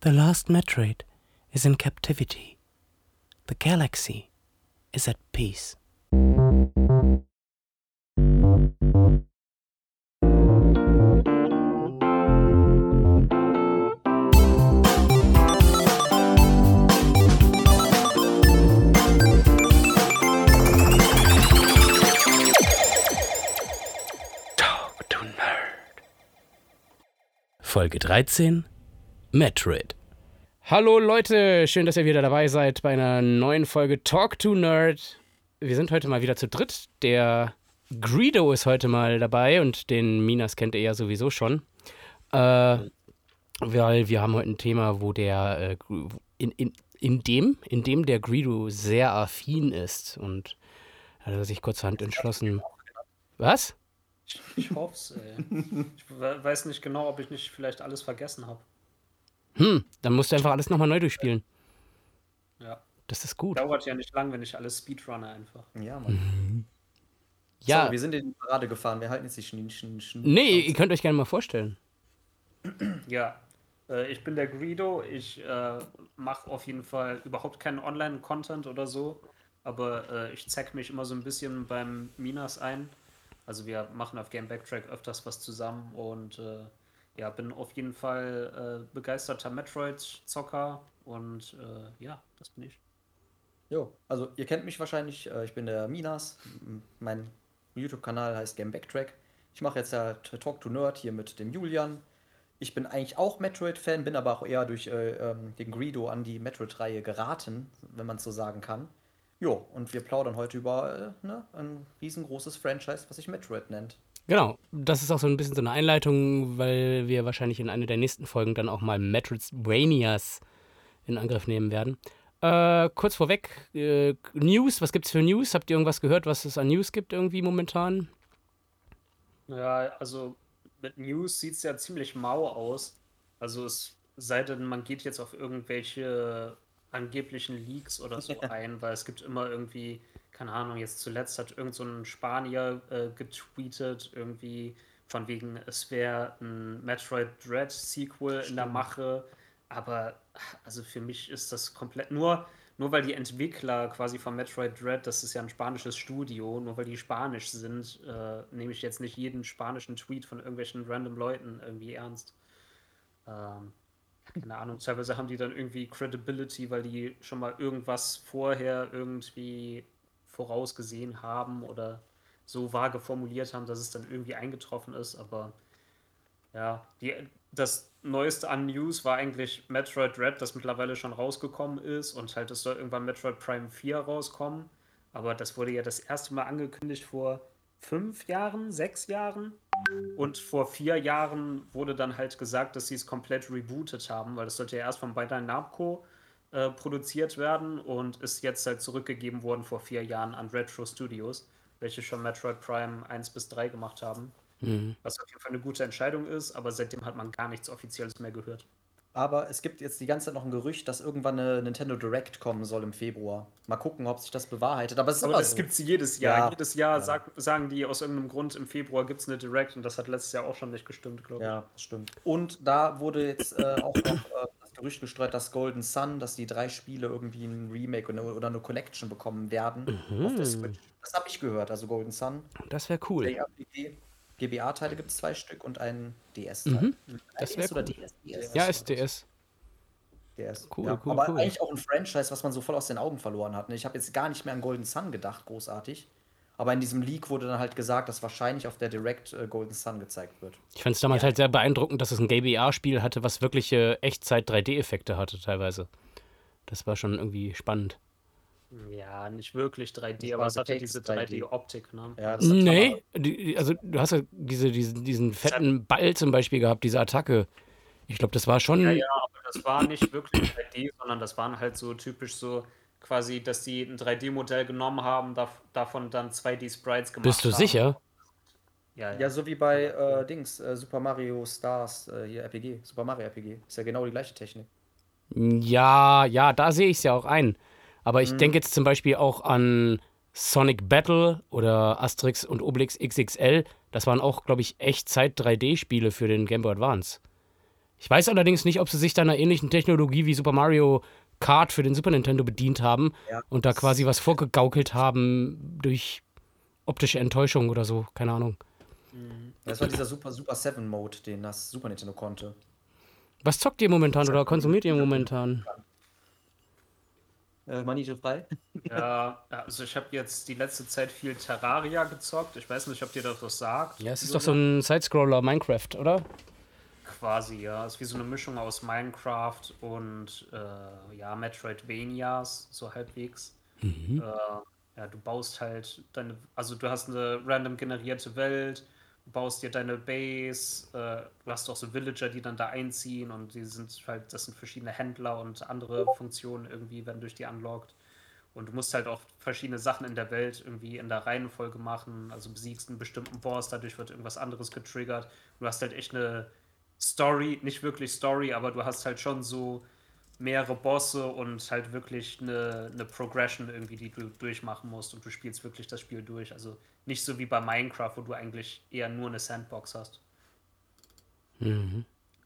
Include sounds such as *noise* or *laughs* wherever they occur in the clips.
The last Metroid is in captivity. The galaxy is at peace. Folge 13 Metroid. Hallo Leute, schön, dass ihr wieder dabei seid bei einer neuen Folge Talk to Nerd. Wir sind heute mal wieder zu dritt. Der Greedo ist heute mal dabei und den Minas kennt ihr ja sowieso schon. Äh, weil wir haben heute ein Thema, wo der äh, in, in, in dem, in dem der Greedo sehr affin ist und hat er sich kurzerhand entschlossen. Was? Ich, ich hoffe es. Ich we- weiß nicht genau, ob ich nicht vielleicht alles vergessen habe. Hm, dann musst du einfach alles nochmal neu durchspielen. Ja. Das ist gut. Dauert ja nicht lang, wenn ich alles speedrunne einfach. Ja, Mann. Ja, So, wir sind in die Parade gefahren. Wir halten jetzt die Schn Schn Schn nee, ihr könnt euch gerne mal vorstellen. Ja. Äh, ich bin der Greedo. Ich äh, mache auf jeden Fall überhaupt keinen Online-Content oder so. Aber äh, ich zeig mich immer so ein bisschen beim Minas ein. Also wir machen auf Game Backtrack öfters was zusammen und äh, ja, bin auf jeden Fall äh, begeisterter Metroid-Zocker und äh, ja, das bin ich. Jo, also ihr kennt mich wahrscheinlich. äh, Ich bin der Minas. Mein YouTube-Kanal heißt Game Backtrack. Ich mache jetzt ja Talk to Nerd hier mit dem Julian. Ich bin eigentlich auch Metroid-Fan, bin aber auch eher durch äh, ähm, den Greedo an die Metroid-Reihe geraten, wenn man es so sagen kann. Jo, und wir plaudern heute über äh, ne, ein riesengroßes Franchise, was sich Metroid nennt. Genau, das ist auch so ein bisschen so eine Einleitung, weil wir wahrscheinlich in einer der nächsten Folgen dann auch mal Metroidvanias in Angriff nehmen werden. Äh, kurz vorweg, äh, News, was gibt's für News? Habt ihr irgendwas gehört, was es an News gibt irgendwie momentan? Ja, also mit News sieht es ja ziemlich mau aus. Also es sei denn, man geht jetzt auf irgendwelche angeblichen Leaks oder so *laughs* ein, weil es gibt immer irgendwie, keine Ahnung, jetzt zuletzt hat irgend so ein Spanier äh, getweetet, irgendwie von wegen, es wäre ein Metroid Dread Sequel in der Mache. Aber also für mich ist das komplett nur, nur weil die Entwickler quasi von Metroid Dread, das ist ja ein spanisches Studio, nur weil die spanisch sind, äh, nehme ich jetzt nicht jeden spanischen Tweet von irgendwelchen random Leuten irgendwie ernst. Ähm, keine Ahnung, teilweise haben die dann irgendwie Credibility, weil die schon mal irgendwas vorher irgendwie vorausgesehen haben oder so vage formuliert haben, dass es dann irgendwie eingetroffen ist, aber ja, die, das Neueste an News war eigentlich Metroid Red, das mittlerweile schon rausgekommen ist und halt es soll irgendwann Metroid Prime 4 rauskommen. Aber das wurde ja das erste Mal angekündigt vor fünf Jahren, sechs Jahren. Und vor vier Jahren wurde dann halt gesagt, dass sie es komplett rebootet haben, weil das sollte ja erst von Bandai Namco äh, produziert werden und ist jetzt halt zurückgegeben worden vor vier Jahren an Retro Studios, welche schon Metroid Prime 1 bis 3 gemacht haben. Was auf jeden Fall eine gute Entscheidung ist, aber seitdem hat man gar nichts Offizielles mehr gehört. Aber es gibt jetzt die ganze Zeit noch ein Gerücht, dass irgendwann eine Nintendo Direct kommen soll im Februar. Mal gucken, ob sich das bewahrheitet. Aber es ist Aber das so. gibt es jedes Jahr. Ja. Jedes Jahr Ja. sag, sagen die aus irgendeinem Grund, im Februar gibt es eine Direct und das hat letztes Jahr auch schon nicht gestimmt, glaube ich. Ja, das stimmt. Und da wurde jetzt äh, auch noch äh, Gerücht gestreut, dass Golden Sun, dass die drei Spiele irgendwie ein Remake oder, eine Collection bekommen werden auf der Switch. Das habe ich gehört, also Golden Sun. Das wäre cool. GBA-Teile gibt es zwei Stück und ein DS-Teil. Das wär DS oder cool. DS? DS. Ja, SDS. DS. Cool, ja, cool, aber cool. eigentlich auch ein Franchise, was man so voll aus den Augen verloren hat. ne? Ich habe jetzt gar nicht mehr an Golden Sun gedacht, großartig. Aber in diesem Leak wurde dann halt gesagt, dass wahrscheinlich auf der Direct äh, Golden Sun gezeigt wird. Ich fand es damals halt sehr beeindruckend, dass es ein GBA-Spiel hatte, was wirkliche Echtzeit-3D-Effekte hatte teilweise. Das war schon irgendwie spannend. Ja, nicht wirklich 3D, Das aber es hatte diese 3D. 3D-Optik, ne? Ja, das hat Nee, die, also du hast ja diese, diesen, diesen fetten Ball zum Beispiel gehabt, diese Attacke. Ich glaube, das war schon. Ja, ja, aber das war nicht wirklich 3D, sondern das waren halt so typisch so quasi, dass die ein 3D-Modell genommen haben, dav- davon dann 2D-Sprites gemacht Bist du haben. sicher? Ja, ja. Ja, so wie bei äh, Dings, äh, Super Mario Stars, äh, hier RPG, Super Mario RPG. Ist ja genau die gleiche Technik. Ja, ja, da sehe ich es ja auch ein. Aber ich denke jetzt zum Beispiel auch an Sonic Battle oder Asterix und Obelix XXL. Das waren auch, glaube ich, Echtzeit 3D-Spiele für den Game Boy Advance. Ich weiß allerdings nicht, ob sie sich da einer ähnlichen Technologie wie Super Mario Kart für den Super Nintendo bedient haben Ja. und da quasi was vorgegaukelt haben durch optische Enttäuschung oder so. Keine Ahnung. Das war dieser Super Super 7 Mode, den das Super Nintendo konnte. Was zockt ihr momentan oder konsumiert ihr momentan? Äh, Manite frei? Ja, also ich habe jetzt die letzte Zeit viel Terraria gezockt. Ich weiß nicht, ob dir das was sagt. Ja, es ist doch so ein Sidescroller Minecraft, oder? Quasi, ja. Es ist wie so eine Mischung aus Minecraft und äh, ja, Metroidvanias, so halbwegs. Äh, ja, du baust halt deine, also du hast eine random generierte Welt, du baust dir deine Base, äh, du hast auch so Villager, die dann da einziehen und die sind halt, das sind verschiedene Händler und andere Funktionen irgendwie, werden durch die unlockt. Und du musst halt auch verschiedene Sachen in der Welt irgendwie in der Reihenfolge machen. Also besiegst einen bestimmten Boss, dadurch wird irgendwas anderes getriggert. Du hast halt echt eine Story, nicht wirklich Story, aber du hast halt schon so mehrere Bosse und halt wirklich eine, eine Progression irgendwie, die du durchmachen musst und du spielst wirklich das Spiel durch. Also nicht so wie bei Minecraft, wo du eigentlich eher nur eine Sandbox hast.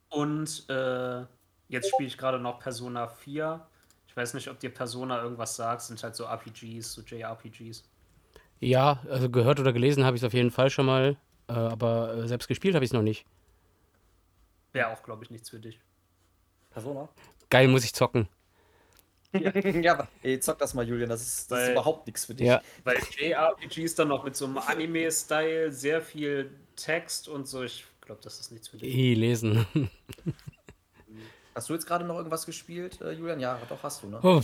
Und äh, jetzt spiele ich gerade noch Persona 4. Ich weiß nicht, ob dir Persona irgendwas sagt, sind halt so RPGs, so JRPGs. Ja, also gehört oder gelesen habe ich es auf jeden Fall schon mal, äh, aber äh, selbst gespielt habe ich es noch nicht. Wäre auch, glaube ich, nichts für dich. Persona? Geil, muss ich zocken. ja, *laughs* aber ey, zock das mal, Julian, das ist, das ist Weil- überhaupt nichts für dich. Ja, Weil JRPGs dann noch mit so einem Anime-Style, sehr viel Text und so, ich glaube, das ist nichts für dich. eh lesen. *laughs* Hast du jetzt gerade noch irgendwas gespielt, äh, Julian? Ja, doch, hast du, ne? Oh.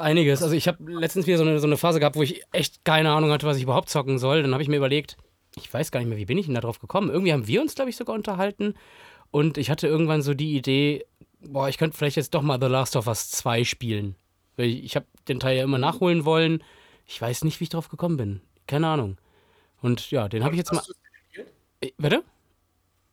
Einiges. Also ich habe letztens wieder so eine, so eine Phase gehabt, wo ich echt keine Ahnung hatte, was ich überhaupt zocken soll. Dann habe ich mir überlegt, ich weiß gar nicht mehr, wie bin ich denn da drauf gekommen? Irgendwie haben wir uns, glaube ich, sogar unterhalten. Und ich hatte irgendwann so die Idee, boah, ich könnte vielleicht jetzt doch mal The Last of Us 2 spielen. Weil ich, ich habe den Teil ja immer nachholen wollen. Ich weiß nicht, wie ich drauf gekommen bin. Keine Ahnung. Und ja, den habe ich jetzt mal. Hast du es gespielt? Äh, Bitte?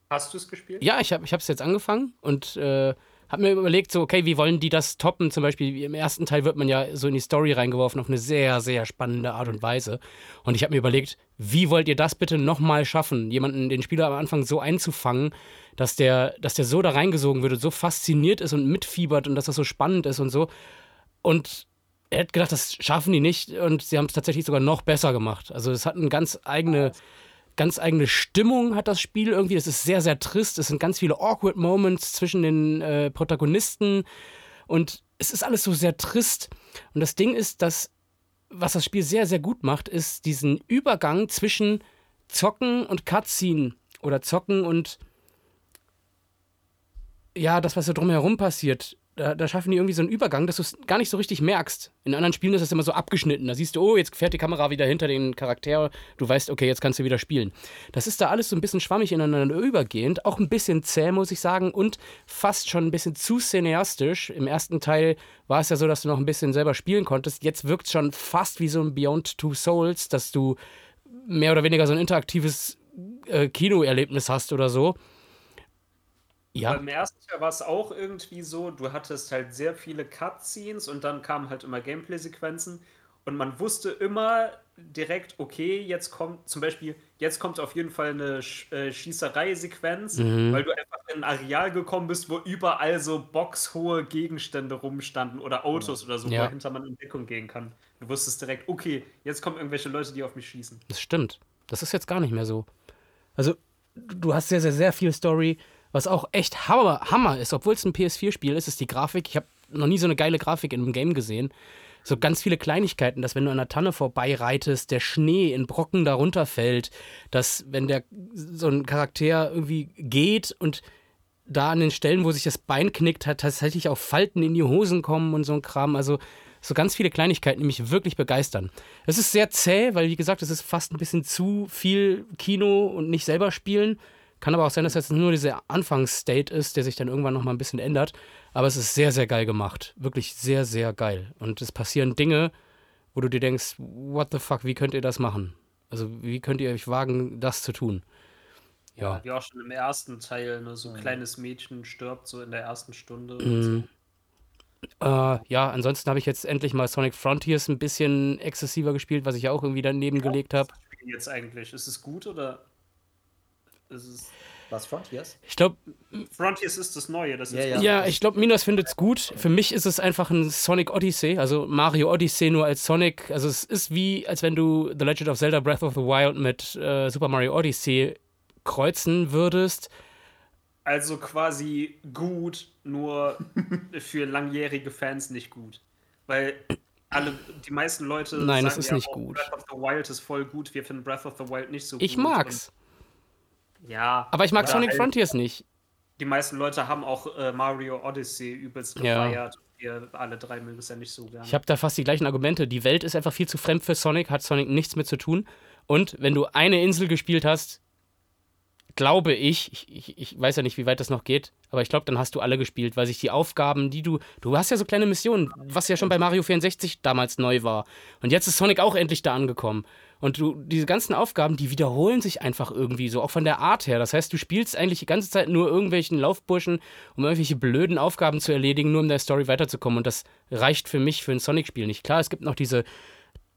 Hast du es gespielt? Ja, ich habe es jetzt angefangen und äh, habe mir überlegt, so, okay, wie wollen die das toppen? Zum Beispiel im ersten Teil wird man ja so in die Story reingeworfen auf eine sehr, sehr spannende Art und Weise. Und ich habe mir überlegt, wie wollt ihr das bitte nochmal schaffen, jemanden, den Spieler am Anfang so einzufangen, dass der, dass der so da reingesogen wird und so fasziniert ist und mitfiebert und dass das so spannend ist und so. Und er hat gedacht, das schaffen die nicht und sie haben es tatsächlich sogar noch besser gemacht. Also es hat eine ganz eigene, ganz eigene Stimmung hat das Spiel irgendwie. Es ist sehr, sehr trist. Es sind ganz viele awkward Moments zwischen den äh, Protagonisten und es ist alles so sehr trist. Und das Ding ist, dass was das Spiel sehr, sehr gut macht, ist diesen Übergang zwischen Zocken und Cutscene oder Zocken und ja, das, was so drumherum passiert. Da, da schaffen die irgendwie so einen Übergang, dass du es gar nicht so richtig merkst. In anderen Spielen ist das immer so abgeschnitten. Da siehst du, oh, jetzt fährt die Kamera wieder hinter den Charakter. Du weißt, okay, jetzt kannst du wieder spielen. Das ist da alles so ein bisschen schwammig ineinander übergehend. Auch ein bisschen zäh, muss ich sagen. Und fast schon ein bisschen zu cineastisch. Im ersten Teil war es ja so, dass du noch ein bisschen selber spielen konntest. Jetzt wirkt es schon fast wie so ein Beyond Two Souls, dass du mehr oder weniger so ein interaktives äh, Kinoerlebnis hast oder so. Ja. Beim ersten Teil war es auch irgendwie so, du hattest halt sehr viele Cutscenes und dann kamen halt immer Gameplay-Sequenzen und man wusste immer direkt, okay, jetzt kommt zum Beispiel, jetzt kommt auf jeden Fall eine Sch äh, Schießerei-Sequenz, weil du einfach in ein Areal gekommen bist, wo überall so boxhohe Gegenstände rumstanden oder Autos oder so, Ja. wohinter man in Deckung gehen kann. Du wusstest direkt, okay, jetzt kommen irgendwelche Leute, die auf mich schießen. Das stimmt. Das ist jetzt gar nicht mehr so. Also, du hast sehr, sehr, sehr viel Story. Was auch echt Hammer, Hammer ist, obwohl es ein PS4-Spiel ist, ist die Grafik. Ich habe noch nie so eine geile Grafik in einem Game gesehen. So ganz viele Kleinigkeiten, dass wenn du an der Tanne vorbeireitest, der Schnee in Brocken darunter fällt, dass wenn der so ein Charakter irgendwie geht und da an den Stellen, wo sich das Bein knickt, hat tatsächlich auch Falten in die Hosen kommen und so ein Kram. Also so ganz viele Kleinigkeiten, die mich wirklich begeistern. Es ist sehr zäh, weil wie gesagt, es ist fast ein bisschen zu viel Kino und nicht selber spielen. Kann aber auch sein, dass das nur dieser Anfangsstate ist, der sich dann irgendwann nochmal ein bisschen ändert. Aber es ist sehr, sehr geil gemacht. Wirklich sehr, sehr geil. Und es passieren Dinge, wo du dir denkst, what the fuck, wie könnt ihr das machen? Also wie könnt ihr euch wagen, das zu tun? Ja. Wie auch schon im ersten Teil, ne, so ein kleines Mädchen stirbt so in der ersten Stunde. und Mhm. Äh, ja, ansonsten habe ich jetzt endlich mal Sonic Frontiers ein bisschen exzessiver gespielt, was ich ja auch irgendwie daneben gelegt habe. so. Jetzt eigentlich, ist es gut oder ist es Was, Frontiers? Ich glaube, Frontiers ist das Neue. Das Ja, ist ja, ich glaube, Minos findet es gut. Für mich ist es einfach ein Sonic Odyssey, also Mario Odyssey nur als Sonic. Also es ist wie, als wenn du The Legend of Zelda Breath of the Wild mit äh, Super Mario Odyssey kreuzen würdest. Also quasi gut, nur *laughs* für langjährige Fans nicht gut. Weil alle, die meisten Leute Nein, das sagen ist ja, nicht oh, gut. Breath of the Wild ist voll gut, wir finden Breath of the Wild nicht so Ich gut. mag's. Ja. Aber ich mag Sonic halt, Frontiers nicht. Die meisten Leute haben auch äh, Mario Odyssey übelst Ja. gefeiert. Wir alle drei mögen es ja nicht so gerne. Ich habe da fast die gleichen Argumente. Die Welt ist einfach viel zu fremd für Sonic, hat Sonic nichts mit zu tun. Und wenn du eine Insel gespielt hast, glaube ich, ich, ich, ich weiß ja nicht, wie weit das noch geht, aber ich glaube, dann hast du alle gespielt, weil sich die Aufgaben, die du. Du hast ja so kleine Missionen, was ja schon bei Mario 64 damals neu war. Und jetzt ist Sonic auch endlich da angekommen. Und du, diese ganzen Aufgaben, die wiederholen sich einfach irgendwie so, auch von der Art her. Das heißt, du spielst eigentlich die ganze Zeit nur irgendwelchen Laufburschen, um irgendwelche blöden Aufgaben zu erledigen, nur um der Story weiterzukommen. Und das reicht für mich für ein Sonic-Spiel nicht. Klar, es gibt noch diese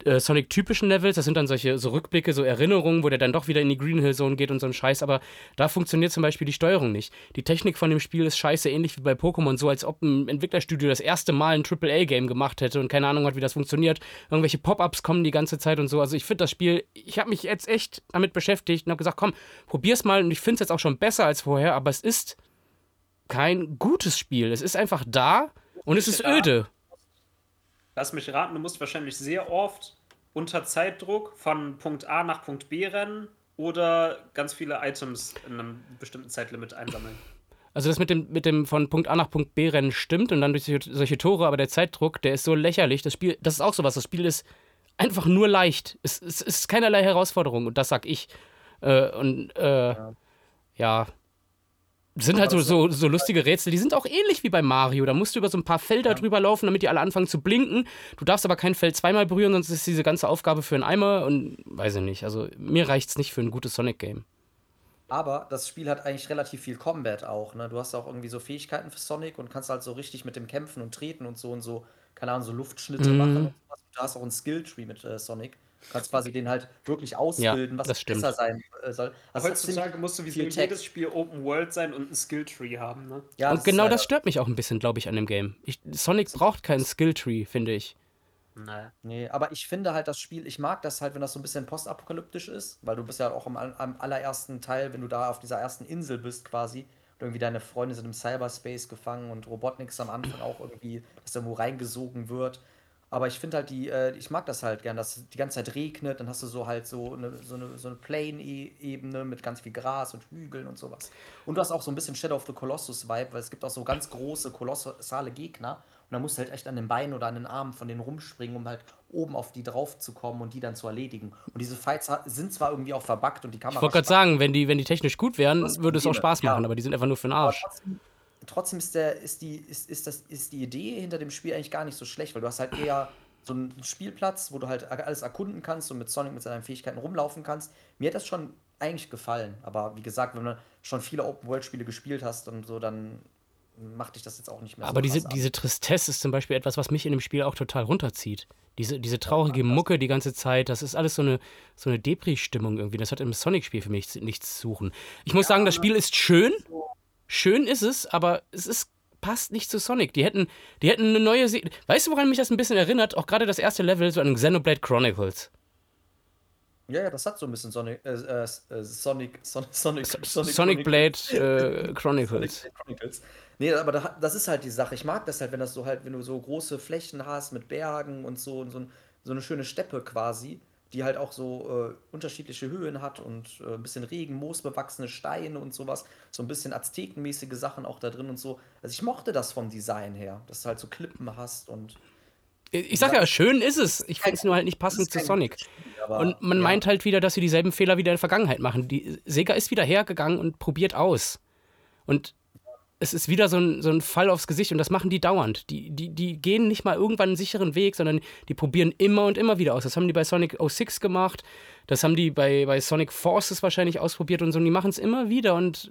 äh, Sonic-typischen Levels, das sind dann solche so Rückblicke, so Erinnerungen, wo der dann doch wieder in die Green Hill Zone geht und so ein Scheiß, aber da funktioniert zum Beispiel die Steuerung nicht. Die Technik von dem Spiel ist scheiße, ähnlich wie bei Pokémon, so als ob ein Entwicklerstudio das erste Mal ein AAA-Game gemacht hätte und keine Ahnung hat, wie das funktioniert. Irgendwelche Pop-Ups kommen die ganze Zeit und so. Also ich finde das Spiel, ich habe mich jetzt echt damit beschäftigt und habe gesagt, komm, probier's mal und ich finde es jetzt auch schon besser als vorher, aber es ist kein gutes Spiel. Es ist einfach da und es ist öde. Lass mich raten, du musst wahrscheinlich sehr oft unter Zeitdruck von Punkt A nach Punkt B rennen oder ganz viele Items in einem bestimmten Zeitlimit einsammeln. Also das mit dem, mit dem von Punkt A nach Punkt B rennen stimmt und dann durch solche, solche Tore, aber der Zeitdruck, der ist so lächerlich. Das Spiel, das ist auch sowas. Das Spiel ist einfach nur leicht. Es, es, es ist keinerlei Herausforderung und das sag ich. Äh, und äh, ja. Das sind halt so, so, so lustige Rätsel, die sind auch ähnlich wie bei Mario. Da musst du über so ein paar Felder drüber laufen, damit die alle anfangen zu blinken. Du darfst aber kein Feld zweimal berühren, sonst ist diese ganze Aufgabe für einen Eimer und weiß ich nicht. Also mir reicht's nicht für ein gutes Sonic-Game. Aber das Spiel hat eigentlich relativ viel Combat auch, ne? Du hast auch irgendwie so Fähigkeiten für Sonic und kannst halt so richtig mit dem Kämpfen und Treten und so und so, keine Ahnung, so Luftschnitte Mhm. machen. Du hast auch einen Skilltree mit äh, Sonic. Du kannst quasi den halt wirklich ausbilden, was das stimmt. besser sein äh, soll. Also das Heutzutage du wie viel jedes. Spiel Open World sein und ein Skilltree haben, ne? Ja, und ist genau halt- das stört mich auch ein bisschen, glaube ich, an dem Game. Ich, Sonic braucht keinen Skilltree, finde ich. Naja. Nee, aber ich finde halt das Spiel, ich mag das halt, wenn das so ein bisschen postapokalyptisch ist, weil du bist ja auch am, am allerersten Teil, wenn du da auf dieser ersten Insel bist quasi, und irgendwie deine Freunde sind im Cyberspace gefangen und Robotniks am Anfang auch irgendwie, dass irgendwo reingesogen wird. Aber ich finde halt die, äh, ich mag das halt gern, dass die ganze Zeit regnet, dann hast du so halt so eine, so eine, so eine Plain-Ebene mit ganz viel Gras und Hügeln und sowas. Und du hast auch so ein bisschen Shadow of the Colossus-Vibe, weil es gibt auch so ganz große, kolossale Gegner. Und da musst du halt echt an den Beinen oder an den Armen von denen rumspringen, um halt oben auf die drauf zu kommen und die dann zu erledigen. Und diese Fights sind zwar irgendwie auch verbuggt und die Kamera. Ich wollte gerade sagen, wenn die, wenn die technisch gut wären, würde es auch. Spaß machen, Ja. aber die sind einfach nur für den Arsch. Trotzdem, ist, der, ist, die, ist, ist, das, ist die Idee hinter dem Spiel eigentlich gar nicht so schlecht, weil du hast halt eher so einen Spielplatz, wo du halt alles erkunden kannst und mit Sonic mit seinen Fähigkeiten rumlaufen kannst. Mir hat das schon eigentlich gefallen. Aber wie gesagt, wenn du schon viele Open-World-Spiele gespielt hast und so, dann macht dich das jetzt auch nicht mehr so Aber diese, diese Tristesse ist zum Beispiel etwas, was mich in dem Spiel auch total runterzieht. Diese, diese traurige Mucke die ganze Zeit, das ist alles so eine, so eine Depri-Stimmung irgendwie. Das hat im Sonic-Spiel für mich nichts zu suchen. Ich muss sagen, das Spiel ist schön. Schön ist es, aber es ist, passt nicht zu Sonic. Die hätten, die hätten eine neue. Se weißt du, woran mich das ein bisschen erinnert? Auch gerade das erste Level, so an Xenoblade Chronicles. Ja, ja, das hat so ein bisschen Sonic, äh, äh, äh, Sonic, Son Sonic, Sonic, Blade äh, *laughs* Chronicles. Sonic Chronicles. Nee, aber da, das ist halt die Sache. Ich mag das halt, wenn das so halt, wenn du so große Flächen hast mit Bergen und so und so, ein, so eine schöne Steppe quasi, die halt auch so äh, unterschiedliche Höhen hat und äh, ein bisschen Regen, moosbewachsene Steine und sowas, so ein bisschen aztekenmäßige Sachen auch da drin und so. Also ich mochte das vom Design her, dass du halt so Klippen hast und Ich sag ja, schön ist es. Ich finde es nur halt nicht passend zu Sonic. Und man ja. meint halt wieder, dass sie dieselben Fehler wieder in der Vergangenheit machen. Die Sega ist wieder hergegangen und probiert aus. Und es ist wieder so ein, so ein Fall aufs Gesicht und das machen die dauernd. Die, die, die gehen nicht mal irgendwann einen sicheren Weg, sondern die probieren immer und immer wieder aus. Das haben die bei Sonic 06 gemacht, das haben die bei, bei Sonic Forces wahrscheinlich ausprobiert und so. Und die machen es immer wieder und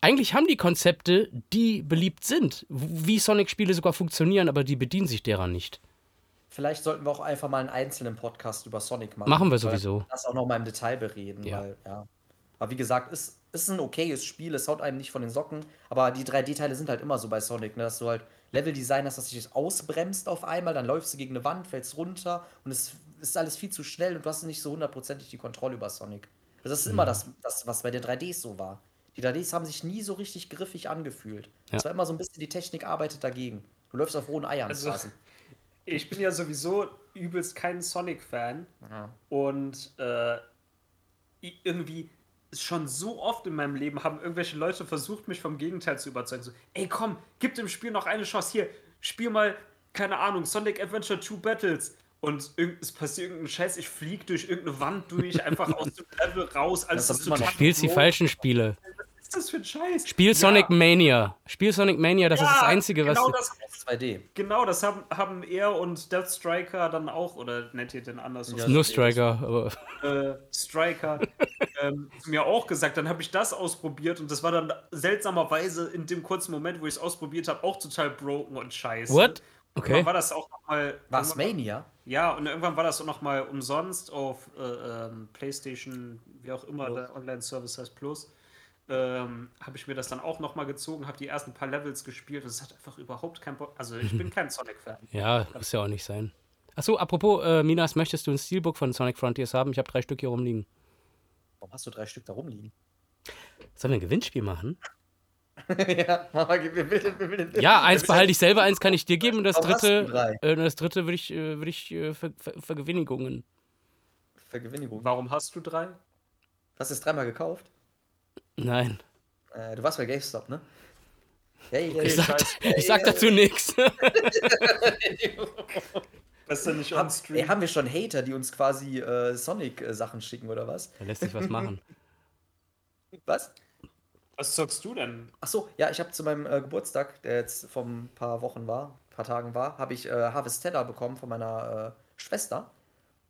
eigentlich haben die Konzepte, die beliebt sind, wie Sonic-Spiele sogar funktionieren, aber die bedienen sich derer nicht. Vielleicht sollten wir auch einfach mal einen einzelnen Podcast über Sonic machen. Machen wir sowieso. Das auch noch mal im Detail bereden, Ja. weil, ja. Aber wie gesagt, ist, ist ein okayes Spiel, es haut einem nicht von den Socken. Aber die 3D-Teile sind halt immer so bei Sonic, ne? dass du halt Level-Design hast, dass sich das ausbremst auf einmal, dann läufst du gegen eine Wand, fällst runter und es ist alles viel zu schnell und du hast nicht so hundertprozentig die Kontrolle über Sonic. Das ist immer das, das, was bei den 3Ds so war. Die 3Ds haben sich nie so richtig griffig angefühlt. Es Ja. war immer so ein bisschen, die Technik arbeitet dagegen. Du läufst auf rohen Eiern Also- quasi. *laughs* Ich bin ja sowieso übelst kein Sonic-Fan. Ja. Und äh, irgendwie schon so oft in meinem Leben haben irgendwelche Leute versucht, mich vom Gegenteil zu überzeugen. So, ey komm, gib dem Spiel noch eine Chance. Hier, spiel mal, keine Ahnung, Sonic Adventure 2 Battles. Und irgend- es passiert irgendein Scheiß, ich flieg durch irgendeine Wand durch, einfach aus dem Level raus. Alles Das ist total Spielst die falschen Spiele. Was ist das für ein Scheiß? Spiel Sonic ja, Mania. Spiel Sonic Mania, das ist das ja, Einzige, was. Genau du- das, Das ist 2D. genau, das haben, haben er und Death Striker dann auch, oder nennt ihr den anders? Ja. Nur Striker, aber. äh, Striker *laughs* ähm, mir auch gesagt. Dann habe ich das ausprobiert und das war dann seltsamerweise in dem kurzen Moment, wo ich es ausprobiert habe, auch total broken und scheiße. What? Irgendwann Okay. war das auch nochmal. Was, Mania? Ja, und irgendwann war das auch nochmal umsonst auf äh, ähm, PlayStation, wie auch immer Plus. der Online-Service heißt Plus. Ähm, habe ich mir das dann auch nochmal gezogen, habe die ersten paar Levels gespielt und es hat einfach überhaupt keinen Bock. Also ich bin *laughs* kein Sonic-Fan. Ja, muss ja auch nicht sein. Achso, apropos, äh, Minas, möchtest du ein Steelbook von Sonic Frontiers haben? Ich habe drei Stück hier rumliegen. Warum hast du drei Stück da rumliegen? Sollen wir ein Gewinnspiel machen? *laughs* ja, Mama, wir will, den- wir will, den- Ja, eins behalte ich selber, eins kann ich dir geben und das Warum dritte, äh, das dritte würde ich, äh, würd ich äh, ver ver Vergewinigungen. Vergewinnigung. Warum hast du drei? Hast du es dreimal gekauft? Nein, Äh, du warst bei GameStop, ne? Hey, Okay, ich sag, *laughs* ich sag dazu nichts. Weißt du nicht on ey, Stream? haben wir schon Hater, die uns quasi äh, Sonic-Sachen schicken oder was? Da lässt sich was machen. *laughs* Was? Was zockst du denn? Ach so, ja, ich habe zu meinem äh, Geburtstag, der jetzt vor ein paar Wochen war, paar Tagen war, habe ich äh, Harvestella bekommen von meiner äh, Schwester.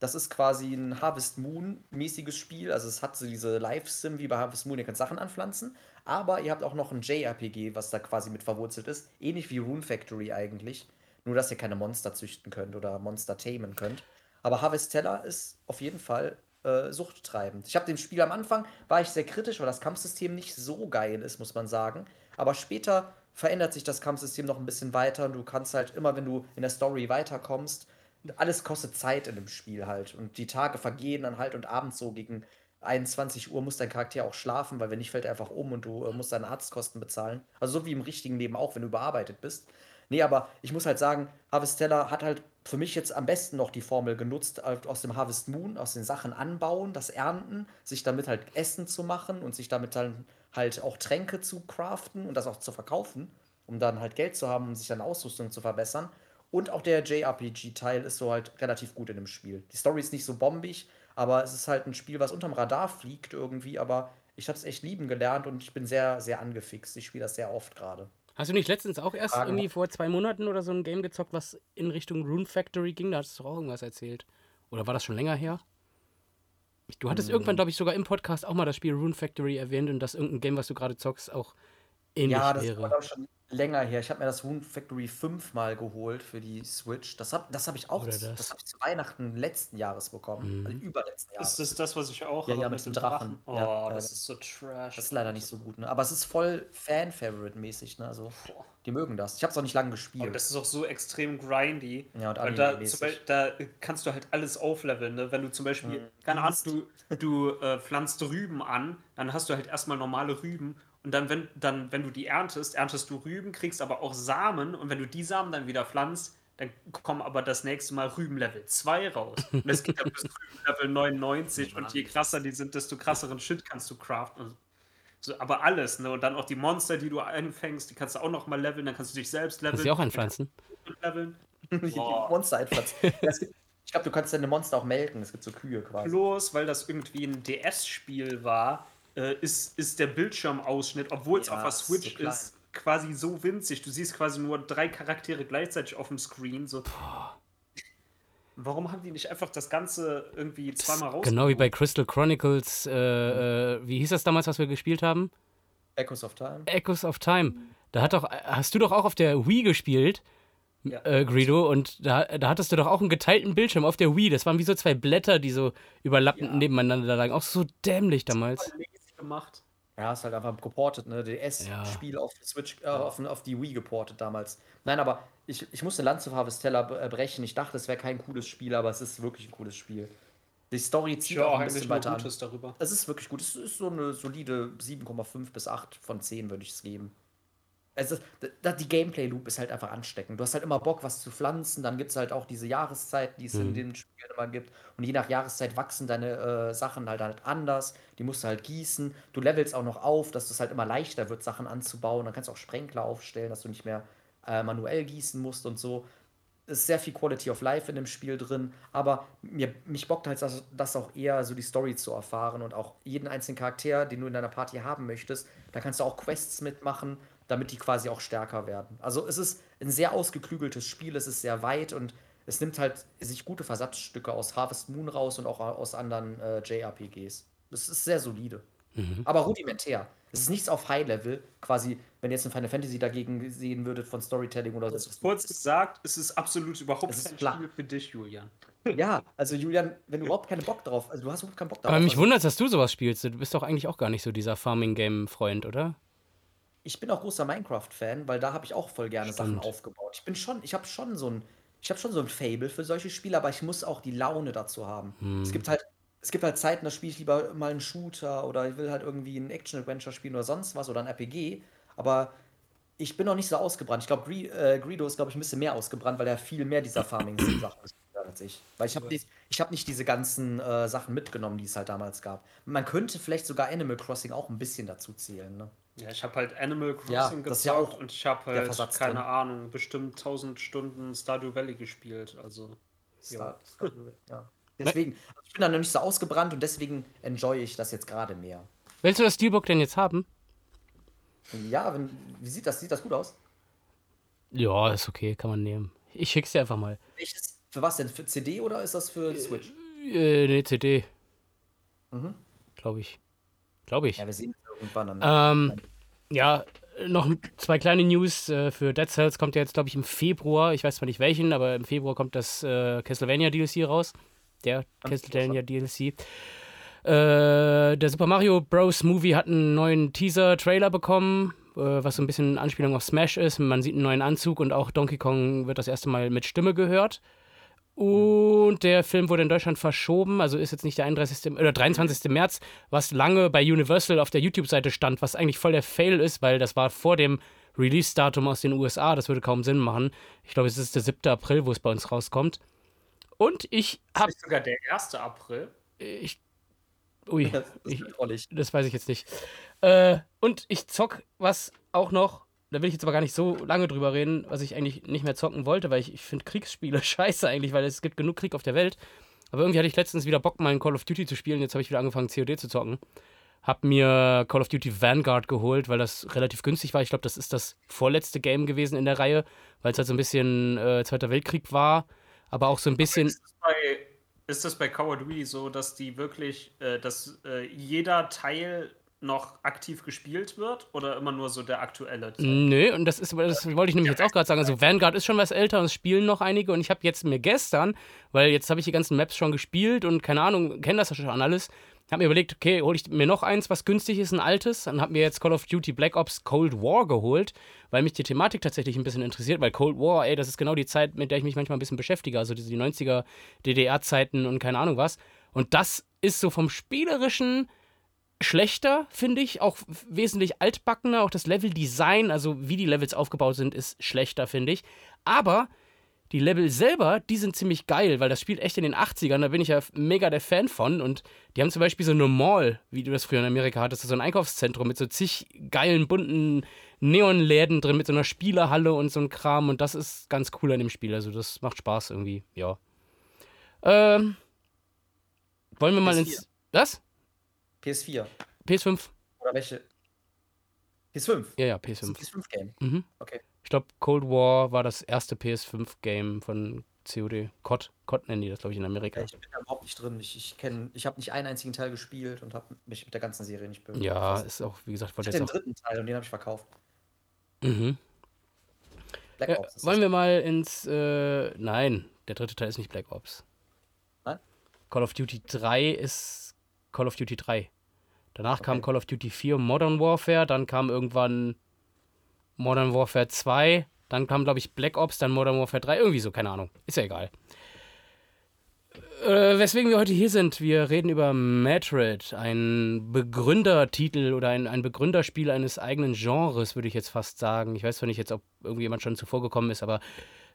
Das ist quasi ein Harvest Moon-mäßiges Spiel. Also es hat so diese Live-Sim wie bei Harvest Moon, ihr könnt Sachen anpflanzen. Aber ihr habt auch noch ein JRPG, was da quasi mit verwurzelt ist. Ähnlich wie Rune Factory eigentlich. Nur, dass ihr keine Monster züchten könnt oder Monster tamen könnt. Aber Harvestella ist auf jeden Fall äh, suchttreibend. Ich habe dem Spiel am Anfang, war ich sehr kritisch, weil das Kampfsystem nicht so geil ist, muss man sagen. Aber später verändert sich das Kampfsystem noch ein bisschen weiter und du kannst halt immer, wenn du in der Story weiterkommst, alles kostet Zeit in dem Spiel halt. Und die Tage vergehen dann halt und abends so gegen 21 Uhr muss dein Charakter auch schlafen, weil wenn nicht, fällt er einfach um und du äh, musst deine Arztkosten bezahlen. Also so wie im richtigen Leben auch, wenn du überarbeitet bist. Nee, aber ich muss halt sagen, Harvestella hat halt für mich jetzt am besten noch die Formel genutzt, halt aus dem Harvest Moon, aus den Sachen anbauen, das Ernten, sich damit halt Essen zu machen und sich damit dann halt auch Tränke zu craften und das auch zu verkaufen, um dann halt Geld zu haben, um sich dann Ausrüstung zu verbessern. Und auch der JRPG-Teil ist so halt relativ gut in dem Spiel. Die Story ist nicht so bombig, aber es ist halt ein Spiel, was unterm Radar fliegt irgendwie, aber ich habe es echt lieben gelernt und ich bin sehr, sehr angefixt. Ich spiele das sehr oft gerade. Hast du nicht letztens auch erst Fragen. irgendwie vor zwei Monaten oder so ein Game gezockt, was in Richtung Rune Factory ging? Da hattest du auch irgendwas erzählt. Oder war das schon länger her? Du hattest Hm. irgendwann, glaube ich, sogar im Podcast auch mal das Spiel Rune Factory erwähnt und dass irgendein Game, was du gerade zockst, auch ähnlich Ja, das wäre. war schon länger her. Ich habe mir das Rune Factory 5 mal geholt für die Switch. Das habe das hab ich auch das. das. hab ich zu Weihnachten letzten Jahres bekommen. Also überletzten Jahres. Ist das das, was ich auch Ja, habe ja, mit dem dem Drachen. Oh, Ja, das ist so trash. Das ist leider nicht so gut, ne? Aber es ist voll Fan-Favorite-mäßig, ne? Also, die mögen das. Ich habe es auch nicht lange Aber gespielt. das ist auch so extrem grindy. Ja, und Weil da, Beispiel, da kannst du halt alles aufleveln. Ne? Wenn du zum Beispiel, Mhm. keine Ahnung, *laughs* du, du äh, pflanzt Rüben an, dann hast du halt erstmal normale Rüben. Und dann wenn, dann, wenn du die erntest, erntest du Rüben, kriegst aber auch Samen. Und wenn du die Samen dann wieder pflanzt, dann kommen aber das nächste Mal Rüben Level 2 raus. Und das geht dann bis Rüben Level 99. Und je krasser die sind, desto krasseren Shit kannst du craften. Und so, aber alles, ne? Und dann auch die Monster, die du einfängst, die kannst du auch noch mal leveln. Dann kannst du dich selbst leveln. Kannst du auch anpflanzen? leveln. *laughs* Die Boah. Monster einpflanzen. Es ich glaube, du kannst deine Monster auch melken. Es gibt so Kühe quasi. Bloß, weil das irgendwie ein DS-Spiel war, äh, ist, ist der Bildschirmausschnitt, obwohl es Ja, auf der so Switch klein. ist, quasi so winzig. Du siehst quasi nur drei Charaktere gleichzeitig auf dem Screen. So. Warum haben die nicht einfach das Ganze irgendwie zweimal raus? Genau wie bei Crystal Chronicles, äh, äh, wie hieß das damals, was wir gespielt haben? Echoes of Time. Echoes of Time. Da hat doch, hast du doch auch auf der Wii gespielt, Ja. äh, Greedo, und da, da hattest du doch auch einen geteilten Bildschirm auf der Wii. Das waren wie so zwei Blätter, die so überlappend Ja. nebeneinander lagen. Auch so dämlich damals. Gemacht. Ja, ist halt einfach geportet, ne? DS-Spiel auf Switch, äh, auf, auf die Wii geportet damals. Nein, aber ich, ich musste Lanze für Harvestella äh, brechen. Ich dachte, es wäre kein cooles Spiel, aber es ist wirklich ein cooles Spiel. Die Story zieht Ja, auch ein bisschen weiter an. Gutes darüber. Es ist wirklich gut. Es ist so eine solide 7,5 bis 8 von 10, würde ich es geben. Es ist, da, die Gameplay-Loop ist halt einfach ansteckend. Du hast halt immer Bock, was zu pflanzen. Dann gibt es halt auch diese Jahreszeiten, die es in Mhm. den Spielen immer gibt. Und je nach Jahreszeit wachsen deine äh, Sachen halt, halt anders. Die musst du halt gießen. Du levelst auch noch auf, dass es halt immer leichter wird, Sachen anzubauen. Dann kannst du auch Sprenkler aufstellen, dass du nicht mehr äh, manuell gießen musst und so. Es ist sehr viel Quality of Life in dem Spiel drin, aber mir, mich bockt halt das, das auch eher, so die Story zu erfahren und auch jeden einzelnen Charakter, den du in deiner Party haben möchtest. Da kannst du auch Quests mitmachen, damit die quasi auch stärker werden. Also es ist ein sehr ausgeklügeltes Spiel, es ist sehr weit und es nimmt halt sich gute Versatzstücke aus Harvest Moon raus und auch aus anderen äh, JRPGs. Es ist sehr solide. Mhm. Aber rudimentär. Es ist nichts auf High-Level, quasi, wenn ihr jetzt ein Final Fantasy dagegen sehen würdet von Storytelling oder so. Kurz gesagt, es ist absolut überhaupt Es ist kein. Spiel für dich, Julian. Ja, also Julian, wenn du überhaupt keinen Bock drauf, also du hast überhaupt keinen Bock drauf. Aber mich also, wundert, dass du sowas spielst. Du bist doch eigentlich auch gar nicht so dieser Farming-Game-Freund, oder? Ich bin auch großer Minecraft-Fan, weil da habe ich auch voll gerne Sachen Stimmt. aufgebaut. Ich bin schon, ich habe schon so ein, ich habe schon so ein Fable für solche Spiele, aber ich muss auch die Laune dazu haben. Hm. Es gibt halt, es gibt halt Zeiten, da spiele ich lieber mal einen Shooter oder ich will halt irgendwie ein Action-Adventure spielen oder sonst was oder ein RPG. Aber ich bin noch nicht so ausgebrannt. Ich glaube, äh, Greedo ist, glaube ich, ein bisschen mehr ausgebrannt, weil er viel mehr dieser Farming-Sachen gespielt als ich. Weil ich habe nicht, ich hab nicht diese ganzen äh, Sachen mitgenommen, die es halt damals gab. Man könnte vielleicht sogar Animal Crossing auch ein bisschen dazu zählen. Ne? Ja, ich habe halt Animal Ja, Crossing das ist ja gezockt auch und ich habe halt, keine drin. Ahnung, bestimmt 1000 Stunden Stardew Valley gespielt. Also, Star, Stardew, ja. *laughs* Deswegen, also ich bin da noch nicht so ausgebrannt und deswegen enjoy ich das jetzt gerade mehr. Willst du das Steelbook denn jetzt haben? Ja, wenn, wie sieht das? Sieht das gut aus? Ja, ist okay, kann man nehmen. Ich schick's dir einfach mal. Welches, für was denn? Für CD oder ist das für Switch? Äh, ne, CD. Mhm. Glaube ich. Glaube ich. Ja, wir sehen irgendwann dann. Ähm, ja, noch zwei kleine News. Äh, für Dead Cells kommt ja jetzt, glaube ich, im Februar, ich weiß zwar nicht welchen, aber im Februar kommt das äh, Castlevania DLC raus. Der Castlevania DLC. Äh, der Super Mario Bros. Movie hat einen neuen Teaser-Trailer bekommen, äh, was so ein bisschen Anspielung auf Smash ist. Man sieht einen neuen Anzug und auch Donkey Kong wird das erste Mal mit Stimme gehört. Und der Film wurde in Deutschland verschoben, also ist jetzt nicht der 31. oder 23. März, was lange bei Universal auf der YouTube-Seite stand, was eigentlich voll der Fail ist, weil das war vor dem Release-Datum aus den USA, das würde kaum Sinn machen. Ich glaube, es ist der 7. April, wo es bei uns rauskommt. Und ich habe, ist sogar der 1. April. ich, ui, das ist ich, das weiß ich jetzt nicht. Äh, und ich zock was auch noch, da will ich jetzt aber gar nicht so lange drüber reden, was ich eigentlich nicht mehr zocken wollte, weil ich, ich finde Kriegsspiele *laughs* scheiße eigentlich, weil es gibt genug Krieg auf der Welt. Aber irgendwie hatte ich letztens wieder Bock, mal ein Call of Duty zu spielen. Jetzt habe ich wieder angefangen, COD zu zocken. Hab mir Call of Duty Vanguard geholt, weil das relativ günstig war. Ich glaube, das ist das vorletzte Game gewesen in der Reihe, weil es halt so ein bisschen äh, Zweiter Weltkrieg war, aber auch so ein bisschen. Ist das bei, ist das bei Call of Duty so, dass die wirklich, äh, dass äh, jeder Teil noch aktiv gespielt wird oder immer nur so der aktuelle Teil? Nö, und das ist, das wollte ich nämlich jetzt auch gerade sagen. Also Vanguard ist schon was älter und es spielen noch einige. Und ich habe jetzt mir gestern, weil jetzt habe ich die ganzen Maps schon gespielt und keine Ahnung, kenne das ja schon alles, habe mir überlegt, okay, hole ich mir noch eins, was günstig ist, ein altes. Dann habe mir jetzt Call of Duty Black Ops Cold War geholt, weil mich die Thematik tatsächlich ein bisschen interessiert. Weil Cold War, ey, das ist genau die Zeit, mit der ich mich manchmal ein bisschen beschäftige. Also diese die 90er DDR-Zeiten und keine Ahnung was. Und das ist so vom spielerischen schlechter, finde ich. Auch wesentlich altbackener. Auch das Level-Design, also wie die Levels aufgebaut sind, ist schlechter, finde ich. Aber die Level selber, die sind ziemlich geil, weil das spielt echt in den 80ern. Da bin ich ja mega der Fan von. Und die haben zum Beispiel so eine Mall, wie du das früher in Amerika hattest, so ein Einkaufszentrum mit so zig geilen, bunten Neonläden drin, mit so einer Spielerhalle und so ein Kram. Und das ist ganz cool an dem Spiel. Also, das macht Spaß irgendwie, ja. Ähm. Wollen wir mal PS4. ins. Was? PS4. PS5. Oder welche? PS5. Ja, ja, Das ist ein PS5. PS5-Game. Mhm. Okay. Ich glaube, Cold War war das erste PS5-Game von COD. COD. COD nennen die das, glaube ich, in Amerika. Ja, ich bin da überhaupt nicht drin. Ich, ich, kenn- ich habe nicht einen einzigen Teil gespielt und habe mich mit der ganzen Serie nicht be- Ja, ist auch, wie gesagt, Ich hatte jetzt den auch. dritten Teil und den habe ich verkauft. Mhm. Black Ja, Ops. wollen wir mal ins. Äh, nein, der dritte Teil ist nicht Black Ops. Nein? Call of Duty 3 ist Call of Duty 3. Danach Okay. kam Call of Duty 4 Modern Warfare, dann kam irgendwann Modern Warfare 2, dann kam, glaube ich, Black Ops, dann Modern Warfare 3, irgendwie so, keine Ahnung. Ist ja egal. Äh, weswegen wir heute hier sind, wir reden über Madrid, ein Begründertitel oder ein, ein Begründerspiel eines eigenen Genres, würde ich jetzt fast sagen. Ich weiß zwar nicht jetzt, ob irgendjemand schon zuvor gekommen ist, aber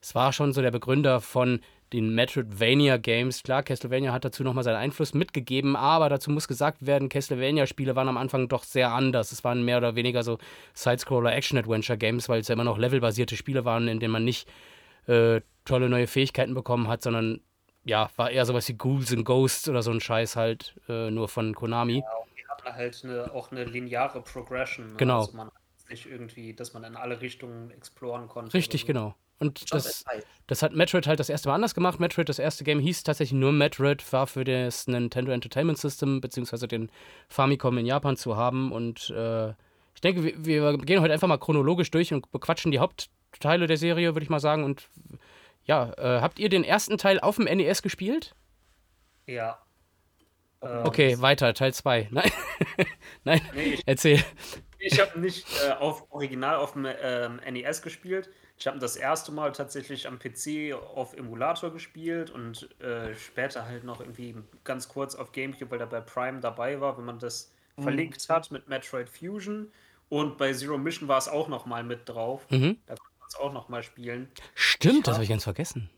es war schon so der Begründer von den Metroidvania Games. Klar, Castlevania hat dazu nochmal seinen Einfluss mitgegeben, aber dazu muss gesagt werden, Castlevania-Spiele waren am Anfang doch sehr anders. Es waren mehr oder weniger so Sidescroller-Action-Adventure-Games, weil es ja immer noch levelbasierte Spiele waren, in denen man nicht äh, tolle neue Fähigkeiten bekommen hat, sondern ja, war eher sowas wie Ghouls and Ghosts oder so ein Scheiß halt, äh, nur von Konami. Die hatten halt eine, auch eine lineare Progression. Ne? Genau. Also man nicht irgendwie, dass man in alle Richtungen exploren konnte. Richtig, so. genau. Und das, das hat Metroid halt das erste Mal anders gemacht. Metroid, das erste Game hieß tatsächlich nur Metroid, war für das Nintendo Entertainment System beziehungsweise den Famicom in Japan zu haben. Und äh, ich denke, wir, wir gehen heute einfach mal chronologisch durch und bequatschen die Hauptteile der Serie, würde ich mal sagen. Und ja, äh, habt ihr den ersten Teil auf dem NES gespielt? Ja. Ähm, Okay, weiter, Teil 2. *laughs* Nein, nein, Nee, ich, erzähl. ich habe nicht äh, auf Original auf dem ähm, NES gespielt. Ich habe das erste Mal tatsächlich am PC auf Emulator gespielt und äh, später halt noch irgendwie ganz kurz auf Gamecube, weil da bei Prime dabei war, wenn man das verlinkt hat mit Metroid Fusion. Und bei Zero Mission war es auch noch mal mit drauf. Mhm. Da konnte man es auch noch mal spielen. Stimmt, das Ja. habe ich ganz vergessen.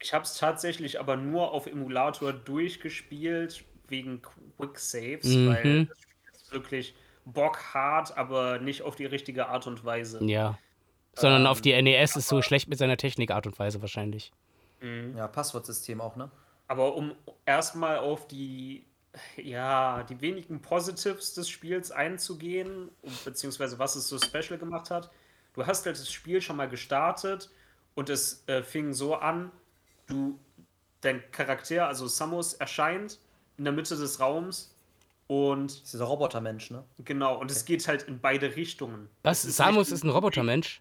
Ich habe es tatsächlich aber nur auf Emulator durchgespielt, wegen Quick Saves, Mhm. weil das Spiel ist wirklich bockhart, aber nicht auf die richtige Art und Weise. Ja. Sondern Ähm, auf die NES ist so schlecht mit seiner Technik, Art und Weise wahrscheinlich. Mhm. Ja, Passwortsystem auch, ne? Aber um erstmal auf die, ja, die wenigen Positives des Spiels einzugehen, und- beziehungsweise was es so special gemacht hat, du hast halt das Spiel schon mal gestartet und es äh, fing so an, du, dein Charakter, also Samus, erscheint in der Mitte des Raums und Das ist dieser Robotermensch, ne? genau, und es geht halt in beide Richtungen. Was? Samus ist ein Robotermensch?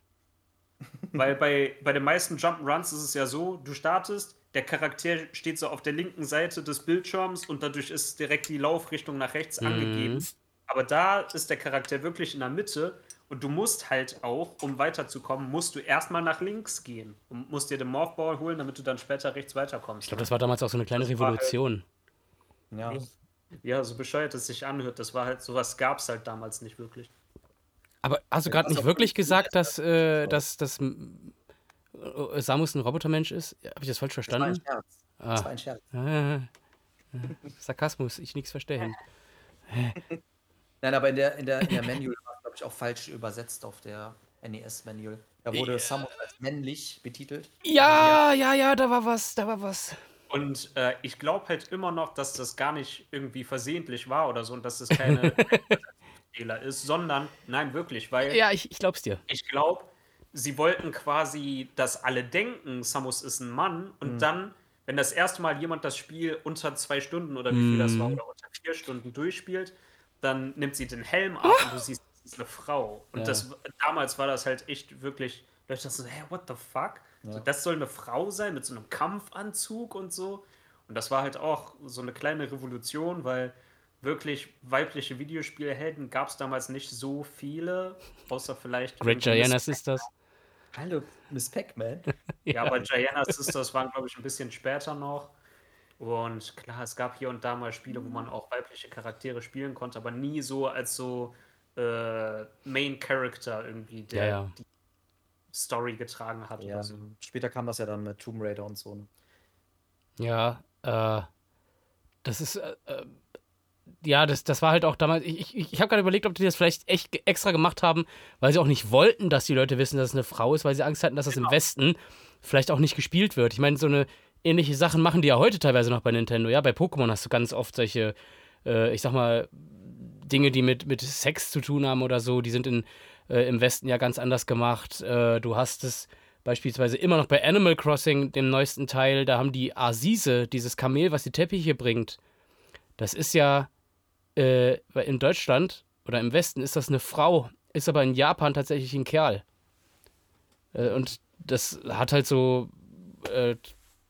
Weil bei, bei den meisten Jump'n'Runs ist es ja so, du startest, der Charakter steht so auf der linken Seite des Bildschirms und dadurch ist direkt die Laufrichtung nach rechts Mhm. angegeben. Aber da ist der Charakter wirklich in der Mitte und du musst halt auch, um weiterzukommen, musst du erstmal nach links gehen und musst dir den Morphball holen, damit du dann später rechts weiterkommst. Ich glaube, das war damals auch so eine kleine Das halt- Revolution. Ja. ja, so bescheuert es sich anhört, das war halt, sowas gab es halt damals nicht wirklich. Aber hast du gerade nicht wirklich gesagt, dass, äh, dass, dass m, äh, Samus ein Robotermensch ist? Habe ich das falsch Das war ein verstanden? Scherz. Das war ein Scherz. Ah, äh, *laughs* Sarkasmus, ich nichts verstehen. *laughs* Nein, aber in der, in der, in der Manual war es, glaube ich, auch falsch übersetzt auf der NES-Manual. Da wurde Ja. Samus als männlich betitelt. Ja, ja, ja, da war was, da war was. Und äh, ich glaube halt immer noch, dass das gar nicht irgendwie versehentlich war oder so und dass das *laughs* keine Fehler ist, sondern nein, wirklich, weil Ja, ich, ich glaub's dir. ich glaube, sie wollten quasi, dass alle denken, Samus ist ein Mann und dann, wenn das erste Mal jemand das Spiel unter zwei Stunden oder wie viel das war Mhm. oder unter vier Stunden durchspielt, dann nimmt sie den Helm ab und du siehst, das ist eine Frau. Und Ja. das damals war das halt echt wirklich, Leute dachten so, hä, what the fuck? So, das soll eine Frau sein mit so einem Kampfanzug und so. Und das war halt auch so eine kleine Revolution, weil wirklich weibliche Videospielhelden gab es damals nicht so viele, außer vielleicht. Great Miss- Sisters. Hallo, Miss Pac-Man. *laughs* Ja, aber Giana Sisters waren, glaube ich, ein bisschen später noch. Und klar, es gab hier und da mal Spiele, wo man auch weibliche Charaktere spielen konnte, aber nie so als so äh, Main Character irgendwie, der Ja, ja. die Story getragen hat. Ja, Oder so. später kam das ja dann mit Tomb Raider und so. ne? Ja, äh, das ist, äh, äh, ja, das, das war halt auch damals, ich, ich, ich habe gerade überlegt, ob die das vielleicht echt extra gemacht haben, weil sie auch nicht wollten, dass die Leute wissen, dass es eine Frau ist, weil sie Angst hatten, dass das im Westen vielleicht auch nicht gespielt wird. Ich meine, so eine ähnliche Sachen machen die ja heute teilweise noch bei Nintendo. Ja, bei Pokémon hast du ganz oft solche, äh, ich sag mal, Dinge, die mit, mit Sex zu tun haben oder so, die sind in, äh, im Westen ja ganz anders gemacht. Äh, du hast es beispielsweise immer noch bei Animal Crossing, dem neuesten Teil, da haben die Asise, dieses Kamel, was die Teppiche bringt. Das ist ja äh, in Deutschland oder im Westen ist das eine Frau, ist aber in Japan tatsächlich ein Kerl. Äh, und das hat halt so, äh,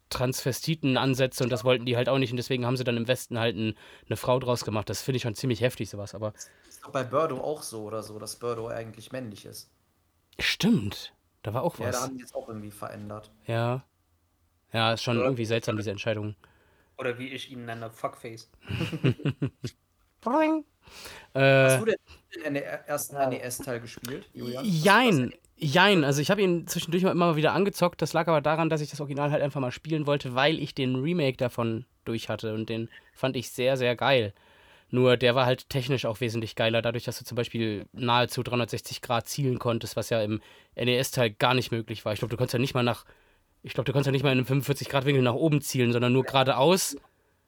Transvestiten-Ansätze und das wollten die halt auch nicht und deswegen haben sie dann im Westen halt ein, eine Frau draus gemacht. Das finde ich schon ziemlich heftig, sowas, aber. Ist doch bei Birdo auch so oder so, dass Birdo eigentlich männlich ist. Stimmt. Da war auch Ja, da was. haben die jetzt auch irgendwie verändert. Ja. Ja, ist schon Ja. irgendwie seltsam, diese Entscheidung. Oder wie ich ihn nenne, Fuckface. *laughs* Boing. Hast Äh, du denn den ersten NES-Teil gespielt, Julian? jein. Jein. Also ich habe ihn zwischendurch mal immer mal wieder angezockt. Das lag aber daran, dass ich das Original halt einfach mal spielen wollte, weil ich den Remake davon durch hatte. Und den fand ich sehr, sehr geil. Nur der war halt technisch auch wesentlich geiler, dadurch, dass du zum Beispiel nahezu 360 Grad zielen konntest, was ja im NES-Teil gar nicht möglich war. Ich glaube, du konntest ja nicht mal nach, ich glaube, du konntest ja nicht mal in einem 45 Grad Winkel nach oben zielen, sondern nur geradeaus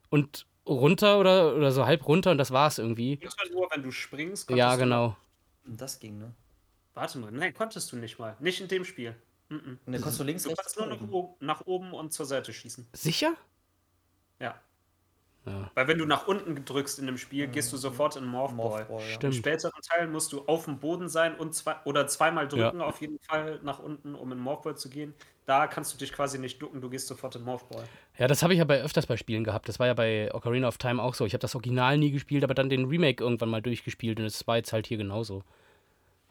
und runter oder, oder so halb runter und das war's irgendwie. Man nur, wenn du springst, Ja, konntest du- genau. Das ging, ne? Warte mal, nein, konntest du nicht mal. Nicht in dem Spiel. Mhm. Und dann konntest du links, Du rechts, kannst nur nach oben. nach oben und zur Seite schießen. Sicher? Ja. Ja. Weil wenn du nach unten drückst in dem Spiel, gehst du sofort in Morph Ball. Morphball, ja. In Stimmt. späteren Teilen musst du auf dem Boden sein und zwei oder zweimal drücken auf jeden Fall nach unten, um in Morph Ball zu gehen. Da kannst du dich quasi nicht ducken, du gehst sofort in Morph Ball. Ja, das habe ich aber öfters bei Spielen gehabt. Das war ja bei Ocarina of Time auch so. Ich habe das Original nie gespielt, aber dann den Remake irgendwann mal durchgespielt und es war jetzt halt hier genauso.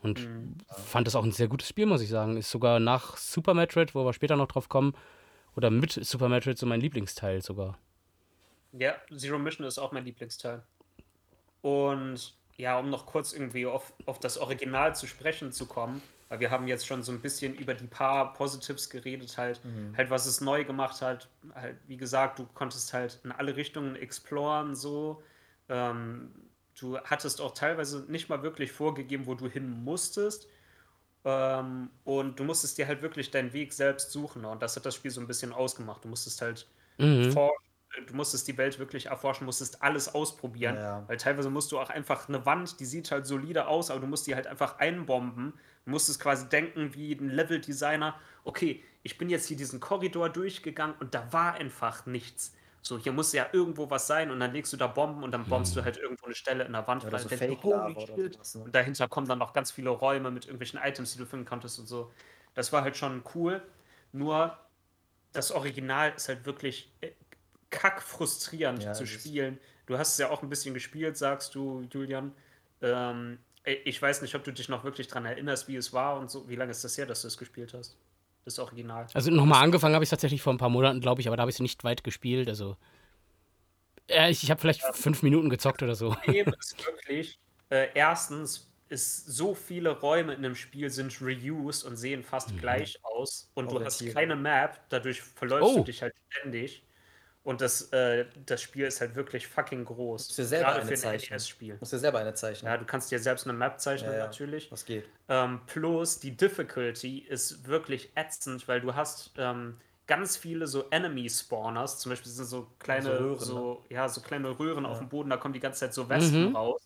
Und fand das auch ein sehr gutes Spiel, muss ich sagen. Ist sogar nach Super Metroid, wo wir später noch drauf kommen, oder mit Super Metroid so mein Lieblingsteil sogar. Ja, Zero Mission ist auch mein Lieblingsteil. Und ja, um noch kurz irgendwie auf, auf das Original zu sprechen zu kommen, weil wir haben jetzt schon so ein bisschen über die paar Positives geredet, halt, halt was es neu gemacht hat. Halt, wie gesagt, du konntest halt in alle Richtungen exploren, so. Ähm, du hattest auch teilweise nicht mal wirklich vorgegeben, wo du hin musstest. Ähm, und du musstest dir halt wirklich deinen Weg selbst suchen. Und das hat das Spiel so ein bisschen ausgemacht. Du musstest halt Mhm. vor, du musstest die Welt wirklich erforschen, musstest alles ausprobieren. Ja. Weil teilweise musst du auch einfach eine Wand, die sieht halt solide aus, aber du musst die halt einfach einbomben. Du musstest quasi denken wie ein Level-Designer, okay, ich bin jetzt hier diesen Korridor durchgegangen und da war einfach nichts. So, hier muss ja irgendwo was sein und dann legst du da Bomben und dann bombst du halt irgendwo eine Stelle in der Wand Oder so holy oder sowas, ne? Und dahinter kommen dann noch ganz viele Räume mit irgendwelchen Items, die du finden konntest und so. Das war halt schon cool. Nur das Original ist halt wirklich äh, kack frustrierend Ja, zu spielen. Du hast es ja auch ein bisschen gespielt, sagst du, Julian. Ähm, äh, ich weiß nicht, ob du dich noch wirklich daran erinnerst, wie es war und so. Wie lange ist das her, dass du es gespielt hast? Das Original. Also nochmal angefangen habe ich tatsächlich vor ein paar Monaten, glaube ich, aber da habe ich es nicht weit gespielt. Also. Ja, ich, ich habe vielleicht fünf Minuten gezockt oder so. Problem *laughs* ist wirklich, äh, erstens ist so viele Räume in dem Spiel sind reused und sehen fast Mhm. gleich aus und du hast keine Map, dadurch verläufst Oh. du dich halt ständig und das, äh, das Spiel ist halt wirklich fucking groß. Musst dir selber Gerade eine für ein. NES-Spiel. Musst dir selber eine zeichnen. Ja, du kannst dir selbst eine Map zeichnen Ja, ja. natürlich. Was geht? Ähm, plus die Difficulty ist wirklich ätzend, weil du hast ähm, ganz viele so Enemy-Spawners, zum Beispiel sind so kleine, So Röhren, so, ja, so kleine Röhren auf dem Boden, da kommen die ganze Zeit so Wespen Mhm. raus.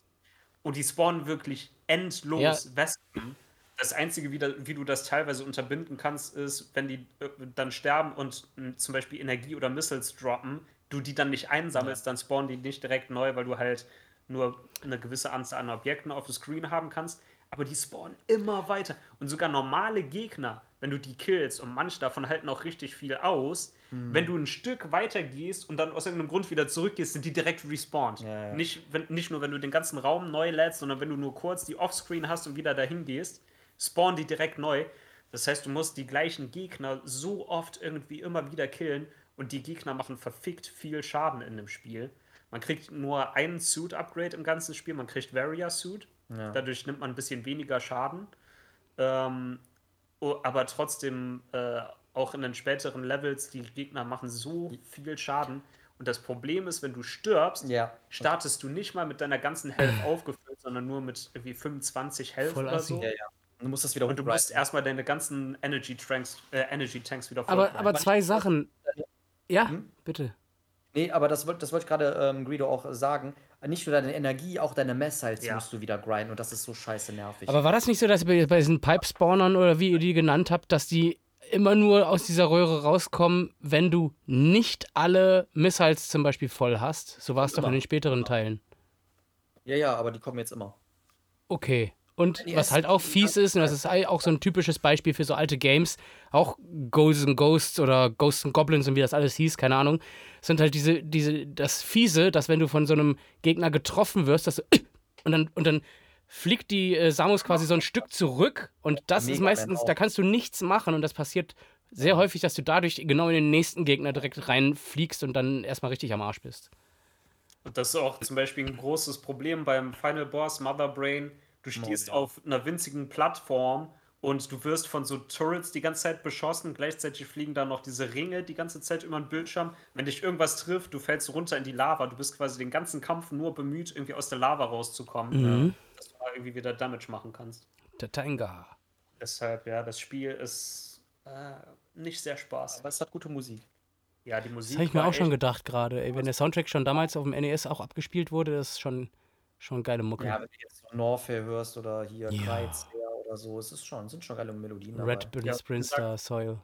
Und die spawnen wirklich endlos Ja. Wespen. Das Einzige, wie, da, wie du das teilweise unterbinden kannst, ist, wenn die äh, dann sterben und mh, zum Beispiel Energie oder Missiles droppen, du die dann nicht einsammelst, dann spawnen die nicht direkt neu, weil du halt nur eine gewisse Anzahl an Objekten auf dem Screen haben kannst. Aber die spawnen immer weiter. Und sogar normale Gegner, wenn du die killst, und manche davon halten auch richtig viel aus, wenn du ein Stück weiter gehst und dann aus irgendeinem Grund wieder zurückgehst, sind die direkt respawned. Ja, ja. Nicht, wenn, nicht nur, wenn du den ganzen Raum neu lädst, sondern wenn du nur kurz die Offscreen hast und wieder dahin gehst, spawnen die direkt neu. Das heißt, du musst die gleichen Gegner so oft irgendwie immer wieder killen und die Gegner machen verfickt viel Schaden in dem Spiel. Man kriegt nur einen Suit-Upgrade im ganzen Spiel, man kriegt Varia Suit. Ja. Dadurch nimmt man ein bisschen weniger Schaden. Ähm, oh, aber trotzdem, äh, auch in den späteren Levels, die Gegner machen so viel Schaden. Und das Problem ist, wenn du stirbst, Ja. startest du nicht mal mit deiner ganzen Health aufgefüllt, sondern nur mit irgendwie 25 Health Voll oder so. Ja, ja. Du musst das wieder Und du musst erstmal deine ganzen Energy Tanks, äh, Energy Tanks wieder Aber, vollgrinden. aber zwei Sachen. Ja, Hm? bitte. Nee, aber das, das wollte ich gerade ähm, Guido auch sagen. Nicht nur deine Energie, auch deine Messhalts Ja. musst du wieder grinden und das ist so scheiße nervig. Aber war das nicht so, dass ihr bei, bei diesen Pipe-Spawnern oder wie ihr die genannt habt, dass die immer nur aus dieser Röhre rauskommen, wenn du nicht alle Missiles zum Beispiel voll hast? So war es doch in den späteren Teilen. ja, ja, aber die kommen jetzt immer. Okay. Und was halt auch fies ist, und das ist auch so ein typisches Beispiel für so alte Games, auch Ghosts and Ghosts oder Ghosts and Goblins und wie das alles hieß, keine Ahnung, sind halt diese, diese, das Fiese, dass wenn du von so einem Gegner getroffen wirst, dass du *clears throat* und dann, und dann fliegt die äh, Samus quasi so ein Stück zurück und das Mega ist meistens, da kannst du nichts machen und das passiert sehr häufig, dass du dadurch genau in den nächsten Gegner direkt reinfliegst und dann erstmal richtig am Arsch bist. Und das ist auch zum Beispiel ein großes Problem beim Final Boss Mother Brain Du stehst oh, ja. auf einer winzigen Plattform und du wirst von so Turrets die ganze Zeit beschossen. Gleichzeitig fliegen da noch diese Ringe die ganze Zeit über den Bildschirm. Wenn dich irgendwas trifft, du fällst runter in die Lava. Du bist quasi den ganzen Kampf nur bemüht, irgendwie aus der Lava rauszukommen, mhm. dass du da irgendwie wieder Damage machen kannst. Der Tenga. Deshalb, ja, das Spiel ist äh, nicht sehr spaßig. Aber es hat gute Musik. Ja, die Musik. Das habe ich mir auch schon gedacht gerade. Wenn der Soundtrack schon damals auf dem NES auch abgespielt wurde, das ist schon Schon geile Mucke. Ja, wenn du jetzt so Norfair hörst oder hier ja. Kreuzheer oder so, es ist schon, sind schon geile Melodien dabei. Red Bull, ja, Sprint Star, Soil.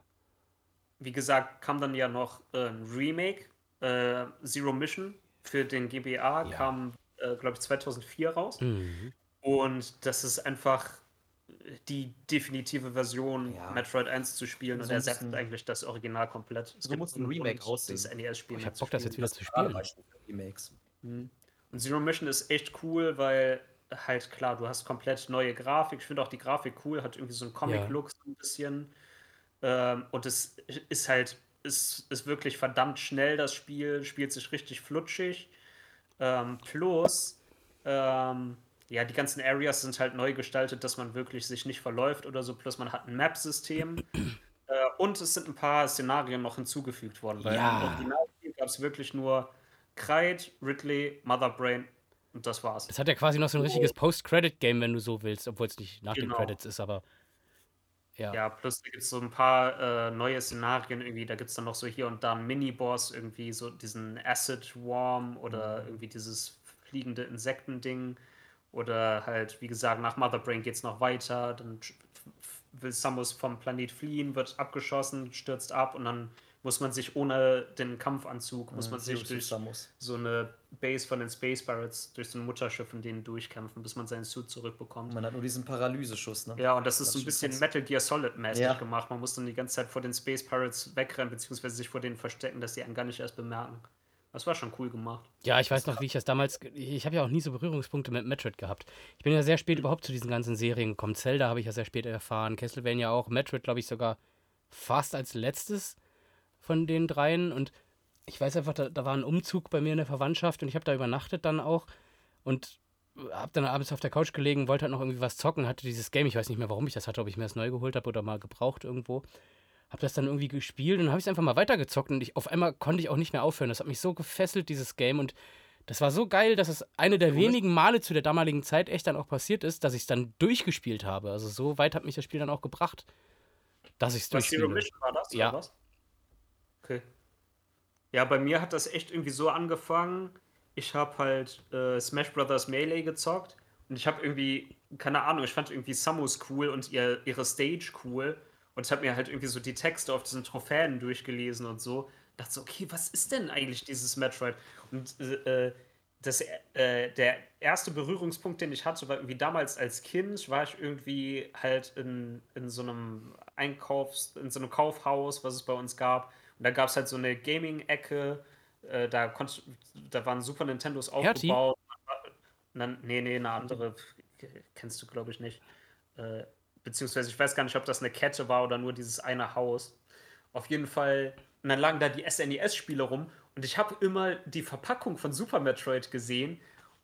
Wie gesagt, kam dann ja noch äh, ein Remake, äh, Zero Mission für den GBA, ja. kam, äh, glaube ich, 2004 raus. Mhm. Und das ist einfach die definitive Version, ja. Metroid 1 zu spielen so und ersetzt eigentlich das Original komplett. Es so muss ein Remake aussehen. Das NES-Spiel. Oh, ich hab Bock, das jetzt wieder zu spielen. Remakes. Mhm. Und Zero Mission ist echt cool, weil halt klar, du hast komplett neue Grafik. Ich finde auch die Grafik cool, hat irgendwie so einen Comic-Look so ein bisschen. Ähm, und es ist halt, ist, ist wirklich verdammt schnell, das Spiel, spielt sich richtig flutschig. Ähm, plus, ähm, ja, die ganzen Areas sind halt neu gestaltet, dass man wirklich sich nicht verläuft oder so. Plus man hat ein Map-System. äh, und es sind ein paar Szenarien noch hinzugefügt worden, weil ja. im Originalspiel gab es wirklich nur Kreid, Ridley, Mother Brain und das war's. Es hat ja quasi noch so ein richtiges Post-Credit-Game, wenn du so willst, obwohl es nicht nach genau. den Credits ist, aber. Ja, ja plus gibt es so ein paar äh, neue Szenarien irgendwie. Da gibt es dann noch so hier und da einen Mini-Boss, irgendwie so diesen Acid Worm oder mhm. irgendwie dieses fliegende Insektending. Oder halt, wie gesagt, nach Mother Brain geht es noch weiter. Dann will Samus vom Planet fliehen, wird abgeschossen, stürzt ab und dann muss man sich ohne den Kampfanzug, muss man sich durch so eine Base von den Space Pirates, durch so ein Mutterschiff in denen durchkämpfen, bis man seinen Suit zurückbekommt. Man hat nur diesen Paralyseschuss, ne? Ja, und das ist das so ein bisschen krass. Metal Gear Solid-mäßig ja. gemacht. Man muss dann die ganze Zeit vor den Space Pirates wegrennen, beziehungsweise sich vor denen verstecken, dass sie einen gar nicht erst bemerken. Das war schon cool gemacht. Ja, ich weiß noch, wie ich das damals. Ich habe ja auch nie so Berührungspunkte mit Metroid gehabt. Ich bin ja sehr spät überhaupt zu diesen ganzen Serien gekommen. Zelda habe ich ja sehr spät erfahren. Castlevania auch. Metroid, glaube ich, sogar fast als letztes von den dreien. Und ich weiß einfach, da, da war ein Umzug bei mir in der Verwandtschaft und ich habe da übernachtet dann auch und habe dann abends auf der Couch gelegen, wollte halt noch irgendwie was zocken, hatte dieses Game, ich weiß nicht mehr, warum ich das hatte, ob ich mir das neu geholt habe oder mal gebraucht irgendwo. Habe das dann irgendwie gespielt und habe ich es einfach mal weitergezockt und ich, auf einmal konnte ich auch nicht mehr aufhören. Das hat mich so gefesselt, dieses Game. Und das war so geil, dass es eine der wenigen Male zu der damaligen Zeit echt dann auch passiert ist, dass ich es dann durchgespielt habe. Also so weit hat mich das Spiel dann auch gebracht, dass ich es durchspiele. Zero Mission war das? Ja. was? Okay. Ja, bei mir hat das echt irgendwie so angefangen. Ich habe halt äh, Smash Brothers Melee gezockt und ich habe irgendwie, keine Ahnung, ich fand irgendwie Samus cool und ihr, ihre Stage cool und ich habe mir halt irgendwie so die Texte auf diesen Trophäen durchgelesen und so. Dachte so, okay, was ist denn eigentlich dieses Metroid? Und äh, das, äh, der erste Berührungspunkt, den ich hatte, war irgendwie damals als Kind, war ich irgendwie halt in, in so einem Einkaufs-, in so einem Kaufhaus, was es bei uns gab. Und da gab es halt so eine Gaming-Ecke, äh, da, konnt, da waren Super Nintendos aufgebaut. Dann, nee, nee, eine andere kennst du, glaube ich, nicht. Äh, beziehungsweise ich weiß gar nicht, ob das eine Kette war oder nur dieses eine Haus. Auf jeden Fall, und dann lagen da die SNES-Spiele rum und ich habe immer die Verpackung von Super Metroid gesehen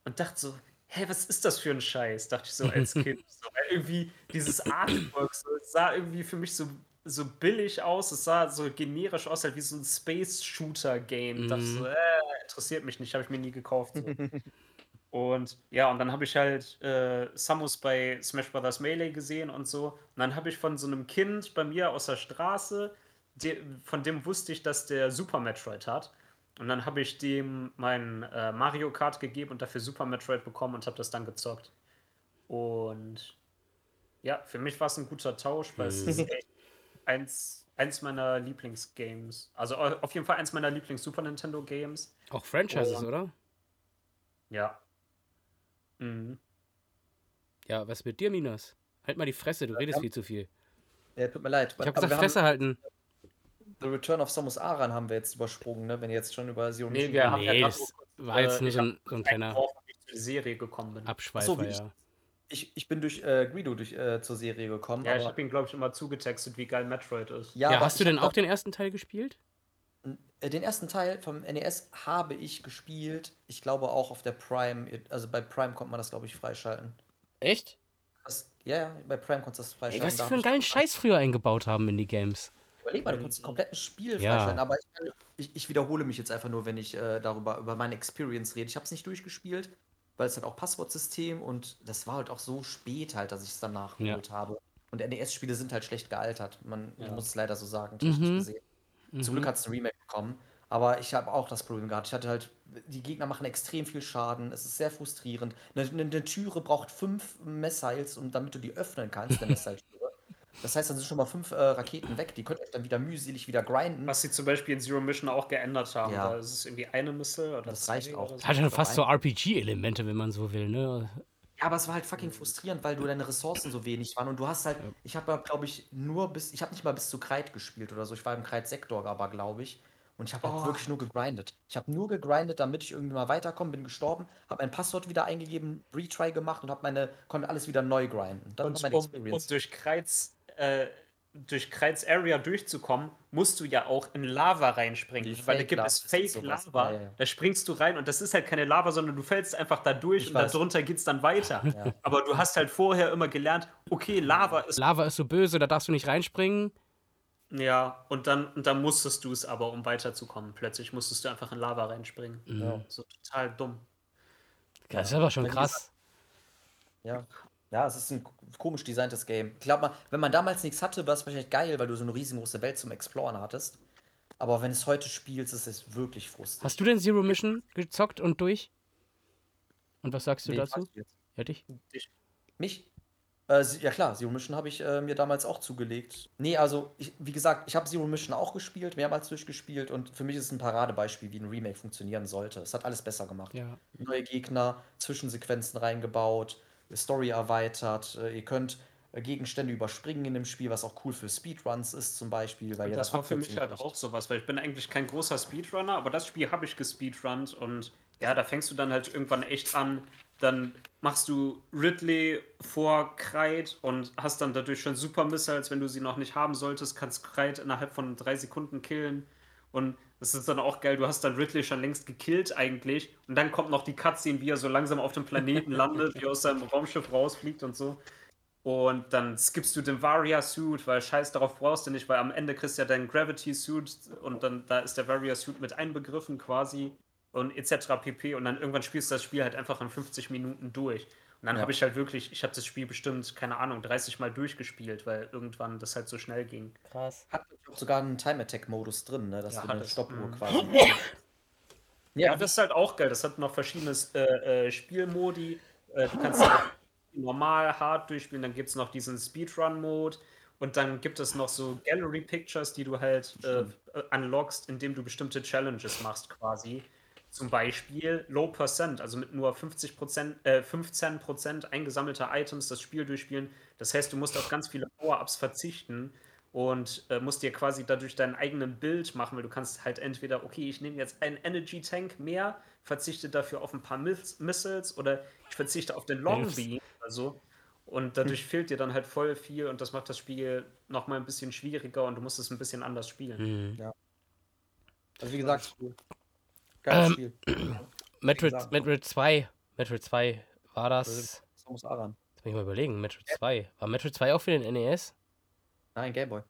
und dachte so, hä, was ist das für ein Scheiß? Dachte ich so als *laughs* Kind. so, irgendwie dieses Artwork, so, sah irgendwie für mich so so billig aus. Es sah so generisch aus, halt wie so ein Space-Shooter-Game. Mhm. Dachte so, äh, interessiert mich nicht, habe ich mir nie gekauft. So. *laughs* und ja, und dann habe ich halt äh, Samus bei Smash Bros. Melee gesehen und so. Und dann habe ich von so einem Kind bei mir aus der Straße, die, von dem wusste ich, dass der Super Metroid hat. Und dann habe ich dem mein äh, Mario Kart gegeben und dafür Super Metroid bekommen und habe das dann gezockt. Und ja, für mich war es ein guter Tausch, weil mhm. es ist echt eins, eins meiner Lieblingsgames. Also auf jeden Fall eins meiner Lieblings-Super Nintendo-Games. Auch Franchises, Und, oder? Ja. Mhm. Ja, was mit dir, Minas? Halt mal die Fresse, du redest ja. viel zu viel. Ja, tut mir leid. Ich hab Aber gesagt, Fresse halten. The Return of Samus Aran haben wir jetzt übersprungen, ne? wenn ihr jetzt schon über Zero Nee, wir haben ja Nee, grad das war jetzt äh, nur ich so ein, so ein kleiner Serie gekommen bin. Abschweifer, so, wie ich- ja. Ich, ich bin durch äh, Greedo durch, äh, zur Serie gekommen. Ja, ich habe ihn, glaube ich, immer zugetextet, wie geil Metroid ist. Ja, aber hast du denn auch den ersten Teil gespielt? Äh, Den ersten Teil vom NES habe ich gespielt. Ich glaube auch auf der Prime. Also bei Prime konnte man das, glaube ich, freischalten. Echt? Das, ja, ja, bei Prime konntest du das Ey, freischalten. was die Da für einen geilen Scheiß früher eingebaut haben in die Games. Überleg mal, du konntest ein komplettes Spiel Ja. freischalten. Aber ich, ich, ich wiederhole mich jetzt einfach nur, wenn ich äh, darüber über meine Experience rede. Ich habe es nicht durchgespielt, weil es hat auch Passwortsystem und das war halt auch so spät halt, dass ich es dann nachgeholt habe. Und NES-Spiele sind halt schlecht gealtert. Man Ja. muss es leider so sagen, technisch Mhm. gesehen. Zum Mhm. Glück hat es ein Remake bekommen. Aber ich habe auch das Problem gehabt. Ich hatte halt, die Gegner machen extrem viel Schaden. Es ist sehr frustrierend. Eine, eine, eine Türe braucht fünf Missiles, um, damit du die öffnen kannst, eine Missile-Türe. Das heißt, dann sind schon mal fünf äh, Raketen weg. Die könnt ihr dann wieder mühselig wieder grinden. Was sie zum Beispiel in Zero Mission auch geändert haben. Ja. Da ist es irgendwie eine Missile oder Das zwei reicht auch. oder so. Hat schon fast so RPG-Elemente, wenn man so will, ne? Ja, aber es war halt fucking frustrierend, weil du deine Ressourcen so wenig waren und du hast halt, ich habe glaube ich nur bis, ich habe nicht mal bis zu Kreit gespielt oder so. Ich war im Kreit-Sektor aber, glaube ich. Und ich habe halt Oh. wirklich nur gegrindet. Ich habe nur gegrindet, damit ich irgendwie mal weiterkomme, bin gestorben, habe mein Passwort wieder eingegeben, Retry gemacht und habe meine, konnte alles wieder neu grinden. Das Und war meine um, um durch Kreiz, äh, durch Kreiz Area durchzukommen, musst du ja auch in Lava reinspringen. Die weil da gibt es Fake. Lava. Ja, ja. Da springst du rein und das ist halt keine Lava, sondern du fällst einfach da durch Ich und weiß. darunter geht es dann weiter. *laughs* Ja. Aber du hast halt vorher immer gelernt, okay, Lava ist. Lava ist so böse, da darfst du nicht reinspringen. Ja, und dann, und dann musstest du es aber, um weiterzukommen. Plötzlich musstest du einfach in Lava reinspringen. Ja. So total dumm. Das ist aber schon krass. Ja. Ja, es ist ein komisch designtes Game. Ich glaube mal, wenn man damals nichts hatte, war es wahrscheinlich geil, weil du so eine riesengroße Welt zum Exploren hattest. Aber wenn es heute spielst, ist es wirklich frustrierend. Hast du denn Zero Mission gezockt und durch? Und was sagst du Wen dazu? Ja, dich? Ich, Mich? Äh, ja klar, Zero Mission habe ich äh, mir damals auch zugelegt. Nee, also, ich, wie gesagt, ich habe Zero Mission auch gespielt, mehrmals durchgespielt und für mich ist es ein Paradebeispiel, wie ein Remake funktionieren sollte. Es hat alles besser gemacht. Ja. Neue Gegner, Zwischensequenzen reingebaut, Story erweitert. Äh, ihr könnt äh, Gegenstände überspringen in dem Spiel, was auch cool für Speedruns ist zum Beispiel. Weil ihr das war für mich halt auch sowas, weil ich bin eigentlich kein großer Speedrunner, aber das Spiel habe ich gespeedrunnt und ja, da fängst du dann halt irgendwann echt an, dann machst du Ridley vor Kreid und hast dann dadurch schon Super Missiles, wenn du sie noch nicht haben solltest, kannst Kreid innerhalb von drei Sekunden killen und das ist dann auch geil, du hast dann Ridley schon längst gekillt eigentlich und dann kommt noch die Cutscene, wie er so langsam auf dem Planeten *laughs* landet, wie er aus seinem Raumschiff rausfliegt und so. Und dann skippst du den Varia-Suit, weil scheiß darauf brauchst du nicht, weil am Ende kriegst du ja deinen Gravity-Suit und dann da ist der Varia-Suit mit einbegriffen quasi und etc. pp. Und dann irgendwann spielst du das Spiel halt einfach in 50 Minuten durch. Und dann Ja. habe ich halt wirklich, ich habe das Spiel bestimmt, keine Ahnung, 30 Mal durchgespielt, weil irgendwann das halt so schnell ging. Krass. Hat auch sogar einen Time-Attack-Modus drin, ne? dass Ja, du hat eine. Stoppuhr Mhm. quasi. *laughs* Ja, das ist halt auch geil. Das hat noch verschiedenes äh, äh, Spielmodi. Äh, du kannst normal, hart durchspielen. Dann gibt es noch diesen Speedrun-Mode. Und dann gibt es noch so Gallery Pictures, die du halt äh, äh, unlockst, indem du bestimmte Challenges machst quasi. Zum Beispiel Low Percent, also mit nur 50%, äh, 15% eingesammelter Items das Spiel durchspielen. Das heißt, du musst auf ganz viele Power-Ups verzichten und äh, musst dir quasi dadurch deinen eigenen Bild machen, weil du kannst halt entweder, okay, ich nehme jetzt einen Energy Tank mehr, verzichte dafür auf ein paar Miss Missiles oder ich verzichte auf den Long. Beam, also und dadurch fehlt dir dann halt voll viel und das macht das Spiel nochmal ein bisschen schwieriger und du musst es ein bisschen anders spielen. Mhm. Also wie gesagt, geiles Ähm, Spiel. *clears throat* Metroid. Metroid 2. Metroid 2 war das. Samus Aran. Jetzt muss ich mal überlegen. Metroid 2. War Metroid 2 auch für den NES? Nein, Gameboy.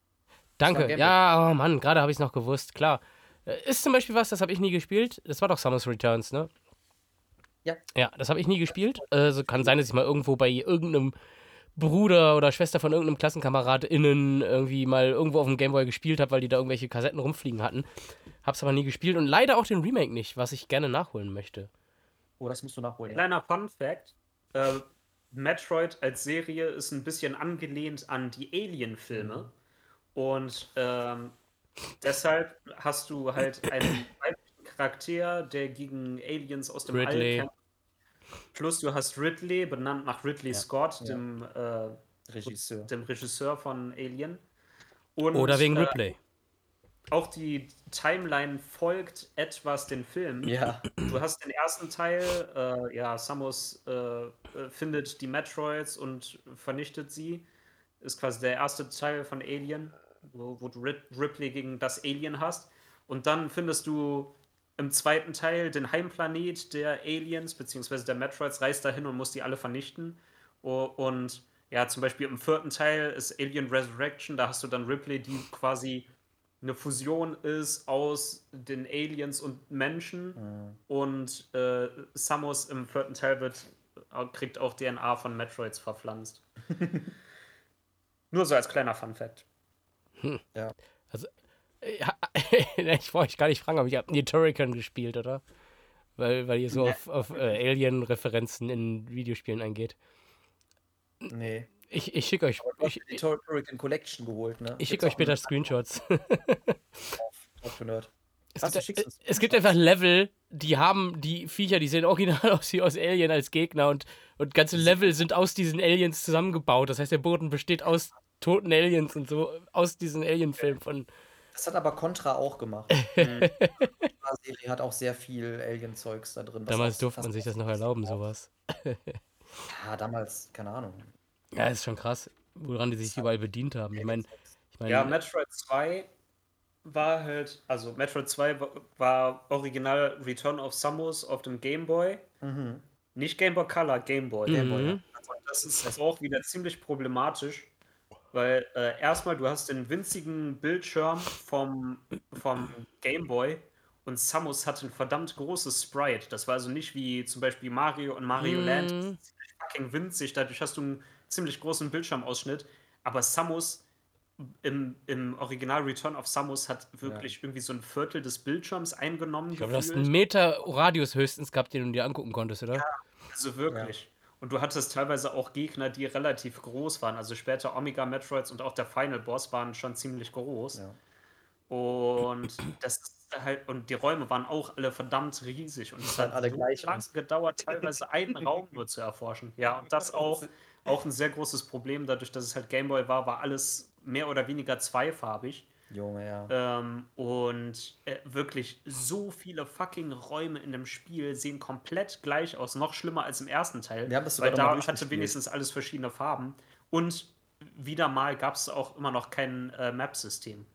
Danke. Game Boy. Ja, oh Mann, gerade habe ich es noch gewusst. Klar. Äh, Ist zum Beispiel was, das habe ich nie gespielt. Das war doch Samus Returns, ne? Ja. Ja, das habe ich nie gespielt. Also kann sein, dass ich mal irgendwo bei irgendeinem Bruder oder Schwester von irgendeinem KlassenkameradInnen irgendwie mal irgendwo auf dem Gameboy gespielt habe, weil die da irgendwelche Kassetten rumfliegen hatten. Hab's aber nie gespielt und leider auch den Remake nicht, was ich gerne nachholen möchte. Oh, das musst du nachholen. Ja. Kleiner Fun Fact: äh, Metroid als Serie ist ein bisschen angelehnt an die Alien-Filme. Und ähm, deshalb hast du halt einen weiblichen Charakter, der gegen Aliens aus dem Ridley. All kämpft. Plus du hast Ridley, benannt nach Ridley Ja. Scott, Ja. dem, äh, Regisseur. dem Regisseur von Alien. Und, Oder wegen äh, Ripley. Auch die Timeline folgt etwas den Film. Ja. Du hast den ersten Teil, äh, ja, Samus äh, findet die Metroids und vernichtet sie. Ist quasi der erste Teil von Alien, wo, wo du Rip Ripley gegen das Alien hast. Und dann findest du im zweiten Teil den Heimplanet der Aliens, beziehungsweise der Metroids, reist dahin und muss die alle vernichten. Und ja, zum Beispiel im vierten Teil ist Alien Resurrection, da hast du dann Ripley, die quasi eine Fusion ist aus den Aliens und Menschen. Und äh, Samus im vierten Teil wird, äh, kriegt auch DNA von Metroids verpflanzt. *laughs* Nur so als kleiner Fun-Fact. Ja, *laughs* ich wollte euch gar nicht fragen, aber ich habe nie Turrican gespielt, oder? Weil, weil ihr so auf, auf äh, Alien-Referenzen in Videospielen eingeht. Nee. Ich, ich schicke euch, ich, die Turrican Collection geholt, ne? ich schicke euch später Screenshots. Auf Nerd. Es Ach, gibt, uns es gibt einfach Level, die haben die Viecher, die sehen original *laughs* aus wie aus Alien als Gegner und, und ganze Level sind aus diesen Aliens zusammengebaut. Das heißt, der Boden besteht aus toten Aliens und so, aus diesen Alien-Filmen von. Das hat aber Contra auch gemacht. Mhm. *laughs* Die Serie hat auch sehr viel Alien-Zeugs da drin. Damals durfte man sich das noch erlauben, sowas. *laughs* Ja, damals, keine Ahnung. Ja, ist schon krass, woran die sich überall bedient haben. Ich meine, ich meine, Ja, Metroid 2 war halt, also Metroid 2 wa- war original Return of Samus auf dem Game Boy. Mhm. Nicht Game Boy Color, Game Boy. Game Boy, ja. Und das ist auch wieder ziemlich problematisch, weil äh, erstmal du hast den winzigen Bildschirm vom, vom Game Boy und Samus hat ein verdammt großes Sprite. Das war also nicht wie zum Beispiel Mario und Mario Land, das ist ziemlich fucking winzig, dadurch hast du einen ziemlich großen Bildschirmausschnitt, aber Samus im, im Original Return of Samus hat wirklich irgendwie so ein Viertel des Bildschirms eingenommen. ich glaube, du hast einen Meter Radius höchstens gehabt, den du dir angucken konntest, oder? Also wirklich. Und du hattest teilweise auch Gegner, die relativ groß waren. Also später Omega Metroids und auch der Final Boss waren schon ziemlich groß. Ja. Und das halt, und die Räume waren auch alle verdammt riesig. Und es hat alle so gleich gedauert, teilweise einen *laughs* Raum nur zu erforschen. Ja, und das auch, auch ein sehr großes Problem, dadurch, dass es halt Gameboy war, war alles mehr oder weniger zweifarbig. Junge, ja. Ähm, und äh, wirklich so viele fucking Räume in dem Spiel sehen komplett gleich aus. Noch schlimmer als im ersten Teil. Wir haben das weil sogar noch mal da hatte wenigstens alles verschiedene Farben. Und wieder mal gab es auch immer noch kein äh, Map-System.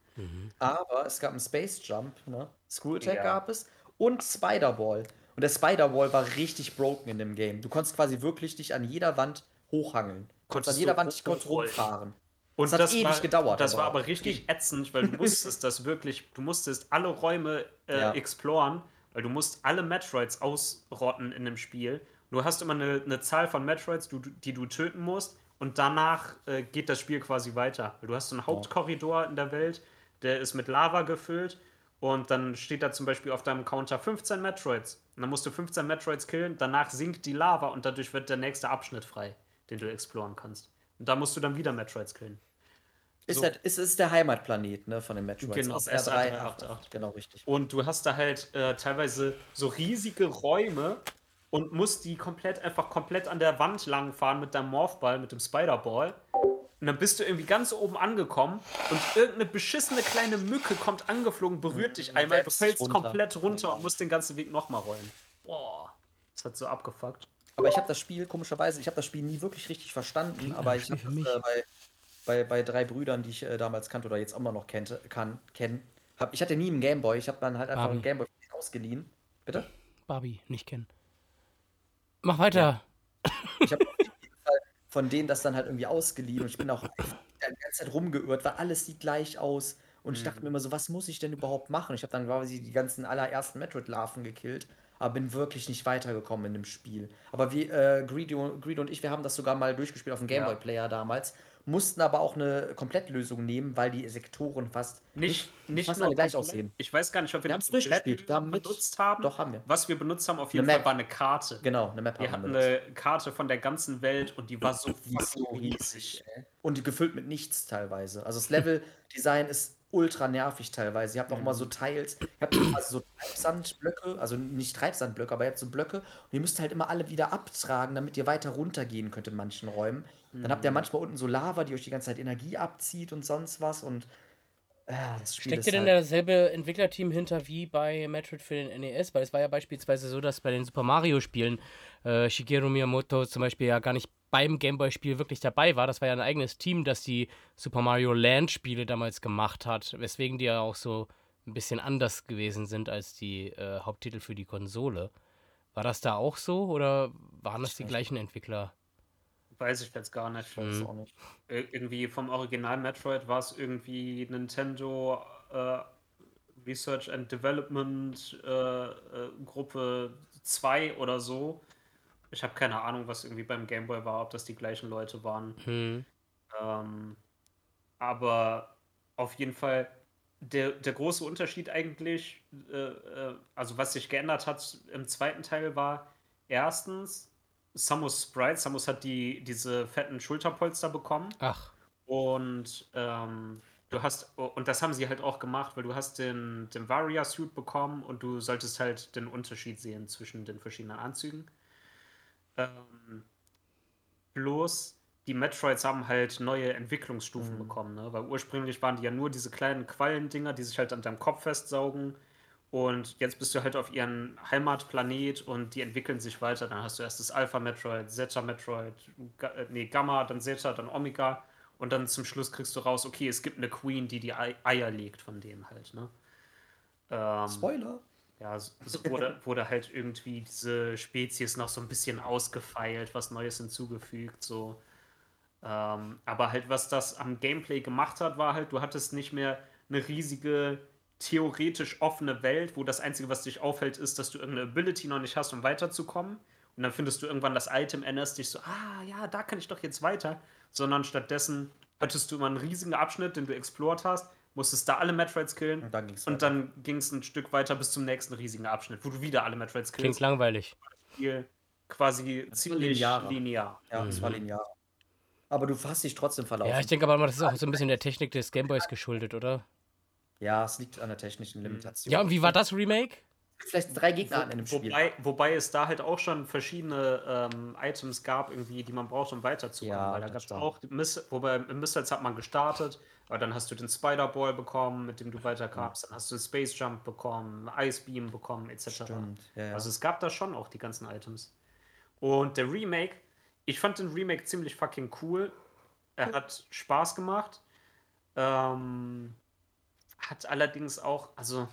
Aber es gab einen Space Jump, ne? Screw Attack Ja. gab es und Spider-Ball. Und der Spider-Ball war richtig broken in dem Game. Du konntest quasi wirklich dich an jeder Wand hochhangeln. Konntest an jeder Wand kurz hochrollen. rumfahren. Und Das hat ewig gedauert, Das aber- war aber richtig *laughs* ätzend, weil du musstest das wirklich, du musstest alle Räume äh, Ja. exploren, weil du musst alle Metroids ausrotten in dem Spiel. Du hast immer eine, eine Zahl von Metroids, du, die du töten musst und danach äh, geht das Spiel quasi weiter. Du hast so einen Hauptkorridor in der Welt, der ist mit Lava gefüllt und dann steht da zum Beispiel auf deinem Counter 15 Metroids. Und dann musst du 15 Metroids killen, danach sinkt die Lava und dadurch wird der nächste Abschnitt frei, den du exploren kannst. Und da musst du dann wieder Metroids killen. Ist, So. der, ist, ist der Heimatplanet, ne, von den Metroids. Genau, SR388. Genau, richtig. Und du hast da halt äh, teilweise so riesige Räume und musst die komplett einfach komplett an der Wand langfahren mit deinem Morphball, mit dem Spiderball. Und dann bist du irgendwie ganz oben angekommen und irgendeine beschissene kleine Mücke kommt angeflogen, berührt dich einmal, du fällst runter. komplett runter und musst den ganzen Weg nochmal rollen. Boah, das hat so abgefuckt. Aber ich habe das Spiel, komischerweise, ich habe das Spiel nie wirklich richtig verstanden, aber ich habe äh, bei, bei, bei drei Brüdern, die ich äh, damals kannte oder jetzt immer noch kennte, kann, kennen, hab, ich hatte nie einen Gameboy, ich habe dann halt einfach Barbie. einen Gameboy ausgeliehen. Bitte? Barbie, nicht kennen. Mach weiter. Ich habe auf jeden Fall von denen das dann halt irgendwie ausgeliehen und ich bin auch die ganze Zeit rumgeirrt, weil alles sieht gleich aus. Und ich dachte mir immer so, was muss ich denn überhaupt machen? Ich habe dann quasi die ganzen allerersten Metroid-Larven gekillt, aber bin wirklich nicht weitergekommen in dem Spiel. Aber wie äh, Greedo, Greedo und ich, wir haben das sogar mal durchgespielt auf dem Game Ja. Boy Player damals, mussten aber auch eine Komplettlösung nehmen, weil die Sektoren fast Nicht, nicht fast nur gleich aussehen. Ich weiß gar nicht, ob wir Wir haben's durchgespielt. Wir haben mit- benutzt haben. Doch, haben wir. Was wir benutzt haben, auf jeden Eine Fall Map. war eine Karte. Genau, eine Map Wir hatten wir. eine Karte von der ganzen Welt und die war so so riesig. ey. Und gefüllt mit nichts teilweise. Also das Level-Design ist ultra nervig teilweise. Ihr habt auch immer so Teils, ihr habt also so Treibsandblöcke, also nicht Treibsandblöcke, aber ihr habt so Blöcke und ihr müsst halt immer alle wieder abtragen, damit ihr weiter runtergehen könnt in manchen Räumen. Dann habt ihr manchmal unten so Lava, die euch die ganze Zeit Energie abzieht und sonst was und äh, das Spiel Steckt ihr denn halt, dasselbe Entwicklerteam hinter wie bei Metroid für den NES? Weil es war ja beispielsweise so, dass bei den Super Mario-Spielen äh, Shigeru Miyamoto zum Beispiel ja gar nicht beim Gameboy-Spiel wirklich dabei war. Das war ja ein eigenes Team, das die Super Mario Land-Spiele damals gemacht hat, weswegen die ja auch so ein bisschen anders gewesen sind als die äh, Haupttitel für die Konsole. War das da auch so oder waren das die gleichen Entwickler? Weiß ich jetzt gar nicht. Mhm. auch nicht. Ir- Irgendwie vom Original Metroid war es irgendwie Nintendo äh, Research and Development äh, äh, Gruppe 2 oder so. Ich habe keine Ahnung, was irgendwie beim Game Boy war, ob das die gleichen Leute waren. Hm. Ähm, aber auf jeden Fall der, der große Unterschied eigentlich, äh, äh, also was sich geändert hat im zweiten Teil war, erstens, Samus Sprite, Samus hat die, diese fetten Schulterpolster bekommen Ach, und ähm, du hast, und das haben sie halt auch gemacht, weil du hast den, den Varia-Suit bekommen und du solltest halt den Unterschied sehen zwischen den verschiedenen Anzügen. Ähm, bloß die Metroids haben halt neue Entwicklungsstufen bekommen, ne? Weil ursprünglich waren die ja nur diese kleinen Quallendinger, die sich halt an deinem Kopf festsaugen. Und jetzt bist du halt auf ihren Heimatplanet und die entwickeln sich weiter. Dann hast du erst das Alpha Metroid, Zeta Metroid, Ga äh, nee, Gamma, dann Zeta, dann Omega. Und dann zum Schluss kriegst du raus, okay, es gibt eine Queen, die die Ei Eier legt von denen halt, ne? Ähm, Spoiler. Ja, es wurde, *laughs* wurde halt irgendwie diese Spezies noch so ein bisschen ausgefeilt, was Neues hinzugefügt, so. Ähm, aber halt, was das am Gameplay gemacht hat, war halt, du hattest nicht mehr eine riesige, theoretisch offene Welt, wo das Einzige, was dich aufhält, ist, dass du irgendeine Ability noch nicht hast, um weiterzukommen. Und dann findest du irgendwann das Item, erinnerst dich so, ah ja, da kann ich doch jetzt weiter. Sondern stattdessen hattest du immer einen riesigen Abschnitt, den du explored hast, musstest da alle Metroids killen. Und dann ging's Und dann ging es ein Stück weiter bis zum nächsten riesigen Abschnitt, wo du wieder alle Metroids klingt killst. langweilig. Spiel quasi war ziemlich linearer. linear. Ja, das war linear. Aber du hast dich trotzdem verlaufen. Ja, ich denke aber mal, das ist auch so ein bisschen der Technik des Gameboys geschuldet, oder? Ja, es liegt an der technischen Limitation. Ja, und wie war das Remake? Vielleicht drei Gegner an einem Spiel. Wobei, wobei es da halt auch schon verschiedene ähm, Items gab, irgendwie, die man braucht, um weiterzukommen. Ja, Weil da gab es auch, Miss wobei im Missiles hat man gestartet, aber dann hast du den Spider-Ball bekommen, mit dem du weiterkamst, dann hast du Space Jump bekommen, Ice Beam bekommen, etc. Ja, ja. Also es gab da schon auch die ganzen Items. Und der Remake, ich fand den Remake ziemlich fucking cool. Er hat Spaß gemacht. Ähm, hat allerdings auch, also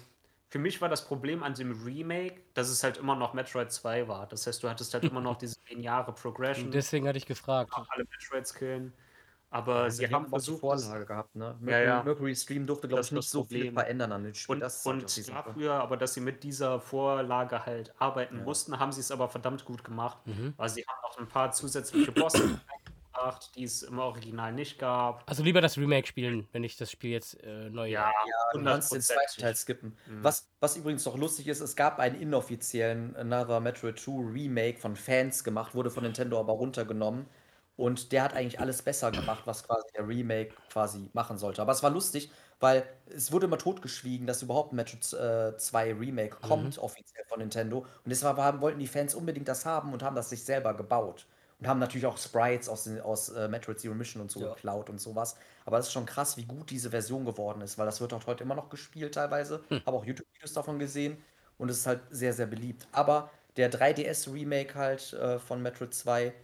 für mich war das Problem an dem Remake, dass es halt immer noch Metroid 2 war. Das heißt, du hattest halt immer noch *laughs* diese lineare Progression, Deswegen hatte ich gefragt. alle Metroids killen. Aber sie Die haben versucht, Vorlage gehabt, ne? Ja, Mercury, ja. Mercury Stream durfte, glaube ich, nicht so viel verändern an dem Spiel. Und, das und dafür, aber dass sie mit dieser Vorlage halt arbeiten mussten, haben sie es aber verdammt gut gemacht. Mhm. Weil sie haben auch ein paar zusätzliche Bosse *coughs* eingebracht, die es im Original nicht gab. Also lieber das Remake spielen, wenn ich das Spiel jetzt äh, neu. Ja, du kannst den zweiten Teil skippen. Was, was übrigens noch lustig ist, es gab einen inoffiziellen Another Metroid 2 Remake von Fans gemacht, wurde von Nintendo aber runtergenommen. Und der hat eigentlich alles besser gemacht, was quasi der Remake quasi machen sollte. Aber es war lustig, weil es wurde immer totgeschwiegen, dass überhaupt ein Metroid äh, 2 Remake kommt, offiziell von Nintendo. Und deshalb haben, wollten die Fans unbedingt das haben und haben das sich selber gebaut. Und haben natürlich auch Sprites aus, aus äh, Metroid Zero Mission und so Ja. geklaut und sowas. Aber es ist schon krass, wie gut diese Version geworden ist, weil das wird auch heute immer noch gespielt teilweise. Habe auch YouTube-Videos davon gesehen und es ist halt sehr, sehr beliebt. Aber der 3DS-Remake halt äh, von Metroid 2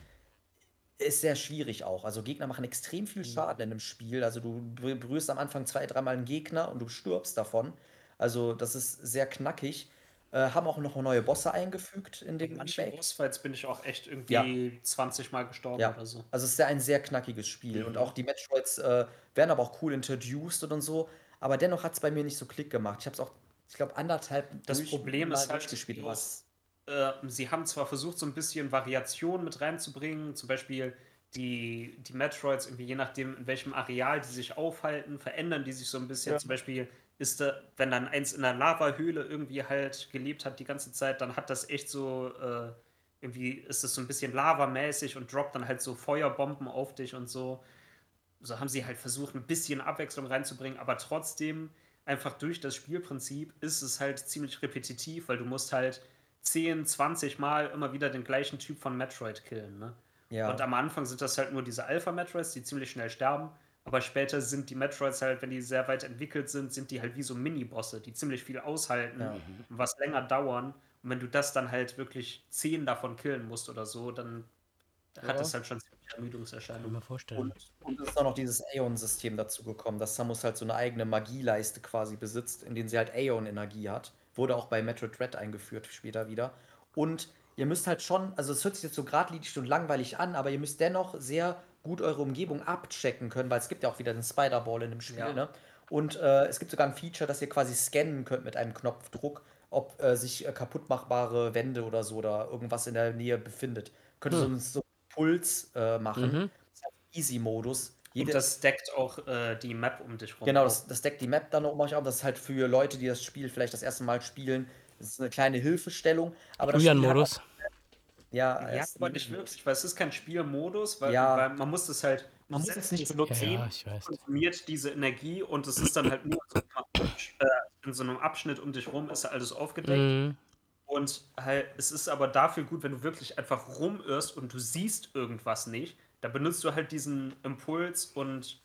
ist sehr schwierig auch. Also Gegner machen extrem viel Schaden in dem Spiel. Also du ber- berührst am Anfang zwei, dreimal einen Gegner und du stirbst davon. Also das ist sehr knackig. Äh, haben auch noch neue Bosse eingefügt in dem Manche. Bossfights bin ich auch echt irgendwie 20 Mal gestorben Ja, oder so. also es ist ja ein sehr knackiges Spiel und auch die Metroids äh, werden aber auch cool introduced und so, aber dennoch hat es bei mir nicht so Klick gemacht. Ich habe es auch, ich glaube, anderthalb Das Problem ist halt, durchgespielt. bloß, äh, sie haben zwar versucht, so ein bisschen Variation mit reinzubringen, zum Beispiel die, die Metroids, irgendwie je nachdem, in welchem Areal die sich aufhalten, verändern die sich so ein bisschen. Ja. Zum Beispiel ist da, wenn dann eins in der Lavahöhle irgendwie halt gelebt hat die ganze Zeit, dann hat das echt so, äh, irgendwie ist das so ein bisschen lavamäßig und droppt dann halt so Feuerbomben auf dich und so. so haben sie halt versucht, ein bisschen Abwechslung reinzubringen, aber trotzdem einfach durch das Spielprinzip ist es halt ziemlich repetitiv, weil du musst halt 10, 20 Mal immer wieder den gleichen Typ von Metroid killen. Ne? Ja. Und am Anfang sind das halt nur diese Alpha-Metroids, die ziemlich schnell sterben. Aber später sind die Metroids halt, wenn die sehr weit entwickelt sind, sind die halt wie so Mini-Bosse, die ziemlich viel aushalten Ja. und was länger dauern. Und wenn du das dann halt wirklich 10 davon killen musst oder so, dann Ja. hat es halt schon ziemlich Ermüdungserscheinungen. Und, und es ist auch noch dieses Aeon-System dazu gekommen, dass Samus halt so eine eigene Magieleiste quasi besitzt, in denen sie halt Aeon-Energie hat. Wurde auch bei Metroid Dread eingeführt später wieder. Und ihr müsst halt schon, also es hört sich jetzt so geradlinig und langweilig an, aber ihr müsst dennoch sehr gut eure Umgebung abchecken können, weil es gibt ja auch wieder den Spider-Ball in dem Spiel, Ja. ne? Und äh, es gibt sogar ein Feature, dass ihr quasi scannen könnt mit einem Knopfdruck, ob äh, sich äh, kaputtmachbare Wände oder so oder irgendwas in der Nähe befindet. Könnt ihr Hm. so, so einen Puls äh, machen. Mhm. Easy-Modus. Und Jede- das deckt auch äh, die Map um dich rum. Genau, das, das deckt die Map dann nochmal auf. Das ist halt für Leute, die das Spiel vielleicht das erste Mal spielen, das ist eine kleine Hilfestellung. Aber das auch- Ja, Ja, es- aber nicht wirklich, weil es ist kein Spielmodus, weil, Ja. weil man muss es halt, Man muss es nicht benutzen. Ja, ja, Themen, ich weiß. konsumiert diese Energie und es ist dann halt nur so, äh, in so einem Abschnitt um dich rum ist alles aufgedeckt Mhm. und halt, es ist aber dafür gut, wenn du wirklich einfach rumirrst und du siehst irgendwas nicht, da benutzt du halt diesen Impuls und,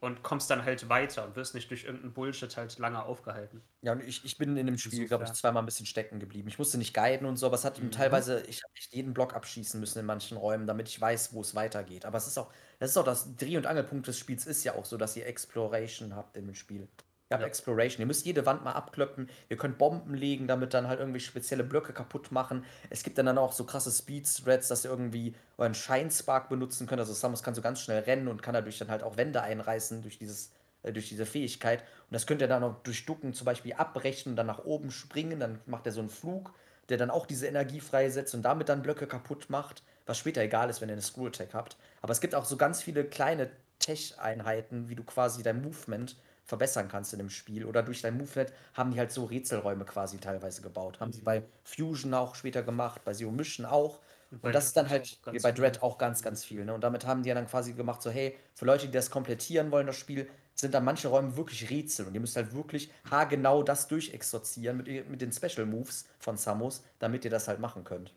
und kommst dann halt weiter und wirst nicht durch irgendeinen Bullshit halt lange aufgehalten. Ja, und ich, ich bin in dem Spiel, glaube ich, zweimal ein bisschen stecken geblieben. Ich musste nicht guiden und so, aber es hat Mhm. teilweise, ich habe echt jeden Block abschießen müssen in manchen Räumen, damit ich weiß, wo es weitergeht. Aber es ist auch, das ist auch das Dreh- und Angelpunkt des Spiels ist ja auch so, dass ihr Exploration habt in dem Spiel. Ihr habt Ja. Exploration. Ihr müsst jede Wand mal abklöppen. Ihr könnt Bomben legen, damit dann halt irgendwie spezielle Blöcke kaputt machen. Es gibt dann, dann auch so krasse Speed-Threads, dass ihr irgendwie euren Scheinspark benutzen könnt. Also Samus kann so ganz schnell rennen und kann dadurch dann halt auch Wände einreißen durch dieses äh, durch diese Fähigkeit. Und das könnt ihr dann auch durch Ducken zum Beispiel abbrechen und dann nach oben springen. Dann macht er so einen Flug, der dann auch diese Energie freisetzt und damit dann Blöcke kaputt macht. Was später egal ist, wenn ihr eine Screw Attack habt. Aber es gibt auch so ganz viele kleine Tech-Einheiten, wie du quasi dein Movement verbessern kannst in dem Spiel. Oder durch dein Movement haben die halt so Rätselräume quasi teilweise gebaut. Haben sie bei Fusion auch später gemacht, bei Zero Mission auch. bei Und das ist dann halt bei. Dread auch ganz, ganz viel. Ne? Und damit haben die ja dann quasi gemacht, so, hey, für Leute, die das komplettieren wollen, das Spiel, sind dann manche Räume wirklich Rätsel. Und ihr müsst halt wirklich haargenau das durchexorzieren mit, mit den Special Moves von Samus, damit ihr das halt machen könnt.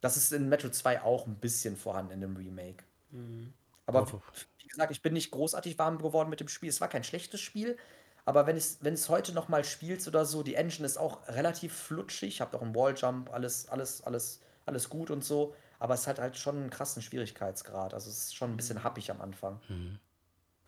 Das ist in Metroid 2 auch ein bisschen vorhanden in dem Remake. Mhm. Aber gesagt, ich bin nicht großartig warm geworden mit dem Spiel. Es war kein schlechtes Spiel. Aber wenn es, wenn es heute nochmal spielst oder so, die Engine ist auch relativ flutschig. Habt auch einen Walljump, alles, alles, alles, alles gut und so. Aber es hat halt schon einen krassen Schwierigkeitsgrad. Also es ist schon ein bisschen happig am Anfang. Mhm.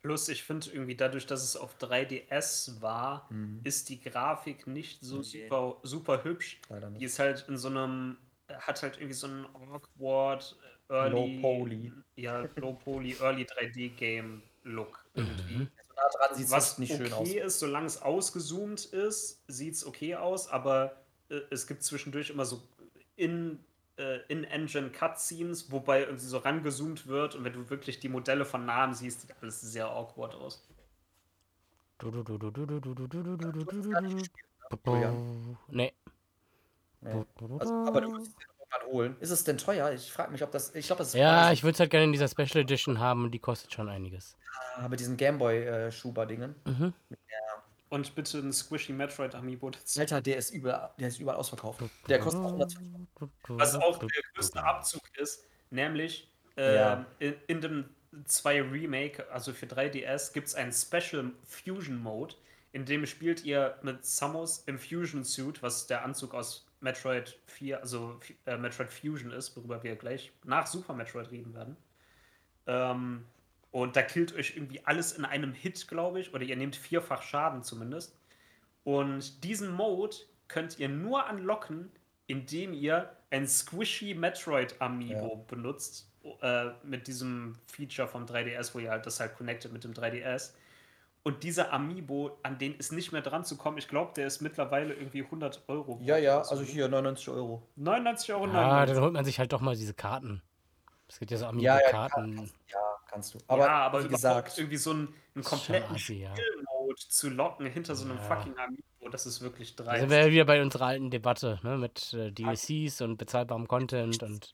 Plus, ich finde irgendwie dadurch, dass es auf 3DS war, Mhm. ist die Grafik nicht so super, super hübsch. Leider Die ist halt in so einem, hat halt irgendwie so einen awkward, early, Low Poly. ja, Low Poly, Early 3D Game Look irgendwie. Mhm. So nah dran sieht es Was nicht schön aus. okay ist, solange es ausgezoomt ist, sieht es okay aus, aber äh, es gibt zwischendurch immer so in, äh, in-Engine Cutscenes, wobei irgendwie so rangezoomt wird und wenn du wirklich die Modelle von nahem siehst, sieht alles sehr awkward aus. Du, du, du, du, du, du, du, Also, irgendwann holen. Ist es denn teuer? Ich frage mich, ob das. Ich glaube, das ist Ja, ich würde es halt gerne in dieser Special Edition haben, die kostet schon einiges. Ah, mit diesen Gameboy-Schuber-Dingen. Mhm. Und bitte ein Squishy Metroid Amiibo dazu. Alter, der ist überall, der ist überall ausverkauft. Der kostet auch 120 Was auch der größte Abzug ist, nämlich äh, Ja. in, in dem 2 Remake, also für 3DS, gibt es einen Special Fusion Mode, in dem spielt ihr mit Samus im Fusion Suit, was der Anzug aus Metroid 4, also äh, Metroid Fusion ist, worüber wir gleich nach Super Metroid reden werden. Ähm, und da killt euch irgendwie alles in einem Hit, glaube ich, oder ihr nehmt vierfach Schaden zumindest. Und diesen Mode könnt ihr nur anlocken, indem ihr ein Squishy Metroid Amiibo benutzt. Äh, mit diesem Feature vom 3DS, wo ihr halt das halt connectet mit dem 3DS. Und dieser Amiibo, an den ist nicht mehr dran zu kommen. Ich glaube, der ist mittlerweile irgendwie 100 Euro. Ja, ja, also hier 99 Euro. 99 Euro. Ah, dann holt man sich halt doch mal diese Karten. Es gibt ja so Ja, ja, Amiibo-Karten. Ja, kannst du. Aber, ja, aber wie gesagt, irgendwie so einen, einen kompletten ja. Spielmode zu locken hinter so einem Ja. fucking Amiibo, das ist wirklich Da dreist. sind wir ja wieder bei unserer alten Debatte, ne? Mit äh, DLCs und bezahlbarem Content und.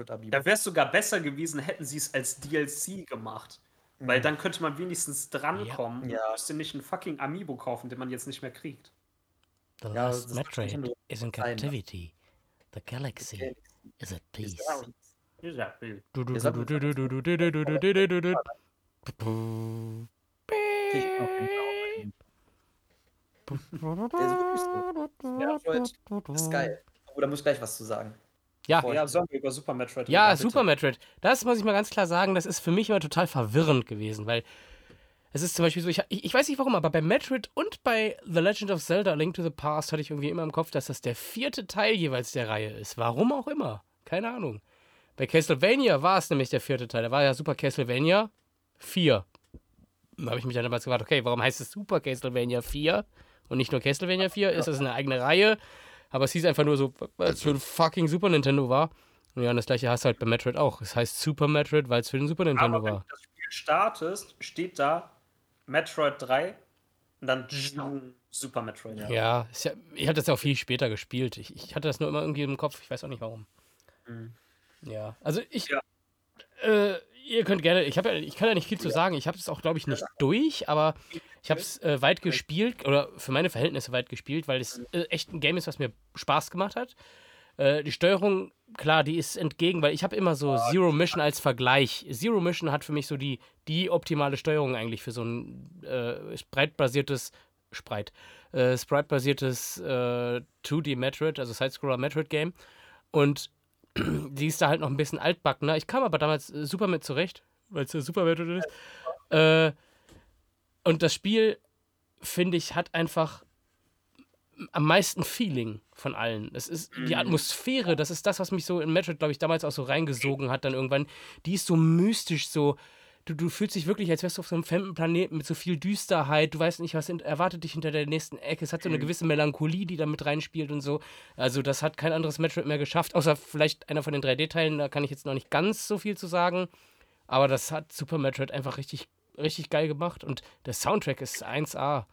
Da wäre es sogar besser gewesen, hätten sie es als DLC gemacht. Weil mhm. dann könnte man wenigstens drankommen ja. und müsste nicht einen fucking Amiibo kaufen, den man jetzt nicht mehr kriegt. The ja, last Metroid is in captivity. The galaxy, the galaxy is at peace. Is at peace. Der ist wirklich so. Metroid ist geil. Aber da muss ich gleich was zu sagen. Ja. Ja, sollen wir über Super Metroid Ja, reden? Super Metroid. Das muss ich mal ganz klar sagen, das ist für mich immer total verwirrend gewesen, weil es ist zum Beispiel so, ich, ich, ich weiß nicht warum, aber bei Metroid und bei The Legend of Zelda A Link to the Past hatte ich irgendwie immer im Kopf, dass das der vierte Teil jeweils der Reihe ist. Warum auch immer. Keine Ahnung. Bei Castlevania war es nämlich der vierte Teil. Da war ja Super Castlevania 4. Da habe ich mich dann damals gefragt, okay, warum heißt es Super Castlevania 4 und nicht nur Castlevania 4? Ist das eine eigene Reihe? Aber es hieß einfach nur so, weil es für ein fucking Super Nintendo war. Und ja, und das gleiche hast du halt bei Metroid auch. Es heißt Super Metroid, weil es für den Super Nintendo Aber wenn war. du das Spiel startest, steht da Metroid 3 und dann Super Metroid. Ja, ist ja ich habe das ja auch viel später gespielt. Ich, ich hatte das nur immer irgendwie im Kopf. Ich weiß auch nicht warum. Mhm. Ja, also ich. Ja. Äh, ihr könnt gerne. Ich, hab ja, ich kann ja nicht viel zu sagen. Ich habe es auch, glaube ich, nicht durch, aber ich habe es äh, weit gespielt oder für meine Verhältnisse weit gespielt, weil es äh, echt ein Game ist, was mir Spaß gemacht hat. Äh, die Steuerung, klar, die ist entgegen, weil ich habe immer so Zero Mission als Vergleich. Zero Mission hat für mich so die, die optimale Steuerung eigentlich für so ein äh, sprite-basiertes Sprite, äh, sprite-basiertes äh, 2D Metroid, also Sidescroller Metroid Game. Und *clears throat* die ist da halt noch ein bisschen altbackener. Ich kam aber damals äh, super mit zurecht, weil es ja Super Metroid ist. Äh, und das Spiel, finde ich, hat einfach am meisten Feeling von allen. Es ist die Atmosphäre, das ist das, was mich so in Metroid, glaube ich, damals auch so reingesogen hat, dann irgendwann. Die ist so mystisch, so. Du, du fühlst dich wirklich, als wärst du auf so einem fremden Planeten mit so viel Düsterheit. Du weißt nicht, was erwartet dich hinter der nächsten Ecke. Es hat so eine gewisse Melancholie, die da mit reinspielt und so. Also, das hat kein anderes Metroid mehr geschafft, außer vielleicht einer von den 3D-Teilen. Da kann ich jetzt noch nicht ganz so viel zu sagen. Aber das hat Super Metroid einfach richtig, richtig geil gemacht. Und der Soundtrack ist 1A.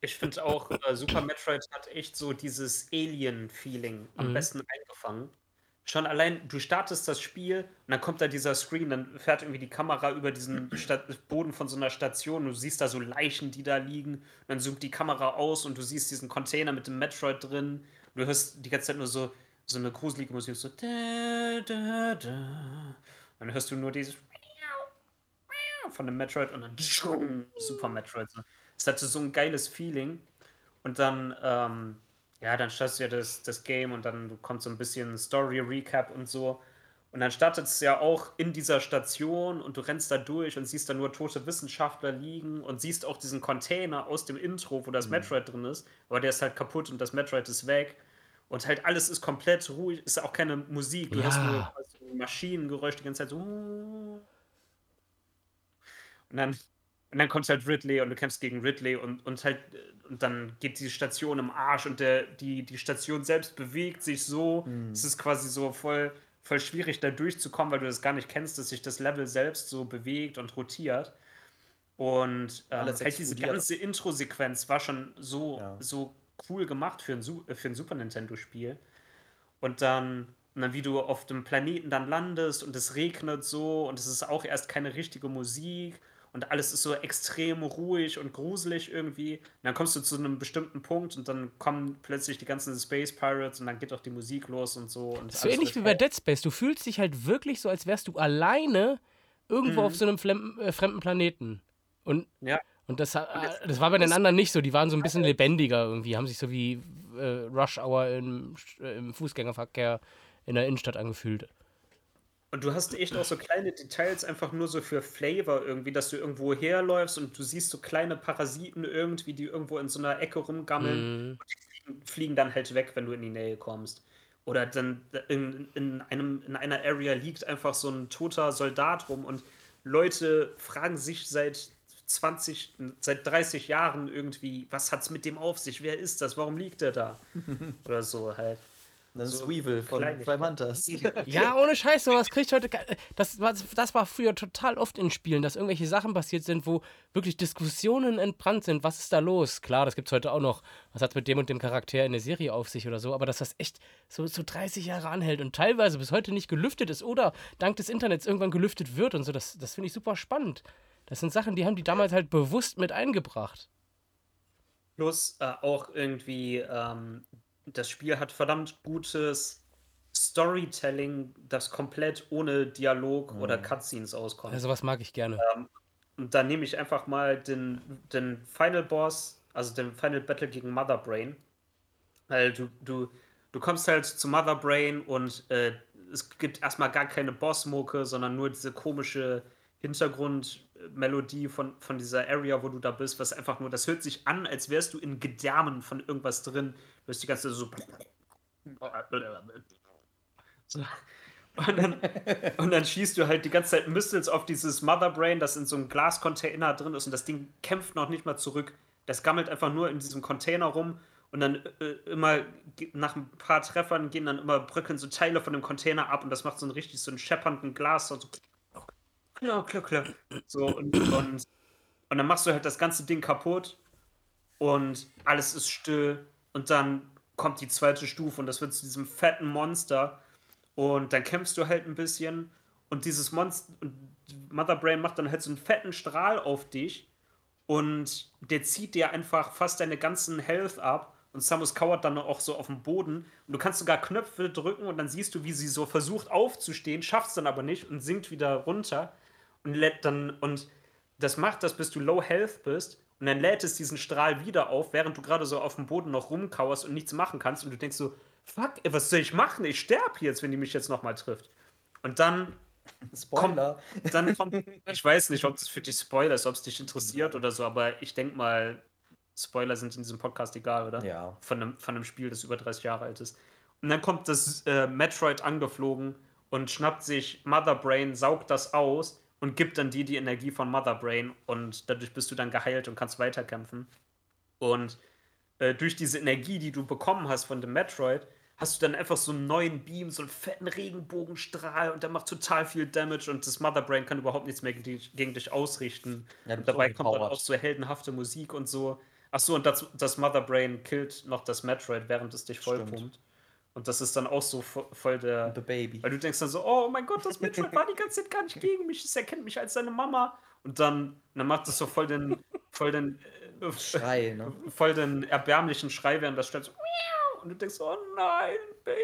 Ich finde auch, äh, Super Metroid hat echt so dieses Alien-Feeling am Mhm. besten eingefangen. Schon allein, du startest das Spiel und dann kommt da dieser Screen, dann fährt irgendwie die Kamera über diesen Sta Boden von so einer Station. Du siehst da so Leichen, die da liegen. Dann zoomt die Kamera aus und du siehst diesen Container mit dem Metroid drin. Du hörst die ganze Zeit nur so, so eine gruselige Musik, so da, da, da. Dann hörst du nur dieses von dem Metroid und dann Super Metroid. Es hatte so ein geiles Feeling. Und dann, ähm, ja, dann startest du ja das, das Game und dann kommt so ein bisschen Story-Recap und so. Und dann startet es ja auch in dieser Station und du rennst da durch und siehst da nur tote Wissenschaftler liegen und siehst auch diesen Container aus dem Intro, wo das Metroid drin ist. Aber der ist halt kaputt und das Metroid ist weg. Und halt alles ist komplett ruhig, ist auch keine Musik. Du Ja. hast nur so Maschinengeräusch die ganze Zeit so. Und dann, und dann kommt halt Ridley und du kämpfst gegen Ridley und, und halt, äh, und dann geht die Station im Arsch und der, die, die Station selbst bewegt sich so. Es ist quasi so voll, voll schwierig, da durchzukommen, weil du das gar nicht kennst, dass sich das Level selbst so bewegt und rotiert. Und ähm, halt diese ganze Intro-Sequenz war schon so, Ja. so cool gemacht für ein, äh, für ein Super Nintendo-Spiel. Und dann, und dann, wie du auf dem Planeten dann landest und es regnet so und es ist auch erst keine richtige Musik und alles ist so extrem ruhig und gruselig irgendwie. Und dann kommst du zu einem bestimmten Punkt und dann kommen plötzlich die ganzen Space Pirates und dann geht auch die Musik los und so. Und So ähnlich wie bei Dead Space. Du fühlst dich halt wirklich so, als wärst du alleine irgendwo auf so einem fremden, äh, fremden Planeten. Und, Ja. und das, das war bei den anderen nicht so. Die waren so ein bisschen lebendiger irgendwie, haben sich so wie äh, Rush Hour im, äh, im Fußgängerverkehr in der Innenstadt angefühlt. Und du hast echt auch so kleine Details einfach nur so für Flavor irgendwie, dass du irgendwo herläufst und du siehst so kleine Parasiten irgendwie, die irgendwo in so einer Ecke rumgammeln Mhm. und die fliegen, fliegen dann halt weg, wenn du in die Nähe kommst. Oder dann in, in, einem, in einer Area liegt einfach so ein toter Soldat rum und Leute fragen sich seit 20, seit 30 Jahren irgendwie, was hat's mit dem auf sich? Wer ist das? Warum liegt der da? *laughs* Oder so halt. Das ist So Weevil von. Prime Hunters. *laughs* Ja, ohne Scheiß, sowas kriegt heute. Das war, das war früher total oft in Spielen, dass irgendwelche Sachen passiert sind, wo wirklich Diskussionen entbrannt sind. Was ist da los? Klar, das gibt es heute auch noch. Was hat mit dem und dem Charakter in der Serie auf sich oder so? Aber dass das echt so, so 30 Jahre anhält und teilweise bis heute nicht gelüftet ist oder dank des Internets irgendwann gelüftet wird und so, das, das finde ich super spannend. Das sind Sachen, die haben die damals halt bewusst mit eingebracht. Plus äh, auch irgendwie, ähm, das Spiel hat verdammt gutes Storytelling, das komplett ohne Dialog Mhm. oder Cutscenes auskommt. Also was mag ich gerne. Und dann nehme ich einfach mal den, den Final Boss, also den Final Battle gegen Mother Brain. Weil du, du, du kommst halt zu Mother Brain und äh, es gibt erstmal gar keine Boss-Mucke, sondern nur diese komische Hintergrundmelodie von, von dieser Area, wo du da bist, was einfach nur, das hört sich an, als wärst du in Gedärmen von irgendwas drin. Du hast die ganze Zeit so. *laughs* so. Und dann, und dann schießt du halt die ganze Zeit Missiles auf dieses Mother Brain, das in so einem Glascontainer drin ist und das Ding kämpft noch nicht mal zurück. Das gammelt einfach nur in diesem Container rum und dann äh, immer ge- nach ein paar Treffern gehen dann immer bröckeln so Teile von dem Container ab und das macht so ein richtig so einen scheppernden Glas. So, klar, klar, klar. So und, und, und dann machst du halt das ganze Ding kaputt und alles ist still und dann kommt die zweite Stufe und das wird zu diesem fetten Monster und dann kämpfst du halt ein bisschen und dieses Monster, und Mother Brain macht dann halt so einen fetten Strahl auf dich und der zieht dir einfach fast deine ganzen Health ab und Samus kauert dann auch so auf dem Boden und du kannst sogar Knöpfe drücken und dann siehst du, wie sie so versucht aufzustehen, schafft es dann aber nicht und sinkt wieder runter und lädt dann und das macht das, bis du low health bist und dann lädt es diesen Strahl wieder auf, während du gerade so auf dem Boden noch rumkauerst und nichts machen kannst und du denkst so, fuck, was soll ich machen? Ich sterbe jetzt, wenn die mich jetzt nochmal trifft. Und dann Spoiler. dann kommt, ich weiß nicht, ob das für dich Spoiler ist, ob es dich interessiert oder so, aber ich denke mal, Spoiler sind in diesem Podcast egal, oder? Ja. Von einem, von einem Spiel, das über 30 Jahre alt ist. Und dann kommt das äh, Metroid angeflogen und schnappt sich Mother Brain, saugt das aus und gibt dann dir die Energie von Mother Brain und dadurch bist du dann geheilt und kannst weiterkämpfen. Und äh, durch diese Energie, die du bekommen hast von dem Metroid, hast du dann einfach so einen neuen Beam, so einen fetten Regenbogenstrahl und der macht total viel Damage und das Mother Brain kann überhaupt nichts mehr gegen dich, gegen dich ausrichten. Ja, und dabei kommt dann auch so heldenhafte Musik und so. Achso, und das, das Mother Brain killt noch das Metroid, während es dich vollpumpt. Und das ist dann auch so vo- voll der. The Baby. Weil du denkst dann so, oh mein Gott, das Metroid war die ganze Zeit gar nicht gegen mich, es erkennt mich als seine Mama. Und dann, dann macht es so voll den, voll den, äh, Schrei, ne? *laughs* voll den erbärmlichen Schrei, während das stellt so, und du denkst, oh nein, Baby.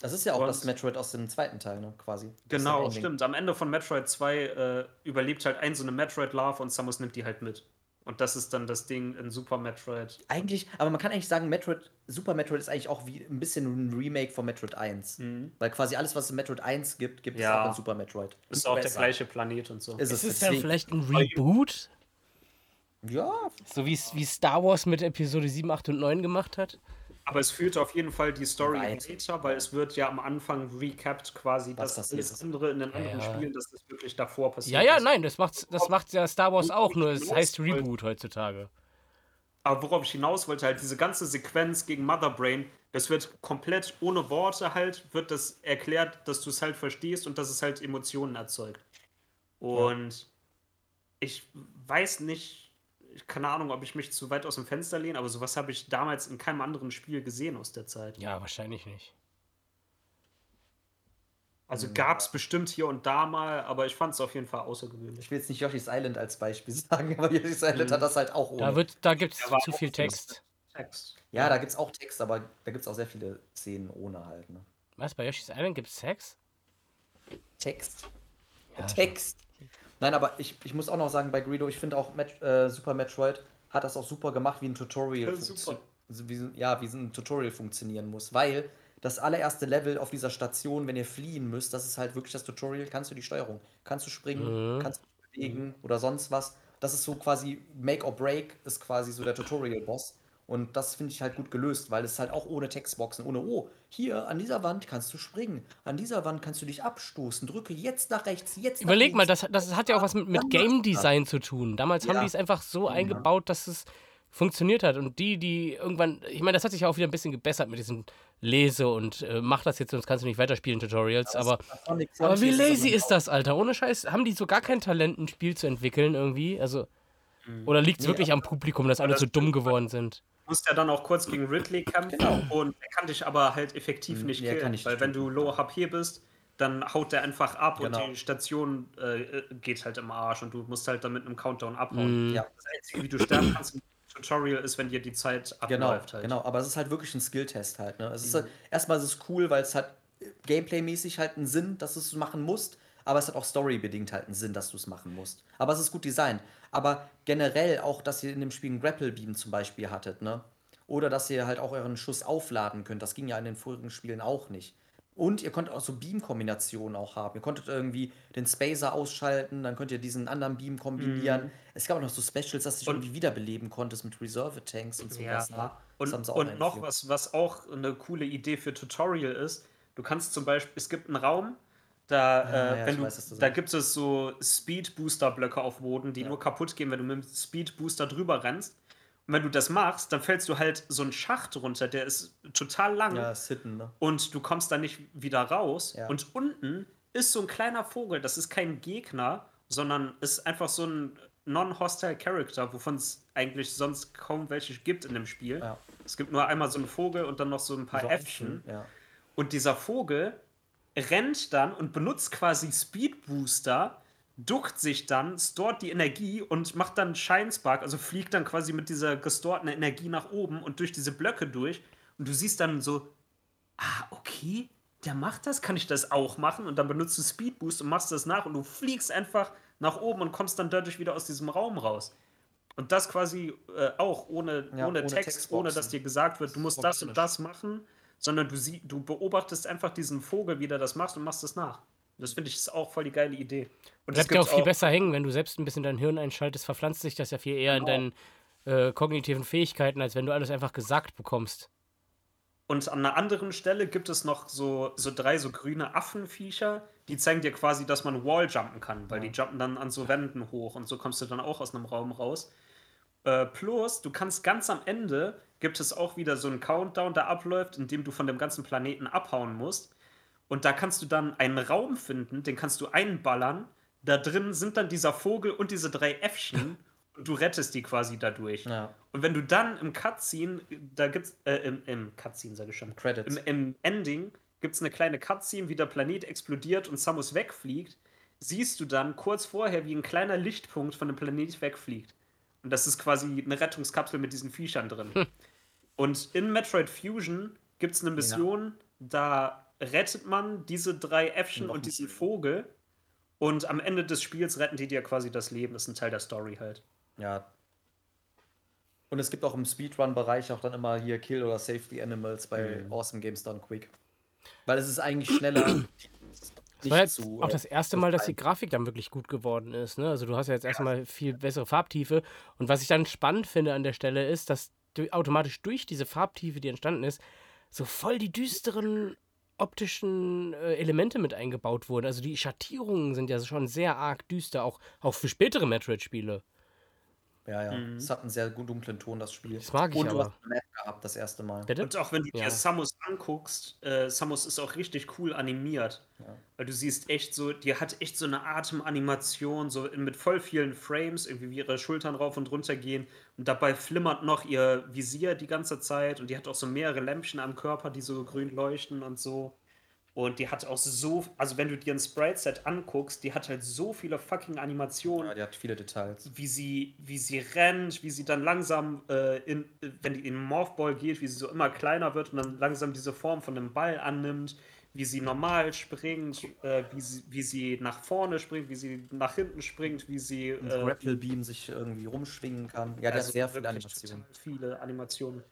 Das ist ja auch Und- das Metroid aus dem zweiten Teil, ne? Quasi. Genau, stimmt. Am Ende von Metroid 2 äh, überlebt halt ein so eine Metroid-Larve und Samus nimmt die halt mit. Und das ist dann das Ding in Super Metroid. Eigentlich, aber man kann eigentlich sagen, Metroid, Super Metroid ist eigentlich auch wie ein bisschen ein Remake von Metroid 1. Weil quasi alles, was es in Metroid 1 gibt, gibt es Ja. auch in Super Metroid. Ist auch der besser. gleiche Planet und so. Ist es Ist es dann vielleicht ein Reboot? Ja, So wie es wie Star Wars mit Episode 7, 8 und 9 gemacht hat? Aber es führt auf jeden Fall die Story Weit. weiter, weil es wird ja am Anfang recapped quasi, Was dass passiert alles ist. andere in den anderen Ja. Spielen, dass das wirklich davor passiert Ja, ja, ist. nein, das macht, das macht ja Star Wars auch, nur es heißt Reboot heutzutage. Aber worauf ich hinaus wollte, halt diese ganze Sequenz gegen Mother Brain, das wird komplett ohne Worte halt, wird das erklärt, dass du es halt verstehst und dass es halt Emotionen erzeugt. Und ich weiß nicht, keine Ahnung, ob ich mich zu weit aus dem Fenster lehne, aber sowas habe ich damals in keinem anderen Spiel gesehen aus der Zeit. Ja, wahrscheinlich nicht. Also Mhm. gab es bestimmt hier und da mal, aber ich fand es auf jeden Fall außergewöhnlich. ich will jetzt nicht Yoshi's Island als Beispiel *laughs* sagen, aber Yoshi's Island Mhm. hat das halt auch ohne. Da, wird, da gibt es war zu viel Text. Text. ja, da gibt es auch Text, aber da gibt es auch sehr viele Szenen ohne halt. Ne? Was, bei Yoshi's Island gibt es Sex? Text. Ja, Text. Nein, aber ich, ich muss auch noch sagen, bei Greedo, ich finde auch Met äh, Super Metroid hat das auch super gemacht, wie ein Tutorial. Super. wie, so- ja, wie ein Tutorial funktionieren muss. Weil das allererste Level auf dieser Station, wenn ihr fliehen müsst, das ist halt wirklich das Tutorial. Kannst du die Steuerung? Kannst du springen? Mhm. Kannst du bewegen? Oder sonst was? Das ist so quasi Make or Break, ist quasi so der Tutorial-Boss. Und das finde ich halt gut gelöst, weil es halt auch ohne Textboxen, ohne, oh, hier an dieser Wand kannst du springen, an dieser Wand kannst du dich abstoßen, drücke jetzt nach rechts, jetzt nach Überleg mal, das, das hat ja auch was mit, mit Game Design zu tun. Damals haben Ja. die es einfach so eingebaut, dass es funktioniert hat. Und die, die irgendwann, ich meine, das hat sich ja auch wieder ein bisschen gebessert mit diesem Lese und äh, mach das jetzt, sonst kannst du nicht weiterspielen, Tutorials. Aber, Sonic aber wie lazy aber ist das, Alter? Ohne Scheiß, haben die so gar kein Talent, ein Spiel zu entwickeln irgendwie? Also, oder liegt es Nee, wirklich am Publikum, dass alle das so dumm geworden sind? Du musst ja dann auch kurz gegen Ridley kämpfen und er kann dich aber halt effektiv Mhm, nicht ja, killen, weil wenn du low HP bist, dann haut der einfach ab Genau. und die Station äh, geht halt im Arsch und du musst halt dann mit einem Countdown abhauen. Mm, Ja. Das Einzige, wie du sterben kannst im Tutorial, ist, wenn dir die Zeit Genau, abläuft halt. genau. Aber es ist halt wirklich ein Skill-Test halt. Ne? Es ist Mhm. halt, erstmal ist es cool, weil es hat äh, Gameplay-mäßig halt einen Sinn, dass du es machen musst. Aber es hat auch storybedingt halt einen Sinn, dass du es machen musst. Aber es ist gut designt. Aber generell auch, dass ihr in dem Spiel einen Grapple-Beam zum Beispiel hattet, ne? Oder dass ihr halt auch euren Schuss aufladen könnt. Das ging ja in den vorigen Spielen auch nicht. Und ihr konntet auch so Beam-Kombinationen auch haben. Ihr konntet irgendwie den Spacer ausschalten, dann könnt ihr diesen anderen Beam kombinieren. Es gab auch noch so Specials, dass du dich Und- irgendwie wiederbeleben konntest mit Reserve-Tanks und sowas. ne? Das Und, haben sie auch und noch was, was auch eine coole Idee für Tutorial ist, du kannst zum Beispiel, es gibt einen Raum, da, äh, ja, wenn du, weiß, da gibt es so Speed-Booster-Blöcke auf Boden, die Ja. nur kaputt gehen, wenn du mit dem Speed-Booster drüber rennst. Und wenn du das machst, dann fällst du halt so einen Schacht runter, der ist total lang Ja, Sitten, ne? und du kommst da nicht wieder raus. Und unten ist so ein kleiner Vogel, das ist kein Gegner, sondern ist einfach so ein non-hostile Character, wovon es eigentlich sonst kaum welche gibt in dem Spiel. Es gibt nur einmal so einen Vogel und dann noch so ein paar So Äffchen. Und dieser Vogel rennt dann und benutzt quasi Speed Booster, duckt sich dann, stort die Energie und macht dann Shinespark, also fliegt dann quasi mit dieser gestorten Energie nach oben und durch diese Blöcke durch. Und du siehst dann so, ah, okay, der macht das, kann ich das auch machen? Und dann benutzt du Speed Boost und machst das nach und du fliegst einfach nach oben und kommst dann dadurch wieder aus diesem Raum raus. Und das quasi äh, auch ohne, Ja, ohne ohne Text, Textboxen. ohne dass dir gesagt wird, du musst das und das machen, sondern du, sie du beobachtest einfach diesen Vogel, wie der das macht und machst es nach. Das finde ich ist auch voll die geile Idee. Und das Bleibt ja auch viel besser hängen, wenn du selbst ein bisschen dein Hirn einschaltest, verpflanzt sich das ja viel eher in Genau. deinen äh, kognitiven Fähigkeiten, als wenn du alles einfach gesagt bekommst. Und an einer anderen Stelle gibt es noch so, so drei so grüne Affenviecher, die zeigen dir quasi, dass man Walljumpen kann, weil die jumpen dann an so Wänden hoch und so kommst du dann auch aus einem Raum raus. Äh, plus, du kannst ganz am Ende, gibt es auch wieder so einen Countdown, der abläuft, in dem du von dem ganzen Planeten abhauen musst. Und da kannst du dann einen Raum finden, den kannst du einballern. Da drin sind dann dieser Vogel und diese drei Äffchen *laughs* und du rettest die quasi dadurch. Ja. Und wenn du dann im Cutscene, da gibt's, äh, im, im Cutscene, sage ich schon, Credits. im, im Ending gibt es eine kleine Cutscene, wie der Planet explodiert und Samus wegfliegt, siehst du dann kurz vorher, wie ein kleiner Lichtpunkt von dem Planet wegfliegt. Und das ist quasi eine Rettungskapsel mit diesen Viechern drin. Und in Metroid Fusion gibt es eine Mission, da rettet man diese drei Äffchen und diesen Vogel. Und am Ende des Spiels retten die dir quasi das Leben. Das ist ein Teil der Story halt. Ja. Und es gibt auch im Speedrun-Bereich auch dann immer hier Kill oder Save the Animals bei Mhm. Awesome Games Done Quick. Weil es ist eigentlich schneller. *clears throat* Das war jetzt zu, auch äh, das erste Mal, dass die. Grafik dann wirklich gut geworden ist. Ne? Also du hast ja jetzt erstmal viel bessere Farbtiefe. Und was ich dann spannend finde an der Stelle ist, dass du automatisch durch diese Farbtiefe, die entstanden ist, so voll die düsteren optischen äh, Elemente mit eingebaut wurden. Also die Schattierungen sind ja schon sehr arg düster, auch, auch für spätere Metroid-Spiele. Ja, ja. Mhm. Es hat einen sehr gut dunklen Ton, das Spiel. Das mag ich Und du aber. hast eine Map gehabt, das erste Mal. Bitte? Und auch wenn du Ja. dir Samus anguckst, äh, Samus ist auch richtig cool animiert. Ja. Weil du siehst echt so, die hat echt so eine Atemanimation, so mit voll vielen Frames, irgendwie wie ihre Schultern rauf und runter gehen. Und dabei flimmert noch ihr Visier die ganze Zeit. Und die hat auch so mehrere Lämpchen am Körper, die so grün leuchten und so. Und die hat auch so, also wenn du dir ein Sprite-Set anguckst, die hat halt so viele fucking Animationen Ja, die hat viele Details. wie sie, wie sie rennt, wie sie dann langsam, äh, in, wenn die in den Morphball geht, wie sie so immer kleiner wird und dann langsam diese Form von einem Ball annimmt, wie sie normal springt, äh, wie, sie, wie sie nach vorne springt, wie sie nach hinten springt, wie sie. Äh, Grapple Beam sich irgendwie rumschwingen kann. Ja, der also sehr viele Animationen. Viele Animationen.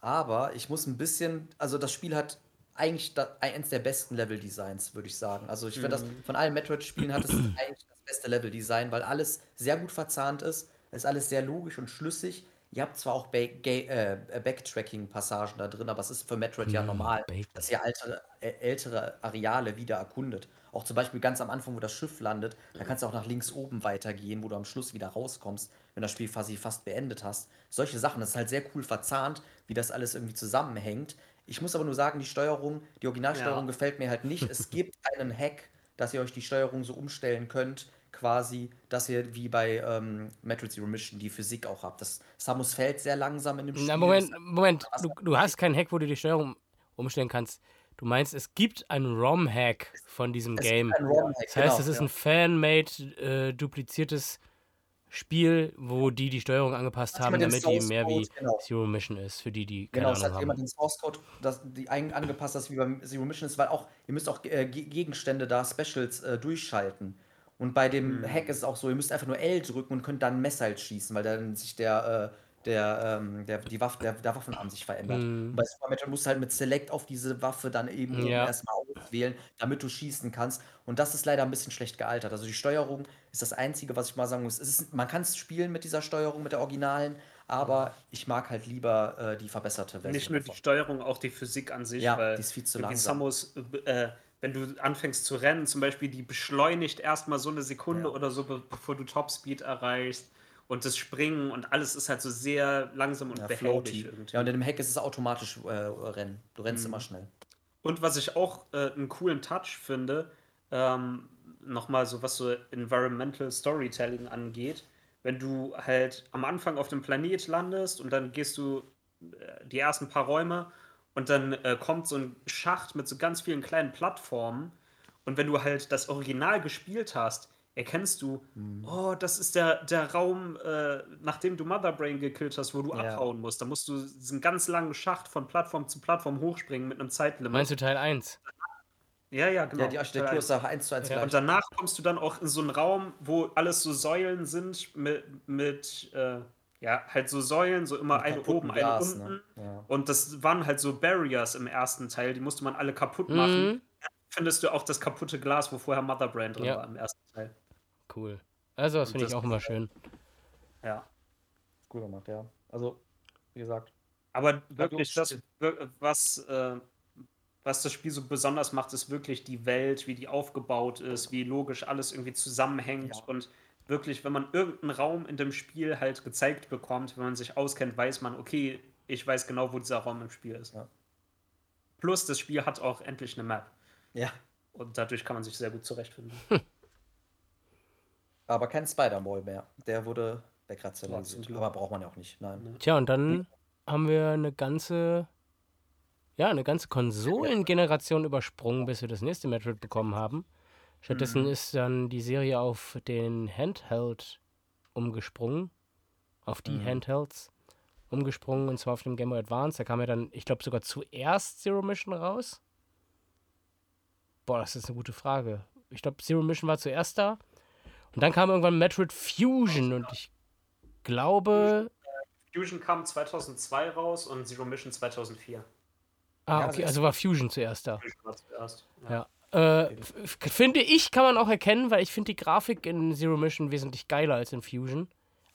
Aber ich muss ein bisschen, also das Spiel hat eigentlich da, eins der besten Level-Designs, würde ich sagen. Also ich finde das, Mhm. von allen Metroid-Spielen hat es *clears throat* eigentlich das beste Level-Design, weil alles sehr gut verzahnt ist. Ist alles sehr logisch und schlüssig. Ihr habt zwar auch äh, Backtracking-Passagen da drin, aber es ist für Metroid ja Hm, normal, dass ihr alte, äh, ältere Areale wieder erkundet. Auch zum Beispiel ganz am Anfang, wo das Schiff landet, da kannst du auch nach links oben weitergehen, wo du am Schluss wieder rauskommst, wenn das Spiel quasi fast beendet hast. Solche Sachen, das ist halt sehr cool verzahnt, wie das alles irgendwie zusammenhängt. Ich muss aber nur sagen, die Steuerung, die Originalsteuerung Ja. gefällt mir halt nicht. Es *laughs* gibt einen Hack, dass ihr euch die Steuerung so umstellen könnt, quasi, dass ihr wie bei ähm, Metroid Zero Mission die Physik auch habt. Das Samus fällt sehr langsam in dem Spiel. Na, Moment, Das- Moment. Was- Du, du hast keinen Hack, wo du die Steuerung umstellen kannst. Du meinst, es gibt einen ROM-Hack von diesem Es Game. gibt einen ROM-Hack, Das heißt, genau, es ist ja. ein fan-made, äh, dupliziertes Spiel, wo die die Steuerung angepasst Hat haben, damit die mehr wie genau. Zero Mission ist, für die, die keine Genau, es Ahnung hat jemand haben. den Source Code, das, die eigen angepasst, dass wie beim Zero Mission ist, weil auch, ihr müsst auch äh, Ge- Gegenstände da, Specials, äh, durchschalten. Und bei dem Hm. Hack ist es auch so, ihr müsst einfach nur L drücken und könnt dann Missile schießen, weil dann sich der, äh, der, ähm, der, die Waffe, der, der Waffenarm sich verändert. Mhm. Und bei Super Metroid musst du halt mit Select auf diese Waffe dann eben Ja. erstmal auswählen, damit du schießen kannst. Und das ist leider ein bisschen schlecht gealtert. Also die Steuerung ist das Einzige, was ich mal sagen muss. Es ist, man kann es spielen mit dieser Steuerung, mit der originalen, aber ich mag halt lieber äh, die verbesserte Version. Nicht nur die davon. Steuerung, auch die Physik an sich, Ja, weil die ist viel zu langsam. Samus, äh, wenn du anfängst zu rennen, zum Beispiel, die beschleunigt erstmal so eine Sekunde Ja. oder so, be bevor du Topspeed erreichst. Und das Springen und alles ist halt so sehr langsam und Ja, behäbig irgendwie. Ja, und in dem Hack ist es automatisch äh, Rennen. Du rennst Mhm. immer schnell. Und was ich auch äh, einen coolen Touch finde, ähm, nochmal so was so Environmental Storytelling angeht, wenn du halt am Anfang auf dem Planet landest und dann gehst du äh, die ersten paar Räume und dann äh, kommt so ein Schacht mit so ganz vielen kleinen Plattformen und wenn du halt das Original gespielt hast, erkennst du, oh, das ist der, der Raum, äh, nachdem du Mother Brain gekillt hast, wo du Ja. abhauen musst. Da musst du diesen ganz langen Schacht von Plattform zu Plattform hochspringen mit einem Zeitlimit. Meinst du Teil 1? Ja, ja, genau. Ja, die Architektur ist da eins zu eins Ja. gleich. Und danach kommst du dann auch in so einen Raum, wo alles so Säulen sind mit, mit äh, ja, halt so Säulen, so immer eine oben, eine Glas, unten. ne? Ja. Und das waren halt so Barriers im ersten Teil, die musste man alle kaputt machen. Mhm. Findest du auch das kaputte Glas, wo vorher Mother Brain drin Ja. war im ersten Teil. Cool. Also, das finde ich das- auch immer schön. Ja. Cool gemacht, ja. Also, wie gesagt. Aber wirklich, das, stimmt. wir- was, äh, was das Spiel so besonders macht, ist wirklich die Welt, wie die aufgebaut ist, wie logisch alles irgendwie zusammenhängt. Ja. Und wirklich, wenn man irgendeinen Raum in dem Spiel halt gezeigt bekommt, wenn man sich auskennt, weiß man, okay, ich weiß genau, wo dieser Raum im Spiel ist. Ja. Plus, das Spiel hat auch endlich eine Map. Ja. Und dadurch kann man sich sehr gut zurechtfinden. *laughs* Aber kein Spider-Mall mehr. Der wurde wegrationalisiert. Aber braucht man ja auch nicht. Nein. Tja, und dann haben wir eine ganze, ja, eine ganze Konsolengeneration übersprungen, bis wir das nächste Metroid bekommen haben. Stattdessen Mhm. ist dann die Serie auf den Handheld umgesprungen, auf die Mhm. Handhelds umgesprungen, und zwar auf dem Game Boy Advance. Da kam ja dann, ich glaube, sogar zuerst Zero Mission raus. Boah, das ist eine gute Frage. Ich glaube, Zero Mission war zuerst da. Und dann kam irgendwann Metroid Fusion und ich glaube, Fusion kam 2002 raus und Zero Mission 2004. Ah, Ja, okay, also war Fusion zuerst da. Fusion war zuerst. Ja. Äh, f- f- finde ich, kann man auch erkennen, weil ich finde die Grafik in Zero Mission wesentlich geiler als in Fusion.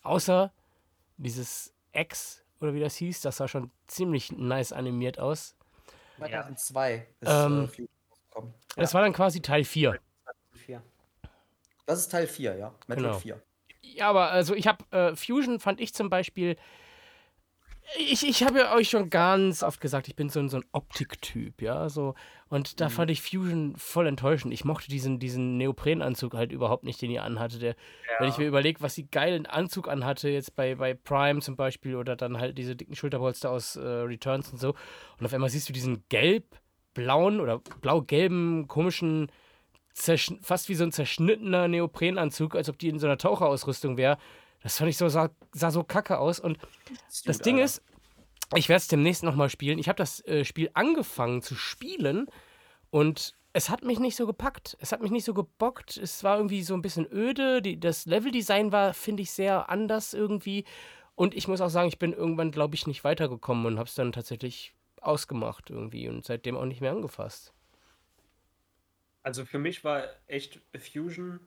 Außer dieses X oder wie das hieß, das sah schon ziemlich nice animiert aus. 2002 ist Ähm, äh, Fusion rausgekommen. Das war dann quasi Teil 4. 2004. Das ist Teil 4, ja. Metroid Genau. 4. Ja, aber also ich habe äh, Fusion fand ich zum Beispiel. Ich, ich habe ja euch schon ganz oft gesagt, ich bin so ein, so ein Optiktyp, ja, so. Und da fand ich Fusion voll enttäuschend. Ich mochte diesen, diesen Neoprenanzug halt überhaupt nicht, den ihr anhatte. Der, Wenn ich mir überlege, was sie geilen Anzug anhatte, jetzt bei, bei Prime zum Beispiel, oder dann halt diese dicken Schulterpolster aus äh, Returns und so. Und auf einmal siehst du diesen gelb-blauen oder blau-gelben, komischen, fast wie so ein zerschnittener Neoprenanzug, als ob die in so einer Taucherausrüstung wäre. Das fand ich so, sah, sah so kacke aus. Und das Dude, Ding Alter. ist, ich werde es demnächst nochmal spielen. Ich habe das äh, Spiel angefangen zu spielen und es hat mich nicht so gepackt. Es hat mich nicht so gebockt. Es war irgendwie so ein bisschen öde. Die, das Leveldesign war, finde ich, sehr anders irgendwie. Und ich muss auch sagen, ich bin irgendwann, glaube ich, nicht weitergekommen und habe es dann tatsächlich ausgemacht irgendwie und seitdem auch nicht mehr angefasst. Also für mich war echt Fusion.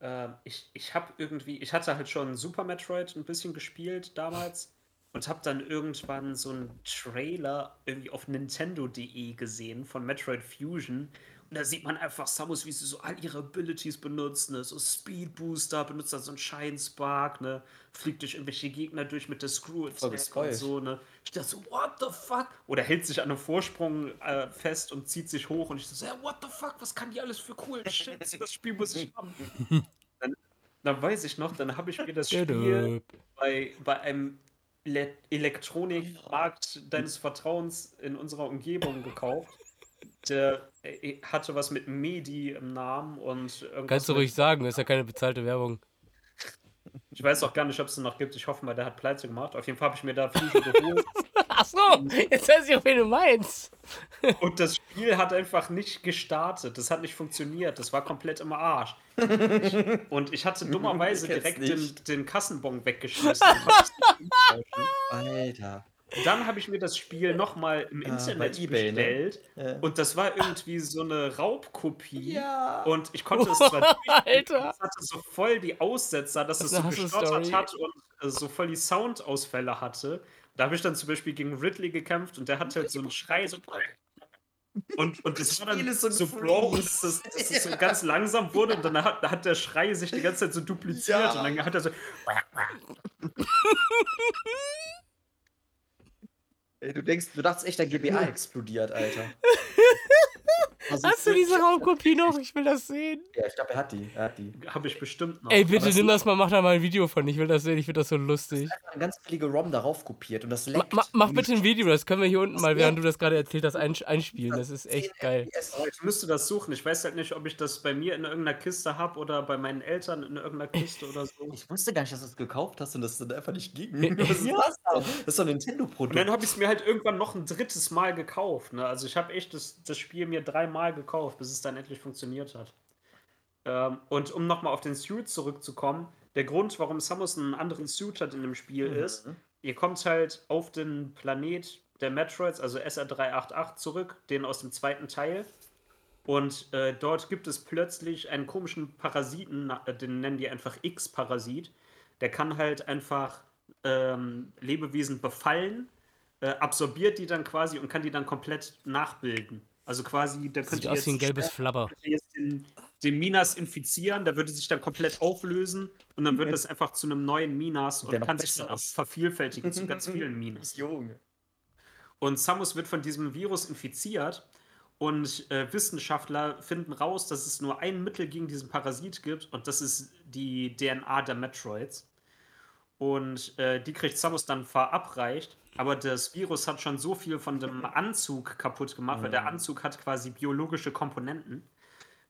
Äh, ich ich habe irgendwie, ich hatte halt schon Super Metroid ein bisschen gespielt damals und habe dann irgendwann so einen Trailer irgendwie auf Nintendo.de gesehen von Metroid Fusion. Und da sieht man einfach Samus, wie sie so all ihre Abilities benutzt, ne? So Speed Booster, benutzt dann so einen Shine Spark, ne? Fliegt durch irgendwelche Gegner durch mit der Screw Attack und so, ne? Ich dachte so, what the fuck? Oder hält sich an einem Vorsprung äh, fest und zieht sich hoch und ich so, what the fuck, was kann die alles für coolen *laughs* Shit? Das Spiel muss ich haben. *laughs* dann, dann weiß ich noch, dann habe ich mir das Spiel bei, bei einem Le Elektronikmarkt deines Vertrauens in unserer Umgebung gekauft. Der äh, hatte was mit Medi im Namen und irgendwas Kannst du ruhig sagen, das ist ja keine bezahlte Werbung. Ich weiß auch gar nicht, ob es den noch gibt. Ich hoffe mal, der hat Pleite gemacht. Auf jeden Fall habe ich mir da Fusion geholt. *laughs* Ach so, jetzt weiß ich auch, wen du meinst. *laughs* Und das Spiel hat einfach nicht gestartet. Das hat nicht funktioniert. Das war komplett im Arsch. *laughs* Und ich hatte dummerweise Ich direkt den, den Kassenbon weggeschmissen. Alter. Dann habe ich mir das Spiel nochmal im Ah, Internet bei eBay, ne? bestellt. Ja. Und das war irgendwie so eine Raubkopie. Ja. Und ich konnte *laughs* es zwar Alter. es hatte so voll die Aussetzer, dass Das es ist so gestottert hat und äh, so voll die Soundausfälle hatte. Da habe ich dann zum Beispiel gegen Ridley gekämpft und der hat halt so einen Schrei so. *laughs* Und, und das war dann so so, Bro, dass es, dass es so ganz langsam wurde und dann hat, hat der Schrei sich die ganze Zeit so dupliziert Ja. und dann hat er so. *laughs* Ey, du denkst, du dachtest echt, der GBA *laughs* explodiert, Alter. *laughs* Also Hast du diese Raumkopie *laughs* noch? Ich will das sehen. Ja, ich glaube, er hat die. Er hat die. Habe ich bestimmt noch. Ey, bitte nimm das mal, mach da mal ein Video von. Ich will das sehen, ich finde das so lustig. Eine ganz billige ROM darauf kopiert und das leckt. ma, mach bitte ein Video, das können wir hier unten mal, während du das gerade erzählt hast, einsch- einspielen. Das ist echt geil. Aber ich müsste das suchen. Ich weiß halt nicht, ob ich das bei mir in irgendeiner Kiste habe oder bei meinen Eltern in irgendeiner Kiste oder so. Ich wusste gar nicht, dass du es gekauft hast und das dann einfach nicht ging. *laughs* Was ist das? Das ist so ein Und Nintendo-Produkt. dann habe ich es mir halt irgendwann noch ein drittes Mal gekauft. Ne? Also ich habe echt das, das Spiel mir dreimal gekauft, bis es dann endlich funktioniert hat. Ähm, und um nochmal auf den Suit zurückzukommen, der Grund, warum Samus einen anderen Suit hat in dem Spiel Mhm. ist, ihr kommt halt auf den Planet der Metroids, also SR388 zurück, den aus dem zweiten Teil. Und äh, dort gibt es plötzlich einen komischen Parasiten, äh, den nennen die einfach X-Parasit. Der kann halt einfach ähm, Lebewesen befallen, äh, absorbiert die dann quasi und kann die dann komplett nachbilden. Also quasi, der Sieht könnte aus wie ein jetzt, gelbes Flabber. jetzt den, den Minas infizieren, der würde sich dann komplett auflösen und dann wird das einfach zu einem neuen Minas und kann sich dann auch vervielfältigen zu ganz vielen *laughs* Minas. Junge. Und Samus wird von diesem Virus infiziert und äh, Wissenschaftler finden raus, dass es nur ein Mittel gegen diesen Parasit gibt und das ist die DNA der Metroids. Und äh, die kriegt Samus dann verabreicht, aber das Virus hat schon so viel von dem Anzug kaputt gemacht, weil der Anzug hat quasi biologische Komponenten,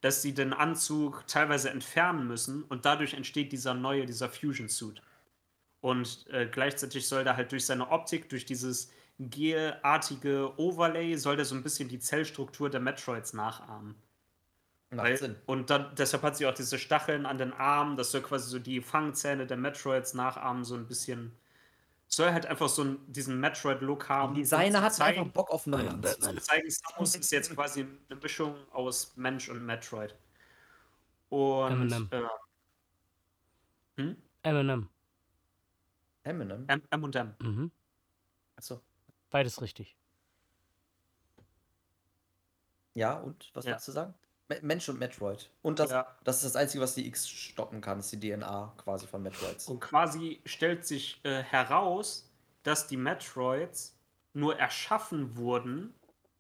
dass sie den Anzug teilweise entfernen müssen und dadurch entsteht dieser neue, dieser Fusion Suit. Und äh, gleichzeitig soll der halt durch seine Optik, durch dieses gelartige Overlay, soll der so ein bisschen die Zellstruktur der Metroids nachahmen. Macht Sinn. und dann, deshalb hat sie auch diese Stacheln an den Armen, das soll quasi so die Fangzähne der Metroids nachahmen, so ein bisschen. Soll halt einfach so einen, diesen Metroid-Look haben. Die Designer hatten zeigen, einfach Bock auf neue zu zeigen, Samus ist jetzt quasi eine Mischung aus Mensch und Metroid. Und Eminem. äh, hm? Eminem. Eminem. M, M und M. Mhm. Achso. Beides richtig. Ja, und was Ja. wolltest du sagen? Me- Mensch und Metroid. Und das, Ja. das ist das Einzige, was die X stoppen kann, ist die DNA quasi von Metroids. Und quasi stellt sich äh, heraus, dass die Metroids nur erschaffen wurden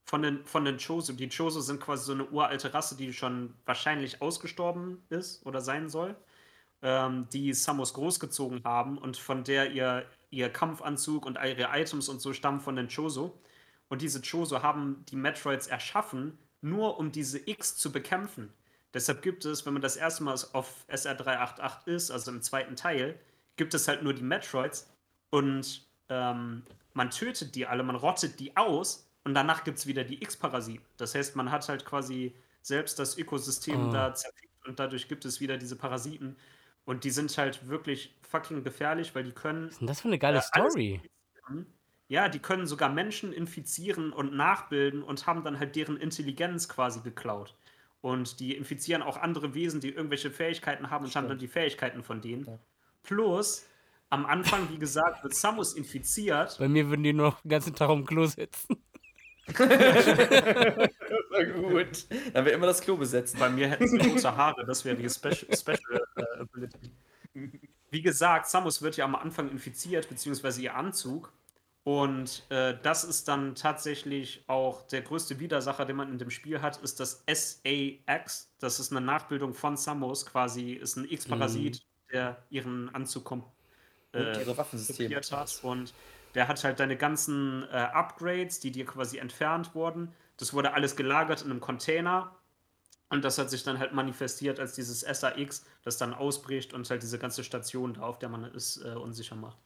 von den, von den Chozo. Die Chozo sind quasi so eine uralte Rasse, die schon wahrscheinlich ausgestorben ist oder sein soll, ähm, die Samus großgezogen haben und von der ihr, ihr Kampfanzug und ihre Items und so stammen von den Chozo. Und diese Chozo haben die Metroids erschaffen, nur um diese X zu bekämpfen. Deshalb gibt es, wenn man das erste Mal auf SR388 ist, also im zweiten Teil, gibt es halt nur die Metroids und ähm, man tötet die alle, man rottet die aus und danach gibt es wieder die X-Parasiten. Das heißt, man hat halt quasi selbst das Ökosystem Oh. da zerfickt und dadurch gibt es wieder diese Parasiten. Und die sind halt wirklich fucking gefährlich, weil die können Was ist denn das für eine geile Äh, Story? Ja, die können sogar Menschen infizieren und nachbilden und haben dann halt deren Intelligenz quasi geklaut. Und die infizieren auch andere Wesen, die irgendwelche Fähigkeiten haben und haben dann die Fähigkeiten von denen. Ja. Plus, am Anfang, wie gesagt, wird Samus infiziert. Bei mir würden die nur noch den ganzen Tag am Klo sitzen. *laughs* gut. Dann wird immer das Klo besetzt. Bei mir hätten sie große Haare, das wäre die Special, *laughs* Special äh, Ability. Wie gesagt, Samus wird ja am Anfang infiziert, beziehungsweise ihr Anzug. Und äh, das ist dann tatsächlich auch der größte Widersacher, den man in dem Spiel hat, ist das SAX. Das ist eine Nachbildung von Samus, quasi ist ein X-Parasit, der ihren Anzug kom Und äh, ihre Waffensysteme. hat. Und der hat halt deine ganzen äh, Upgrades, die dir quasi entfernt wurden. das wurde alles gelagert in einem Container und das hat sich dann halt manifestiert als dieses SAX, das dann ausbricht und halt diese ganze Station da, auf der man ist, äh, unsicher macht.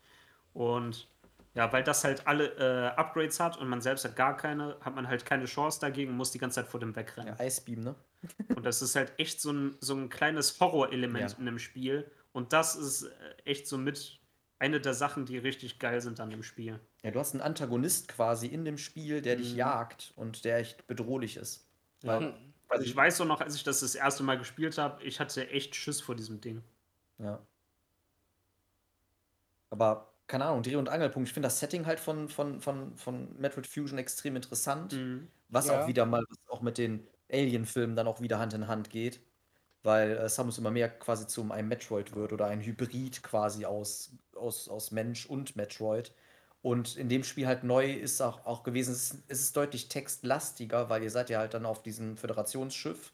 Und ja, weil das halt alle äh, Upgrades hat und man selbst hat gar keine, hat man halt keine Chance dagegen und muss die ganze Zeit vor dem wegrennen. Ja, Icebeam, ne? *laughs* und das ist halt echt so ein, so ein kleines Horrorelement Ja. in dem Spiel. Und das ist äh, echt so mit eine der Sachen, die richtig geil sind an dem Spiel. Ja, du hast einen Antagonist quasi in dem Spiel, der dich Mhm. jagt und der echt bedrohlich ist. Weil, Also ich weiß so noch, als ich das das erste Mal gespielt habe, ich hatte echt Schiss vor diesem Ding. ja. Aber, keine Ahnung, Dreh- und Angelpunkt. Ich finde das Setting halt von, von, von, von Metroid Fusion extrem interessant. Mhm. Was Ja. auch wieder mal was auch mit den Alien-Filmen dann auch wieder Hand in Hand geht. Weil äh, Samus immer mehr quasi zu einem Metroid wird oder ein Hybrid quasi aus, aus, aus Mensch und Metroid. Und in dem Spiel halt neu ist auch, auch gewesen, es ist, es ist deutlich textlastiger, weil ihr seid ja halt dann auf diesem Föderationsschiff.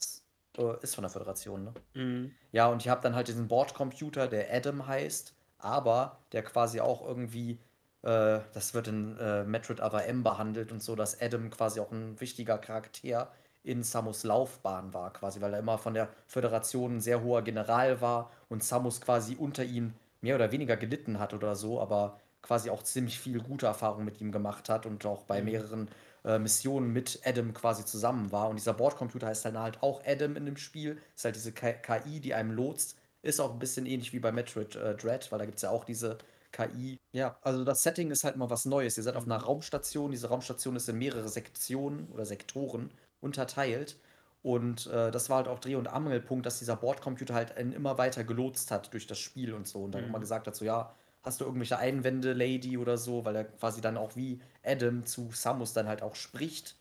Es, äh, ist von der Föderation, ne? Mhm. Ja, und ihr habt dann halt diesen Bordcomputer, der Adam heißt, aber der quasi auch irgendwie, äh, das wird in äh, Metroid Other M behandelt und so, dass Adam quasi auch ein wichtiger Charakter in Samus Laufbahn war, quasi, weil er immer von der Föderation ein sehr hoher General war und Samus quasi unter ihm mehr oder weniger gelitten hat oder so, aber quasi auch ziemlich viel gute Erfahrungen mit ihm gemacht hat und auch bei mehreren äh, Missionen mit Adam quasi zusammen war. Und dieser Bordcomputer heißt dann halt auch Adam in dem Spiel. Ist halt diese KI, die einem lotst. Ist auch ein bisschen ähnlich wie bei Metroid äh, Dread, weil da gibt es ja auch diese KI. Ja, also das Setting ist halt mal was Neues. Ihr seid auf einer Raumstation. Diese Raumstation ist in mehrere Sektionen oder Sektoren unterteilt. Und äh, das war halt auch Dreh- und Angelpunkt, dass dieser Bordcomputer halt einen immer weiter gelotst hat durch das Spiel und so. Und dann Mhm. immer gesagt hat, so ja, hast du irgendwelche Einwände, Lady oder so, weil er quasi dann auch wie Adam zu Samus dann halt auch spricht.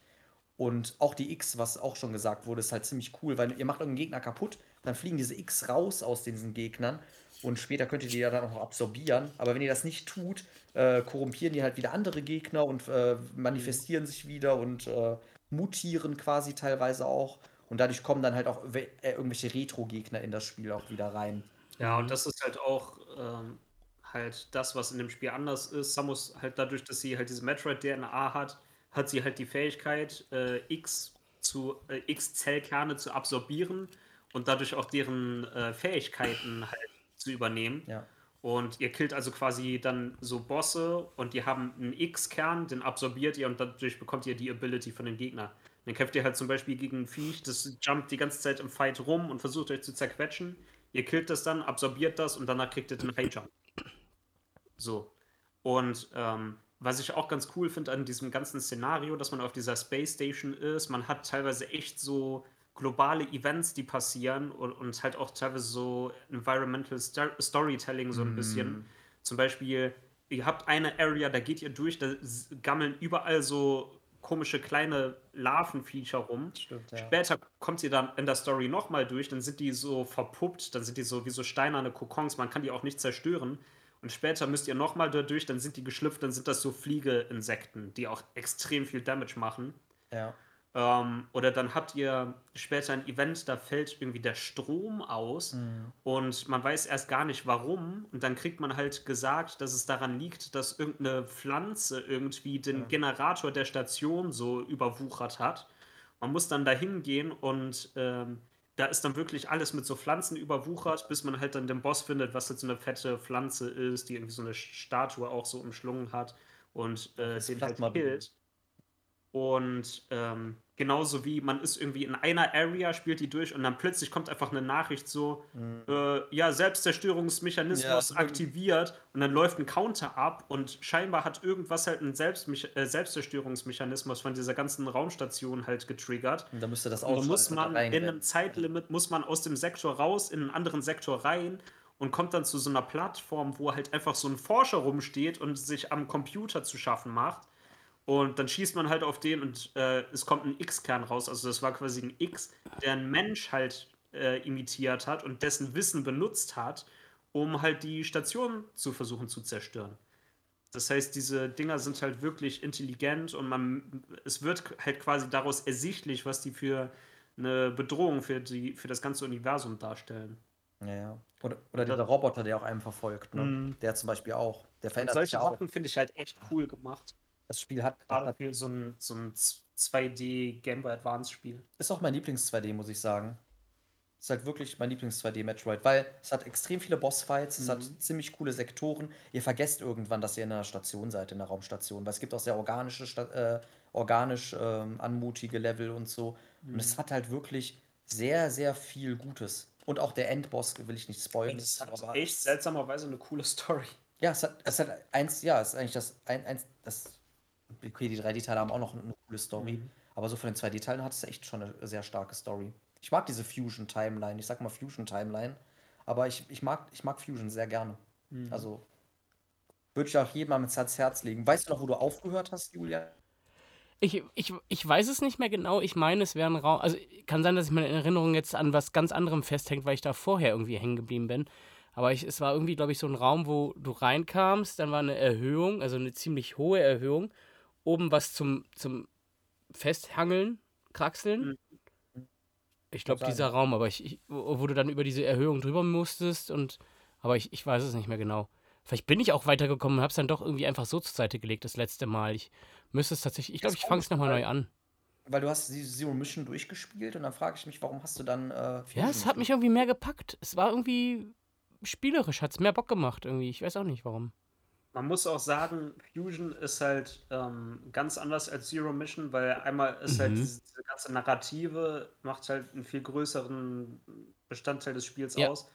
Und auch die X, was auch schon gesagt wurde, ist halt ziemlich cool, weil ihr macht irgendeinen Gegner kaputt, dann fliegen diese X raus aus diesen Gegnern und später könnt ihr die ja dann auch absorbieren. Aber wenn ihr das nicht tut, äh, korrumpieren die halt wieder andere Gegner und äh, manifestieren sich wieder und äh, mutieren quasi teilweise auch. Und dadurch kommen dann halt auch äh, irgendwelche Retro-Gegner in das Spiel auch wieder rein. Ja, und das ist halt auch ähm, halt das, was in dem Spiel anders ist. Samus halt dadurch, dass sie halt diese Metroid-DNA hat, hat sie halt die Fähigkeit, äh, X zu äh, X-Zellkerne zu absorbieren und dadurch auch deren äh, Fähigkeiten halt zu übernehmen. Ja. Und ihr killt also quasi dann so Bosse und die haben einen X-Kern, den absorbiert ihr und dadurch bekommt ihr die Ability von dem Gegner. Dann kämpft ihr halt zum Beispiel gegen ein Viech, das jumpt die ganze Zeit im Fight rum und versucht euch zu zerquetschen. Ihr killt das dann, absorbiert das und danach kriegt ihr den High Jump. So. Und ähm, was ich auch ganz cool finde an diesem ganzen Szenario, dass man auf dieser Space Station ist, man hat teilweise echt so globale Events, die passieren und, und halt auch teilweise so Environmental Star Storytelling so ein bisschen. Zum Beispiel, ihr habt eine Area, da geht ihr durch, da gammeln überall so komische kleine Larvenviecher rum. Stimmt, ja. Später kommt ihr dann in der Story nochmal durch, dann sind die so verpuppt, dann sind die so wie so steinerne Kokons, man kann die auch nicht zerstören. Und später müsst ihr nochmal da durch, dann sind die geschlüpft, dann sind das so Fliegeinsekten, die auch extrem viel Damage machen. Ja. Ähm, oder dann habt ihr später ein Event, da fällt irgendwie der Strom aus und man weiß erst gar nicht warum. Und dann kriegt man halt gesagt, dass es daran liegt, dass irgendeine Pflanze irgendwie den Generator der Station so überwuchert hat. Man muss dann da hingehen und ähm, da ist dann wirklich alles mit so Pflanzen überwuchert, bis man halt dann den Boss findet, was halt so eine fette Pflanze ist, die irgendwie so eine Statue auch so umschlungen hat und äh, den halt killt. Und ähm, genauso wie man ist irgendwie in einer Area, spielt die durch und dann plötzlich kommt einfach eine Nachricht so, äh, ja, Selbstzerstörungsmechanismus Ja. aktiviert und dann läuft ein Counter ab und scheinbar hat irgendwas halt einen Selbstmech äh, Selbstzerstörungsmechanismus von dieser ganzen Raumstation halt getriggert. Und da müsste das Und dann ausschalten muss und man in einem Zeitlimit, muss man aus dem Sektor raus, in einen anderen Sektor rein und kommt dann zu so einer Plattform, wo halt einfach so ein Forscher rumsteht und sich am Computer zu schaffen macht. Und dann schießt man halt auf den und äh, es kommt ein X-Kern raus. Also das war quasi ein X, der ein Mensch halt äh, imitiert hat und dessen Wissen benutzt hat, um halt die Station zu versuchen zu zerstören. Das heißt, diese Dinger sind halt wirklich intelligent und man, es wird halt quasi daraus ersichtlich, was die für eine Bedrohung für, die, für das ganze Universum darstellen. Ja, ja. Oder, oder dieser Roboter, der auch einem verfolgt, ne? Mhm. Der zum Beispiel auch. Der verändert sich solche ja auch. Sachen finde ich halt echt cool gemacht. Das Spiel hat, Gerade für so ein, so ein 2D Game Boy Advance Spiel. ist auch mein Lieblings-2D, muss ich sagen. Ist halt wirklich mein Lieblings-2D-Metroid, weil es hat extrem viele Bossfights, es hat Mhm. ziemlich coole Sektoren. Ihr vergesst irgendwann, dass ihr in einer Station seid, in einer Raumstation, weil es gibt auch sehr organische, äh, organisch ähm, anmutige Level und so. Und Mhm. es hat halt wirklich sehr, sehr viel Gutes. Und auch der Endboss will ich nicht spoilern. Und es hat aber echt seltsamerweise eine coole Story. Ja, es hat, es hat eins, ja, es ist eigentlich das, ein, eins, das, okay, die 3D-Teile haben auch noch eine coole Story, Mhm. aber so von den 2D-Teilen hat es echt schon eine sehr starke Story. Ich mag diese Fusion-Timeline, ich sag mal Fusion-Timeline, aber ich, ich, mag, ich mag Fusion sehr gerne. Mhm. Also, würde ich auch jedem mal ans Herz legen. Weißt du noch, wo du aufgehört hast, Julia? Ich, ich, ich weiß es nicht mehr genau. Ich meine, es wäre ein Raum. Also kann sein, dass ich meine Erinnerung jetzt an was ganz anderem festhängt, weil ich da vorher irgendwie hängen geblieben bin. Aber ich, es war irgendwie, glaube ich, so ein Raum, wo du reinkamst, dann war eine Erhöhung, also eine ziemlich hohe Erhöhung. Oben was zum, zum Festhangeln, Kraxeln. Ich glaube, dieser Raum, aber ich, ich, wo du dann über diese Erhöhung drüber musstest und. Aber ich, ich weiß es nicht mehr genau. Vielleicht bin ich auch weitergekommen und habe es dann doch irgendwie einfach so zur Seite gelegt das letzte Mal. Ich müsste es tatsächlich. Ich glaube, ich fange es nochmal neu an. Weil du hast Zero Mission durchgespielt und dann frage ich mich, warum hast du dann äh, Ja, es hat mich irgendwie mehr gepackt. Es war irgendwie spielerisch, hat es mehr Bock gemacht irgendwie. Ich weiß auch nicht warum. Man muss auch sagen, Fusion ist halt ähm, ganz anders als Zero Mission, weil einmal ist halt Mhm. diese, diese ganze Narrative, macht halt einen viel größeren Bestandteil des Spiels Ja. aus.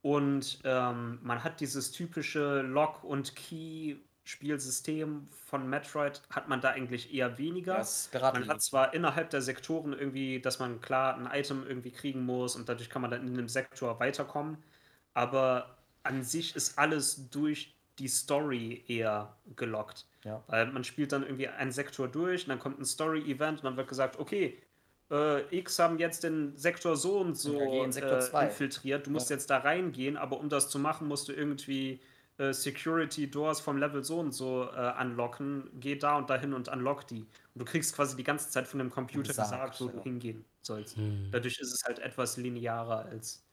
Und ähm, man hat dieses typische Lock- und Key-Spielsystem von Metroid, hat man da eigentlich eher weniger. Man hat zwar innerhalb der Sektoren irgendwie, dass man klar ein Item irgendwie kriegen muss und dadurch kann man dann in einem Sektor weiterkommen, aber an sich ist alles durch die Story eher gelockt. Ja. Weil man spielt dann irgendwie einen Sektor durch und dann kommt ein Story-Event und dann wird gesagt, okay, äh, X haben jetzt den Sektor so und so Sektor äh, infiltriert. Du musst Ja. jetzt da reingehen, aber um das zu machen, musst du irgendwie äh, Security Doors vom Level so und so äh, unlocken. Geh da und dahin und unlock die. Und du kriegst quasi die ganze Zeit von dem Computer Gesagt, wo du hingehen sollst. Hm. Dadurch ist es halt etwas linearer als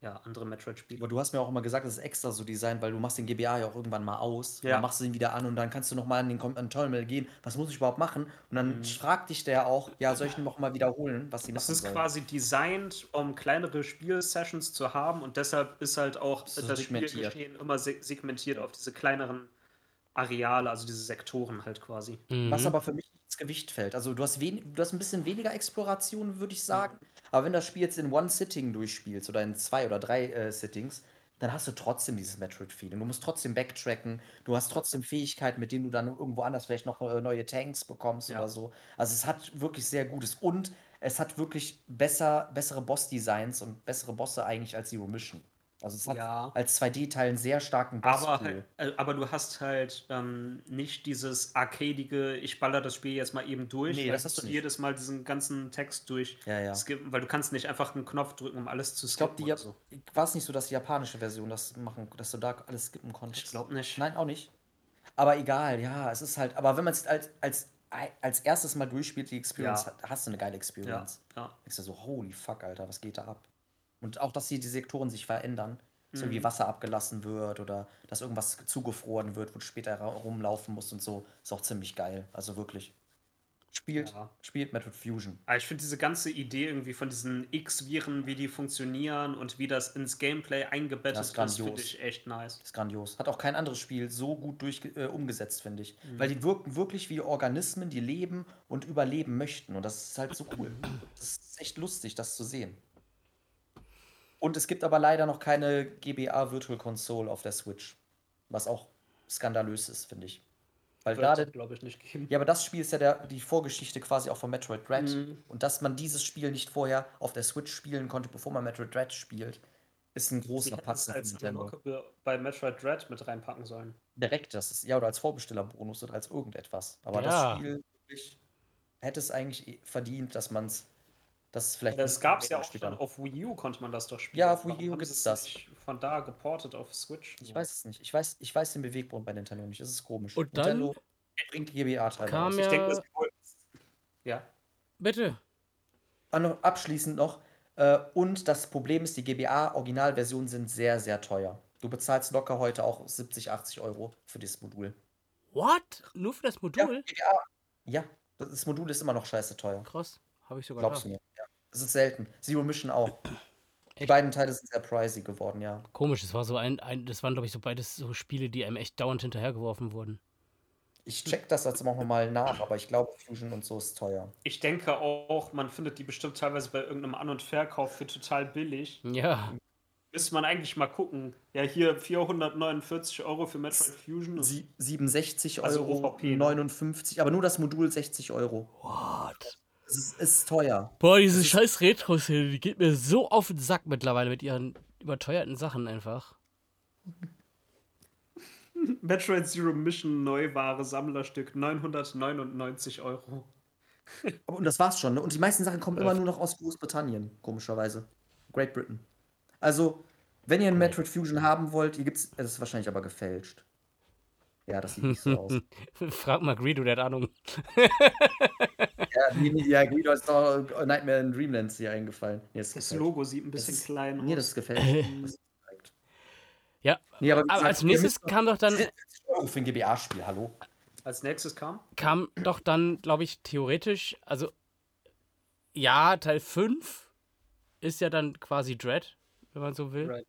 ja, andere Metroid-Spiele. Aber du hast mir auch immer gesagt, das ist extra so designt, weil du machst den GBA ja auch irgendwann mal aus. Und Ja. dann machst du ihn wieder an und dann kannst du nochmal an den an den Terminal gehen. Was muss ich überhaupt machen? Und dann Mhm. fragt dich der auch, ja, soll ich ihn noch mal wiederholen, was sie Es machen ist sollen? quasi designt, um kleinere Spielsessions zu haben und deshalb ist halt auch So das. Spielgeschehen immer se segmentiert auf diese kleineren Areale, also diese Sektoren halt quasi. Was Mhm. aber für mich ins Gewicht fällt. Also du hast, wen, du hast ein bisschen weniger Exploration, würde ich sagen. Aber wenn du das Spiel jetzt in One Sitting durchspielst oder in zwei oder drei äh, Sittings, dann hast du trotzdem dieses Metroid-Feeling. Du musst trotzdem backtracken, du hast trotzdem Fähigkeiten, mit denen du dann irgendwo anders vielleicht noch äh, neue Tanks bekommst Ja. oder so. Also es hat wirklich sehr Gutes. Und es hat wirklich besser, bessere Boss-Designs und bessere Bosse eigentlich als Zero Mission. Also es hat Ja. als 2D-Teil einen sehr starken Aber, Bosspool. halt, äh, aber du hast halt ähm, nicht dieses arcadige, ich baller das Spiel jetzt mal eben durch, Nee, das hast du nicht. jedes Mal diesen ganzen Text durch Ja, ja. skippen, weil du kannst nicht einfach einen Knopf drücken, um alles zu Ich glaube, skippen die oder so. war es nicht so, dass die japanische Version das machen, dass du da alles skippen konntest. Ich glaube nicht. Nein, auch nicht. Aber egal, ja, es ist halt. Aber wenn man es als, als, als erstes mal durchspielt, die Experience, Ja. hast du eine geile Ja, Experience. ja. Denkst du so, holy fuck, Alter, was geht da ab? Und auch, dass hier die Sektoren sich verändern. Dass Mhm. irgendwie Wasser abgelassen wird oder dass irgendwas zugefroren wird, wo du später rumlaufen musst und so. Ist auch ziemlich geil. Also wirklich. Spielt, Ja. spielt Metroid Fusion. Aber ich finde diese ganze Idee irgendwie von diesen X-Viren, wie die funktionieren und wie das ins Gameplay eingebettet Das ist, ist finde ich echt nice. ist grandios. Hat auch kein anderes Spiel so gut durch, äh, umgesetzt, finde ich. Mhm. Weil die wirken wirklich wie Organismen, die leben und überleben möchten. Und das ist halt so cool. Das ist echt lustig, das zu sehen. Und es gibt aber leider noch keine GBA Virtual Console auf der Switch. Was auch skandalös ist, finde ich. Weil gerade. glaube ich, nicht geben. Ja, aber das Spiel ist ja der, die Vorgeschichte quasi auch von Metroid Dread. Mhm. Und dass man dieses Spiel nicht vorher auf der Switch spielen konnte, bevor man Metroid Dread spielt, ist ein großer Patzer als bei Metroid Dread mit reinpacken sollen. Direkt, das ist, ja, oder als Vorbestellerbonus oder als irgendetwas. Aber Ja. das Spiel hätte es eigentlich eh verdient, dass man es, dass es vielleicht. Das gab es ja auch später- schon. Auf Wii U konnte man das doch spielen. Ja, auf Wii Warum U haben gibt's sie es das. Von da geportet auf Switch. Ich weiß es nicht. Ich weiß, ich weiß den Beweggrund bei Nintendo nicht. Es ist komisch. Und dann Nintendo bringt GBA-Teile raus. ja- Ich denke, das ja. Bitte. Ah, noch Abschließend noch. Äh, und das Problem ist, die GBA-Originalversionen sind sehr, sehr teuer. Du bezahlst locker heute auch 70, 80 Euro für dieses Modul. What? Nur für das Ja, Modul? GBA. Ja, das Modul ist immer noch scheiße teuer. Krass. Habe ich sogar Glaubst du mir? Das ist selten. Zero Mission auch. Die Echt? beiden Teile sind sehr pricey geworden, ja. Komisch, das war so ein, ein das waren, glaube ich, so beides so Spiele, die einem echt dauernd hinterhergeworfen wurden. Ich check das jetzt auch nochmal nach, aber ich glaube, Fusion und so ist teuer. Ich denke auch, man findet die bestimmt teilweise bei irgendeinem An- und Verkauf für total billig. Ja. Müsste man eigentlich mal gucken. Ja, hier 449 Euro für Metroid Fusion. Sie 67 Also Euro, OVP, ne? 59, aber nur das Modul 60 Euro. What? Das ist, ist teuer. Boah, diese scheiß Retro-Szene, die geht mir so auf den Sack mittlerweile mit ihren überteuerten Sachen einfach. *laughs* Metroid Zero Mission Neuware Sammlerstück 999 Euro. Und das war's schon. Ne? Und die meisten Sachen kommen immer nur noch aus Großbritannien, komischerweise. Great Britain. Also, wenn ihr ein Metroid Fusion haben wollt, hier gibt's. Es ist wahrscheinlich aber gefälscht. Ja, das sieht nicht so aus. *laughs* Frag mal Greedo, der hat Ahnung. *laughs* ja, nee, nee, ja, Guido ist doch Nightmare in Dreamlands hier eingefallen. Nee, das Das. Logo sieht ein Das bisschen ist- klein Nee, aus. das gefälscht. *laughs* Das ist korrekt. Ja, Nee, aber, aber als nächstes kam doch dann 40 Euro für ein GBA-Spiel, hallo? Als nächstes kam? kam doch dann, glaube ich, theoretisch, also ja, Teil 5 ist ja dann quasi Dread, wenn man so will. Right,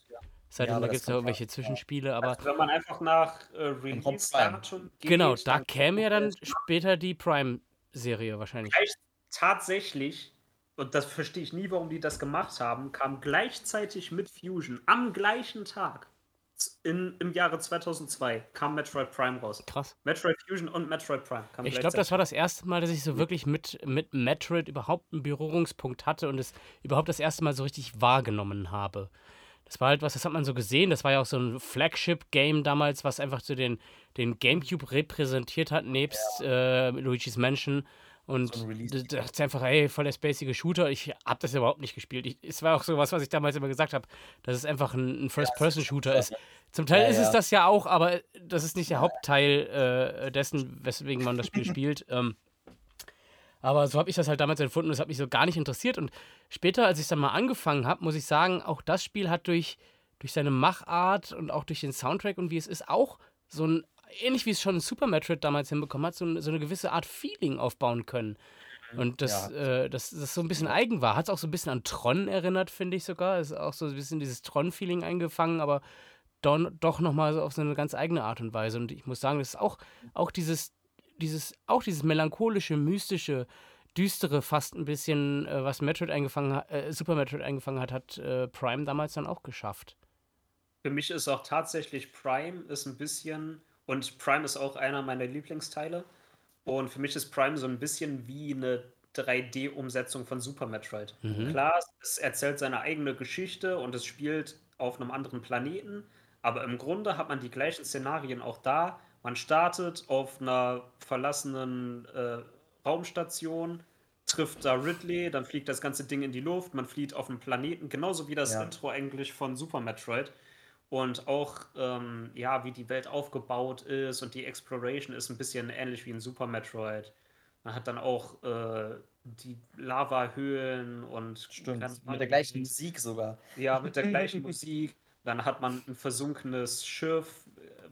ja. Es sei Ja, da gibt es ja irgendwelche ja. Zwischenspiele, aber Also wenn man einfach nach äh, Release geht, genau, da käme ja dann später die Prime-Serie wahrscheinlich. gleich tatsächlich, und das verstehe ich nie, warum die das gemacht haben, kam gleichzeitig mit Fusion am gleichen Tag in, im Jahre 2002 kam Metroid Prime raus. Krass. Metroid Fusion und Metroid Prime kamen Ich glaube, das war das erste Mal, dass ich so wirklich mit, mit Metroid überhaupt einen Berührungspunkt hatte und es überhaupt das erste Mal so richtig wahrgenommen habe. Das war halt was, das hat man so gesehen. Das war ja auch so ein Flagship-Game damals, was einfach so den, den GameCube repräsentiert hat, nebst äh, Luigi's Mansion. Und So ein Release. da dachte ich einfach, ey, voll der spacige Shooter. Ich habe das überhaupt nicht gespielt. Ich, es war auch so was, was ich damals immer gesagt habe, dass es einfach ein, ein First-Person-Shooter ist. Zum Teil Ja, ist es ja. das ja auch, aber das ist nicht der Hauptteil äh, dessen, weswegen man das Spiel spielt. Ähm, aber so habe ich das halt damals empfunden. Das hat mich so gar nicht interessiert. Und später, als ich dann mal angefangen habe, muss ich sagen, auch das Spiel hat durch, durch seine Machart und auch durch den Soundtrack und wie es ist, auch so ein, ähnlich wie es schon Super Metroid damals hinbekommen hat, so, ein, so eine gewisse Art Feeling aufbauen können. Und das, Ja. äh, das, das so ein bisschen eigen war. Hat es auch so ein bisschen an Tron erinnert, finde ich sogar. Ist auch so ein bisschen dieses Tron-Feeling eingefangen, aber don, doch nochmal so auf so eine ganz eigene Art und Weise. Und ich muss sagen, das ist auch, auch dieses, dieses, auch dieses melancholische, mystische, düstere fast ein bisschen, äh, was Metroid eingefangen hat, äh, Super Metroid eingefangen hat, hat äh, Prime damals dann auch geschafft. Für mich ist auch tatsächlich Prime ist ein bisschen, und Prime ist auch einer meiner Lieblingsteile. Und für mich ist Prime so ein bisschen wie eine 3D-Umsetzung von Super Metroid. Klar, es erzählt seine eigene Geschichte und es spielt auf einem anderen Planeten, aber im Grunde hat man die gleichen Szenarien auch da. Man startet auf einer verlassenen äh, Raumstation, trifft da Ridley, dann fliegt das ganze Ding in die Luft, man flieht auf einen Planeten, genauso wie das Ja. Intro eigentlich von Super Metroid. Und auch, ähm, ja, wie die Welt aufgebaut ist und die Exploration ist ein bisschen ähnlich wie in Super Metroid. Man hat dann auch äh, die Lava-Höhlen und Stimmt. Mit der gleichen Musik sogar. ja, mit der gleichen Musik. Dann hat man ein versunkenes Schiff,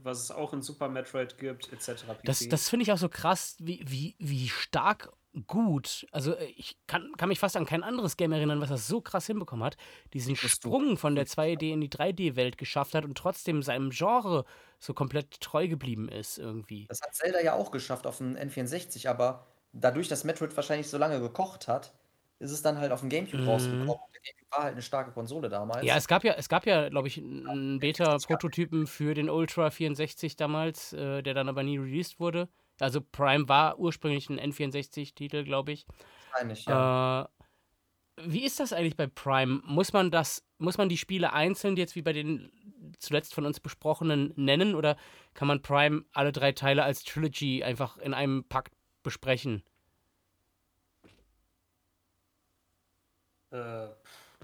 was es auch in Super Metroid gibt, etc. Das, das finde ich auch so krass, wie, wie, wie stark gut. Also äh, ich kann, kann mich fast an kein anderes Game erinnern, was das so krass hinbekommen hat. Diesen Sprung von der 2D in die 3D-Welt geschafft hat und trotzdem seinem Genre so komplett treu geblieben ist irgendwie. Das hat Zelda ja auch geschafft auf dem N64, aber dadurch, dass Metroid wahrscheinlich so lange gekocht hat, ist es dann halt auf dem Gamecube Mhm. rausgekommen. Der Gamecube war halt eine starke Konsole damals. Ja, es gab ja, es gab ja, glaube ich, einen Beta-Prototypen für den Ultra 64 damals, äh, der dann aber nie released wurde. Also Prime war ursprünglich ein N64-Titel, glaube ich. wahrscheinlich, ja. Äh, wie ist das eigentlich bei Prime? Muss man das, muss man die Spiele einzeln jetzt wie bei den zuletzt von uns besprochenen nennen oder kann man Prime alle drei Teile als Trilogy einfach in einem Pakt besprechen? Äh,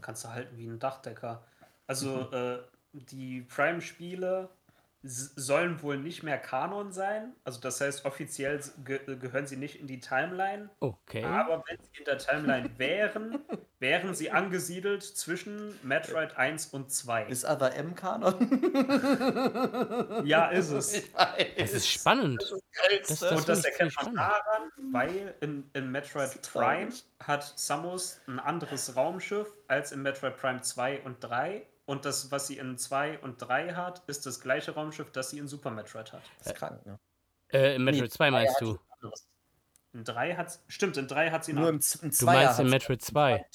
kannst du halten wie ein Dachdecker. Also äh, die Prime-Spiele sollen wohl nicht mehr Kanon sein. Also das heißt, offiziell ge gehören sie nicht in die Timeline. Okay. Aber wenn sie in der Timeline *laughs* wären, wären sie angesiedelt zwischen Metroid 1 und 2. Ist aber M-Kanon? *laughs* ja, ist es. Es ist spannend. Das, das, und das erkennt man daran, weil in, in Metroid Prime hat Samus ein anderes Raumschiff als in Metroid Prime 2 und 3 und das, was sie in 2 und 3 hat, ist das gleiche Raumschiff, das sie in Super Metroid hat. Das ist krank, ne? Äh, in Metroid nee, 2 meinst du? In 3 hat Stimmt, in 3 hat sie Nur noch. Im, im du meinst in Metroid 2.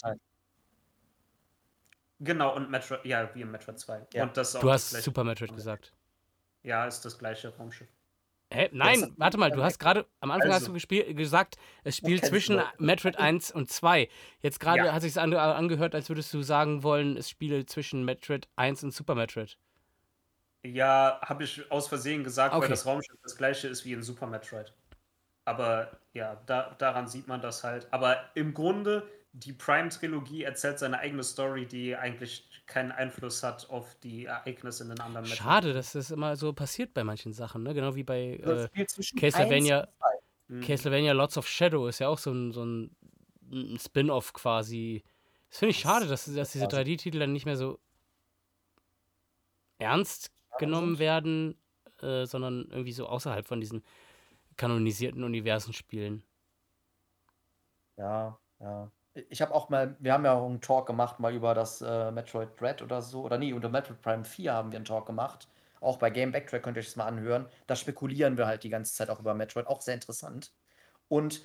Genau, und Metroid, ja, wie in Metroid 2. Ja. Und das du hast Super Metroid gesagt. Ja, ist das gleiche Raumschiff. Hä? Nein, warte mal, du hast gerade, am Anfang also, hast du gesagt, es spielt zwischen Metroid 1 und 2. Jetzt gerade ja. hat sich ange angehört, als würdest du sagen wollen, es spielt zwischen Metroid 1 und Super Metroid. Ja, habe ich aus Versehen gesagt, okay. weil das Raumschiff das gleiche ist wie in Super Metroid. Aber ja, da, daran sieht man das halt. Aber im Grunde die Prime-Trilogie erzählt seine eigene Story, die eigentlich keinen Einfluss hat auf die Ereignisse in den anderen Metroid. Schade, dass das immer so passiert bei manchen Sachen, ne? Genau wie bei äh, Castlevania, mhm. Castlevania Lots of Shadow ist ja auch so ein, so ein, ein Spin-off quasi. Das finde ich schade, dass, dass diese 3D-Titel dann nicht mehr so ernst genommen werden, äh, sondern irgendwie so außerhalb von diesen kanonisierten Universen spielen. Ja, ja ich habe auch mal, wir haben ja auch einen Talk gemacht, mal über das äh, Metroid Dread oder so, oder nee, unter Metroid Prime 4 haben wir einen Talk gemacht. Auch bei Game Backtrack könnt ihr euch das mal anhören. Da spekulieren wir halt die ganze Zeit auch über Metroid, auch sehr interessant. Und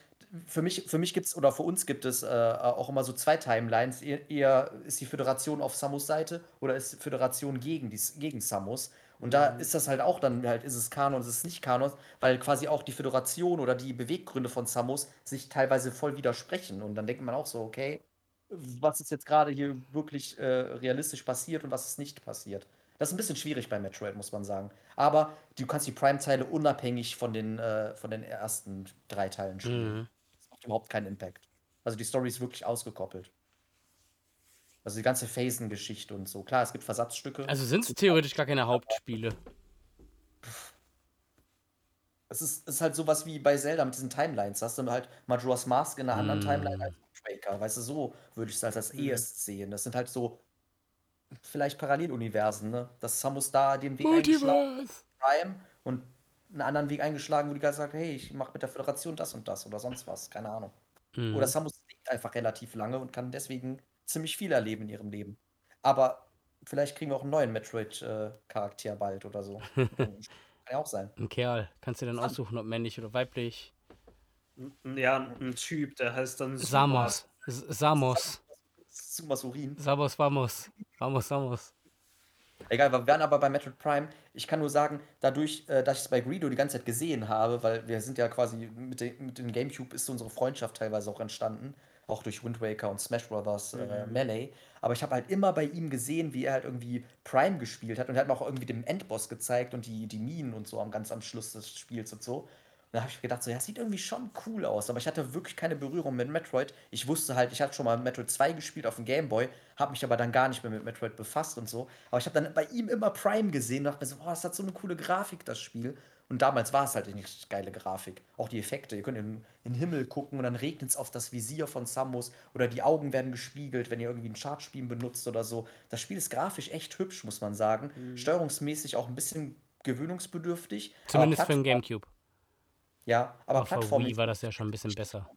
für mich, für mich gibt es, oder für uns gibt es äh, auch immer so zwei Timelines. Eher, ist die Föderation auf Samus Seite oder ist die Föderation gegen, die, gegen Samus? Und da mhm. ist das halt auch dann halt, ist es Kanon, ist es nicht Kanon, weil quasi auch die Föderation oder die Beweggründe von Samus sich teilweise voll widersprechen. Und dann denkt man auch so, okay, was ist jetzt gerade hier wirklich äh, realistisch passiert und was ist nicht passiert. Das ist ein bisschen schwierig bei Metroid, muss man sagen. Aber du kannst die Prime-Teile unabhängig von den, äh, von den ersten drei Teilen spielen. Mhm. Das macht überhaupt keinen Impact. Also die Story ist wirklich ausgekoppelt. Also die ganze Phasen-Geschichte und so. Klar, es gibt Versatzstücke. Also sind es theoretisch gar keine Hauptspiele. Es ist, ist halt sowas wie bei Zelda mit diesen Timelines. Hast du halt Majora's Mask in einer anderen mm. Timeline als Breaker. Weißt du, so würde ich es halt als mm. erst sehen. Das sind halt so vielleicht Paralleluniversen, ne? Dass Samus da den Weg eingeschlagen Prime und einen anderen Weg eingeschlagen, wo die Geist sagt, hey, ich mache mit der Föderation das und das oder sonst was. Keine Ahnung. Mm. Oder Samus lebt einfach relativ lange und kann deswegen ziemlich viel erleben in ihrem Leben. Aber vielleicht kriegen wir auch einen neuen Metroid-Charakter äh, bald oder so. *laughs* Kann ja auch sein. Ein Kerl. Kannst du dann aussuchen, ob männlich oder weiblich? Ja, ein Typ, der heißt dann Samos. Samos. Sumas Urin. Samos, vamos. Vamos, vamos. Egal, wir werden aber bei Metroid Prime, ich kann nur sagen, dadurch, äh, dass ich es bei Greedo die ganze Zeit gesehen habe, weil wir sind ja quasi mit, de, mit dem Gamecube ist unsere Freundschaft teilweise auch entstanden auch durch Wind Waker und Smash Brothers äh, mhm. Melee. Aber ich habe halt immer bei ihm gesehen, wie er halt irgendwie Prime gespielt hat und er hat mir auch irgendwie den Endboss gezeigt und die, die Minen und so am ganz am Schluss des Spiels und so. Und da habe ich gedacht, so, ja, das sieht irgendwie schon cool aus, aber ich hatte wirklich keine Berührung mit Metroid. Ich wusste halt, ich hatte schon mal Metroid 2 gespielt auf dem Game Boy, habe mich aber dann gar nicht mehr mit Metroid befasst und so. Aber ich habe dann bei ihm immer Prime gesehen und dachte mir so, boah, das hat so eine coole Grafik, das Spiel. Und damals war es halt eine geile Grafik. Auch die Effekte. Ihr könnt in, in den Himmel gucken und dann regnet es auf das Visier von Samus oder die Augen werden gespiegelt, wenn ihr irgendwie ein Chartspiel benutzt oder so. Das Spiel ist grafisch echt hübsch, muss man sagen. Mhm. Steuerungsmäßig auch ein bisschen gewöhnungsbedürftig. Zumindest für den Gamecube. Ja, aber Auf Plattform. Wii war das ja schon ein bisschen besser.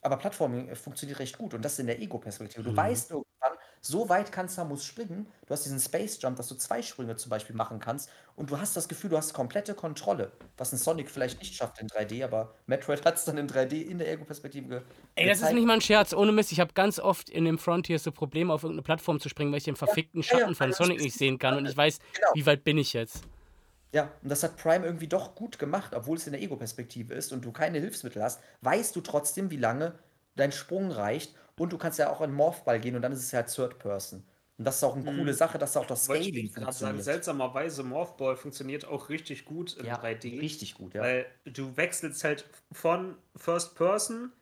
Aber Plattforming äh, funktioniert recht gut und das in der Ego-Perspektive. Du mhm. weißt irgendwann, so weit kann Samus springen. Du hast diesen Space Jump, dass du zwei Sprünge zum Beispiel machen kannst. Und du hast das Gefühl, du hast komplette Kontrolle. Was ein Sonic vielleicht nicht schafft in 3D, aber Metroid hat es dann in 3D in der Ego-Perspektive ge Ey, das ist nicht mal ein Scherz. Ohne Mist, ich habe ganz oft in dem Frontier so Probleme, auf irgendeine Plattform zu springen, weil ich den verfickten ja, Schatten ja, ja, von Sonic nicht sehen kann. Und ich weiß, genau. wie weit bin ich jetzt. Ja, und das hat Prime irgendwie doch gut gemacht, obwohl es in der Ego-Perspektive ist und du keine Hilfsmittel hast, weißt du trotzdem, wie lange dein Sprung reicht und du kannst ja auch in Morphball gehen und dann ist es ja halt Third Person. Und das ist auch eine mhm. coole Sache, dass auch das Scaling funktioniert. Sagen, seltsamerweise, Morphball funktioniert auch richtig gut in ja, 3D. Richtig gut, ja. Weil du wechselst halt von First Person,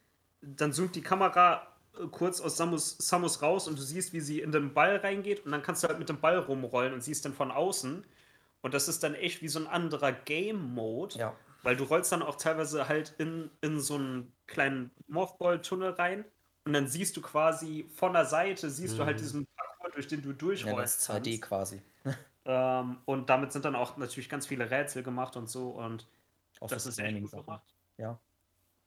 dann zoomt die Kamera äh, kurz aus Samus, Samus raus und du siehst, wie sie in den Ball reingeht und dann kannst du halt mit dem Ball rumrollen und siehst dann von außen. Und das ist dann echt wie so ein anderer Game-Mode. Ja. Weil du rollst dann auch teilweise halt in, in so einen kleinen Morphball-Tunnel rein und dann siehst du quasi von der Seite, siehst du halt diesen Parcours, durch den du Ja, durchrollst. das ist 2D kannst. quasi. Ähm, und damit sind dann auch natürlich ganz viele Rätsel gemacht und so und Auch das so ist echt gut Training-Sachen. gemacht. Ja.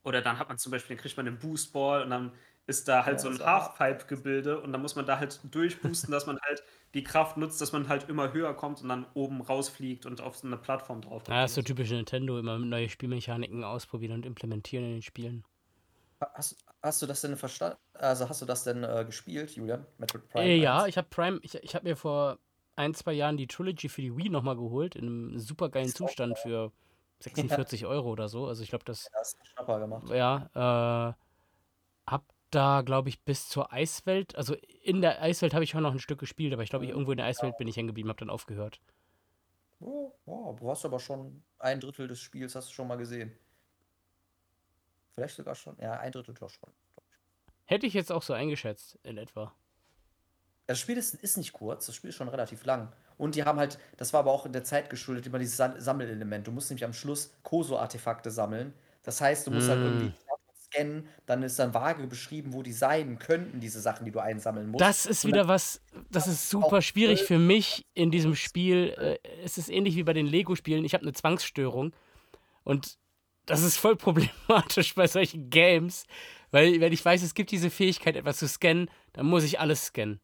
Oder dann hat man zum Beispiel, dann kriegt man einen Boostball und dann ist da halt Ja, so ein das Halfpipe-Gebilde und dann muss man da halt durchboosten, dass man halt die Kraft nutzt, dass man halt immer höher kommt und dann oben rausfliegt und auf so eine Plattform drauf Ja, das ist so typisch Nintendo, immer neue Spielmechaniken ausprobieren und implementieren in den Spielen. Hast, hast du das denn verstanden? Also hast du das denn äh, gespielt, Julian? Metroid Prime? Äh, ja, 1? ich habe Prime, ich, ich habe mir vor ein, zwei Jahren die Trilogy für die Wii nochmal geholt, in einem super geilen Ist auch Zustand für 46 *laughs* Euro oder so. Also ich glaube, das, du einen Schnapper gemacht. ja, äh, hab da, glaube ich, bis zur Eiswelt, also in der Eiswelt habe ich schon noch ein Stück gespielt, aber ich glaube, irgendwo in der Eiswelt bin ich hängen geblieben, habe dann aufgehört. Oh, oh, du hast aber schon ein Drittel des Spiels hast du schon mal gesehen. Vielleicht sogar schon. Ja, ein Drittel doch schon. Hätte ich jetzt auch so eingeschätzt, in etwa. Das Spiel ist, ist nicht kurz, das Spiel ist schon relativ lang. Und die haben halt, das war aber auch in der Zeit geschuldet, immer dieses Sam- Sammelelement. Du musst nämlich am Schluss Koso-Artefakte sammeln. Das heißt, du musst halt Mm. irgendwie scannen, dann ist dann vage beschrieben, wo die sein könnten, diese Sachen, die du einsammeln musst. Das ist wieder was, das ist super schwierig für mich in diesem Spiel. Äh, Es ist ähnlich wie bei den Lego-Spielen. Ich habe eine Zwangsstörung und das ist voll problematisch bei solchen Games, weil wenn ich weiß, es gibt diese Fähigkeit, etwas zu scannen, dann muss ich alles scannen.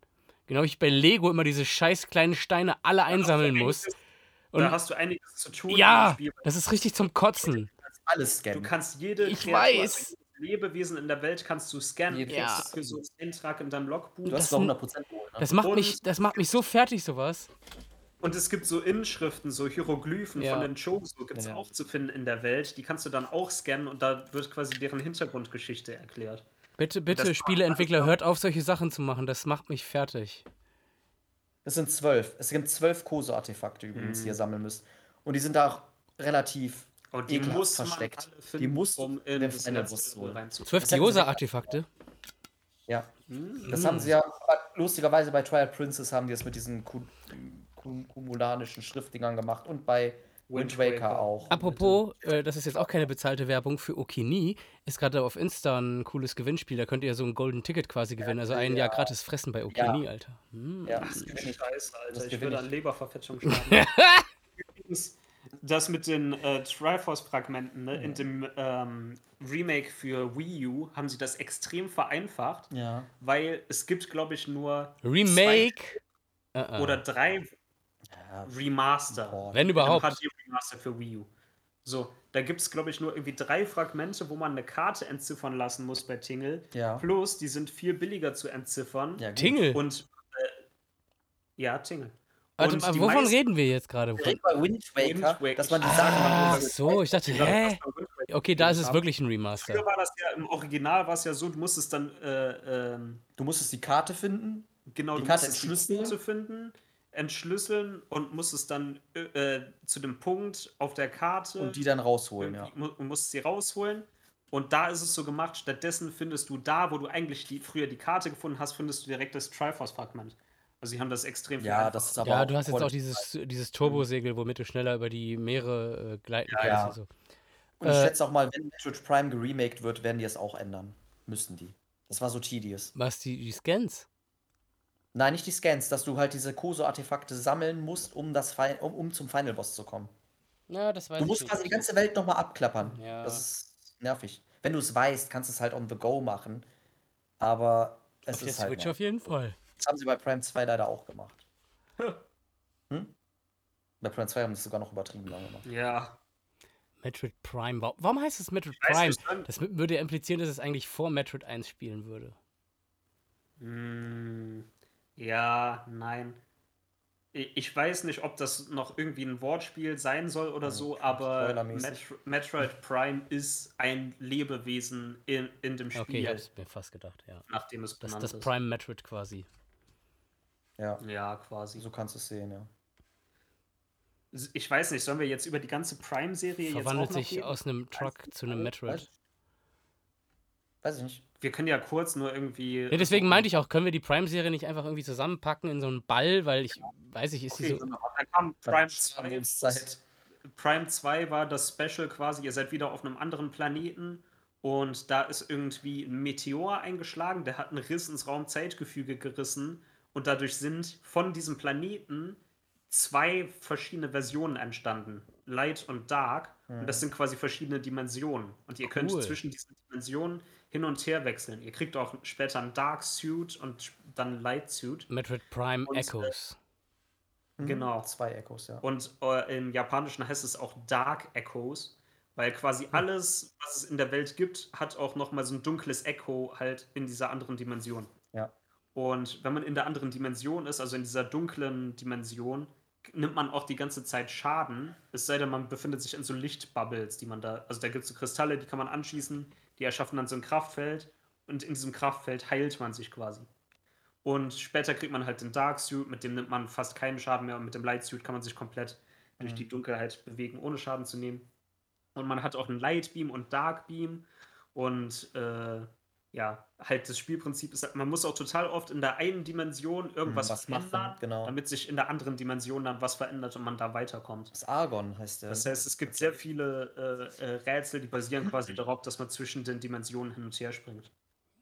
Genau wie ich bei Lego immer diese scheiß kleinen Steine alle einsammeln muss. Und da hast du einiges zu tun. ja, im Spiel. das ist richtig zum Kotzen. alles Du scannen. kannst jede Ich Kreatur, weiß. also jedes Lebewesen in der Welt kannst du scannen. Du kriegst Ja. dafür so einen Eintrag in deinem Logbuch. Du das hast sind- 100% geholt, ne? Das macht mich, das macht mich so fertig, sowas. Und es gibt so Inschriften, so Hieroglyphen Ja. von den so gibt es Ja. auch zu finden in der Welt. Die kannst du dann auch scannen und da wird quasi deren Hintergrundgeschichte erklärt. Bitte, bitte, Spieleentwickler, hört auf, solche Sachen zu machen. Das macht mich fertig. Es sind zwölf. Es sind zwölf Koso-Artefakte übrigens, die ihr sammeln müsst. Und die sind da auch relativ Und die ekelhaft muss man versteckt. alle finden, die musst du um in den das Final letzte Boss Level holen. reinzukommen. Zwölf Gyoza-Artefakte. Ja. Hm. Das haben sie ja, lustigerweise bei Twilight Princess haben die es mit diesen kumulanischen Schriftdingern gemacht und bei Wind Waker auch. Apropos, äh, das ist jetzt auch keine bezahlte Werbung für Okini, ist gerade auf Insta ein cooles Gewinnspiel. Da könnt ihr so ein Golden Ticket quasi gewinnen. Also ein Jahr gratis fressen bei Okini, Alter. Hm. Ja, Das ist Scheiße, Alter. Das Ich gewinne würde ich. an Leberverfettung sterben. *laughs* Übrigens, das mit den äh, Triforce-Fragmenten, ne? in dem ähm, Remake für Wii U haben sie das extrem vereinfacht, ja. weil es gibt, glaube ich, nur Remake. Zwei äh. oder drei ja. Remaster. Boah. Wenn überhaupt. HD Remaster für Wii U. So, da gibt es, glaube ich, nur irgendwie drei Fragmente, wo man eine Karte entziffern lassen muss bei Tingle. Ja. Plus, die sind viel billiger zu entziffern. Ja. Tingle. Und äh, ja, Tingle. Warte und wovon reden wir jetzt gerade? Direkt bei Wind Waker, Wind dass man die Ah, Sachen Ach macht. so, ich dachte, hä? Okay, da ist es wirklich ein Früher Remaster. war das ja im Original war es ja so, du musstest dann äh, ähm, Du musstest die Karte finden. genau Die du Karte musstest entschlüsseln. Punkte finden, entschlüsseln und musstest dann äh, zu dem Punkt auf der Karte Und die dann rausholen, ja. und musst sie rausholen. Und da ist es so gemacht, stattdessen findest du da, wo du eigentlich die, früher die Karte gefunden hast, findest du direkt das Triforce-Fragment. Also sie haben das extrem Ja, vereinfacht. das ist aber Ja, du hast jetzt auch dieses, dieses Turbosegel, womit du schneller über die Meere äh, gleiten kannst. ja. und so. Und ich äh, schätze auch mal, wenn Metroid Prime geremaked wird, werden die es auch ändern. Müssten die. Das war so tedious. Was, die, die Scans? Nein, nicht die Scans, dass du halt diese Koso-Artefakte sammeln musst, um, das, Fi- um, um zum Final Boss zu kommen. Ja, das weiß Du musst quasi die ganze Welt nochmal abklappern. Ja. Das ist nervig. Wenn du es weißt, kannst du es halt on the go machen. Aber es Auf der ist halt. Switch nervig. auf jeden Fall. Das haben sie bei Prime 2 leider auch gemacht. hm? Bei Prime 2 haben sie es sogar noch übertrieben lange gemacht. Ja. Metroid Prime. Wa- Warum heißt es Metroid weiß Prime? Das würde ja implizieren, dass es eigentlich vor Metroid 1 spielen würde. Hm, ja, nein. Ich weiß nicht, ob das noch irgendwie ein Wortspiel sein soll oder so, aber. Metro Metroid Prime ist ein Lebewesen in, in dem Spiel, Okay, ich hab's mir fast gedacht, ja. nachdem es Das, benannt das ist. Prime Metroid quasi. Ja, Ja, quasi. so kannst du es sehen, ja. Ich weiß nicht, sollen wir jetzt über die ganze Prime-Serie jetzt auch Verwandelt noch sich reden? aus einem Truck zu einem Metroid. Weiß ich nicht. Wir können ja kurz nur irgendwie. Ja, deswegen meinte ich auch, können wir die Prime-Serie nicht einfach irgendwie zusammenpacken in so einen Ball, weil ich weiß nicht, ist die Okay, so. dann kam Prime Prime 2. Zeit. Prime 2 war das Special quasi, ihr seid wieder auf einem anderen Planeten und da ist irgendwie ein Meteor eingeschlagen, der hat einen Riss ins Raumzeitgefüge gerissen und dadurch sind von diesem Planeten zwei verschiedene Versionen entstanden. Light und Dark. Und das sind quasi verschiedene Dimensionen. Und ihr könnt Cool. zwischen diesen Dimensionen hin und her wechseln. Ihr kriegt auch später ein Dark Suit und dann ein Light Suit. Metroid Prime Und, äh, Echoes. Mhm. Genau. Zwei Echos, ja. Und äh, im Japanischen heißt es auch Dark Echoes, weil quasi alles, was es in der Welt gibt, hat auch nochmal so ein dunkles Echo halt in dieser anderen Dimension. Ja. Und wenn man in der anderen Dimension ist, also in dieser dunklen Dimension, nimmt man auch die ganze Zeit Schaden, es sei denn, man befindet sich in so Lichtbubbles, die man da, also da gibt es so Kristalle, die kann man anschießen, die erschaffen dann so ein Kraftfeld und in diesem Kraftfeld heilt man sich quasi. Und später kriegt man halt den Dark Suit, mit dem nimmt man fast keinen Schaden mehr und mit dem Light Suit kann man sich komplett durch die Dunkelheit bewegen, ohne Schaden zu nehmen. Und man hat auch einen Light Beam und Dark Beam und äh, ja, halt das Spielprinzip ist, man muss auch total oft in der einen Dimension irgendwas was machen, verändern, genau. damit sich in der anderen Dimension dann was verändert und man da weiterkommt. Das Argon heißt der. Das heißt, es gibt sehr viele äh, äh, Rätsel, die basieren quasi darauf, dass man zwischen den Dimensionen hin und her springt.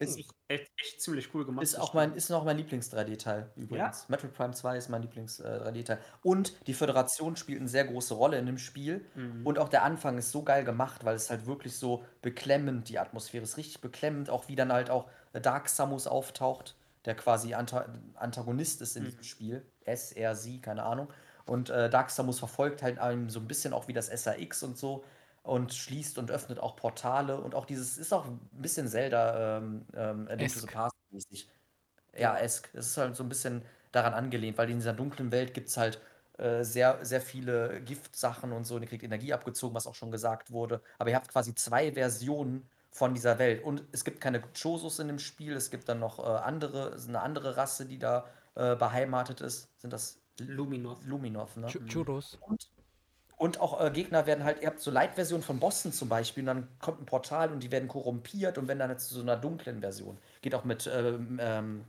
Ist, Echt, echt ziemlich cool gemacht. ist auch mein, ist noch mein Lieblings-3D-Teil übrigens. Metroid Prime 2 ist mein Lieblings-3D-Teil. Und die Föderation spielt eine sehr große Rolle in dem Spiel. Mhm. Und auch der Anfang ist so geil gemacht, weil es halt wirklich so beklemmend, die Atmosphäre ist richtig beklemmend, auch wie dann halt auch Dark Samus auftaucht, der quasi Anta Antagonist ist in diesem Spiel. S, R, sie, keine Ahnung. Und äh, Dark Samus verfolgt halt einem so ein bisschen auch wie das SAX und so und schließt und öffnet auch Portale und auch dieses ist auch ein bisschen Zelda ähm, ähm, Esk. Past mäßig. Ja, esk. Es ist halt so ein bisschen daran angelehnt, weil in dieser dunklen Welt gibt es halt äh, sehr, sehr viele Giftsachen und so. Und ihr kriegt Energie abgezogen, was auch schon gesagt wurde. Aber ihr habt quasi zwei Versionen von dieser Welt. Und es gibt keine Chosos in dem Spiel. Es gibt dann noch äh, andere, eine andere Rasse, die da äh, beheimatet ist. Sind das Luminoth. Luminoth, ne? Ch- Churros. Und auch äh, Gegner werden halt, ihr habt so Light-Versionen von Bossen zum Beispiel, und dann kommt ein Portal und die werden korrumpiert und wenn dann jetzt zu so einer dunklen Version. Geht auch mit, ähm, ähm,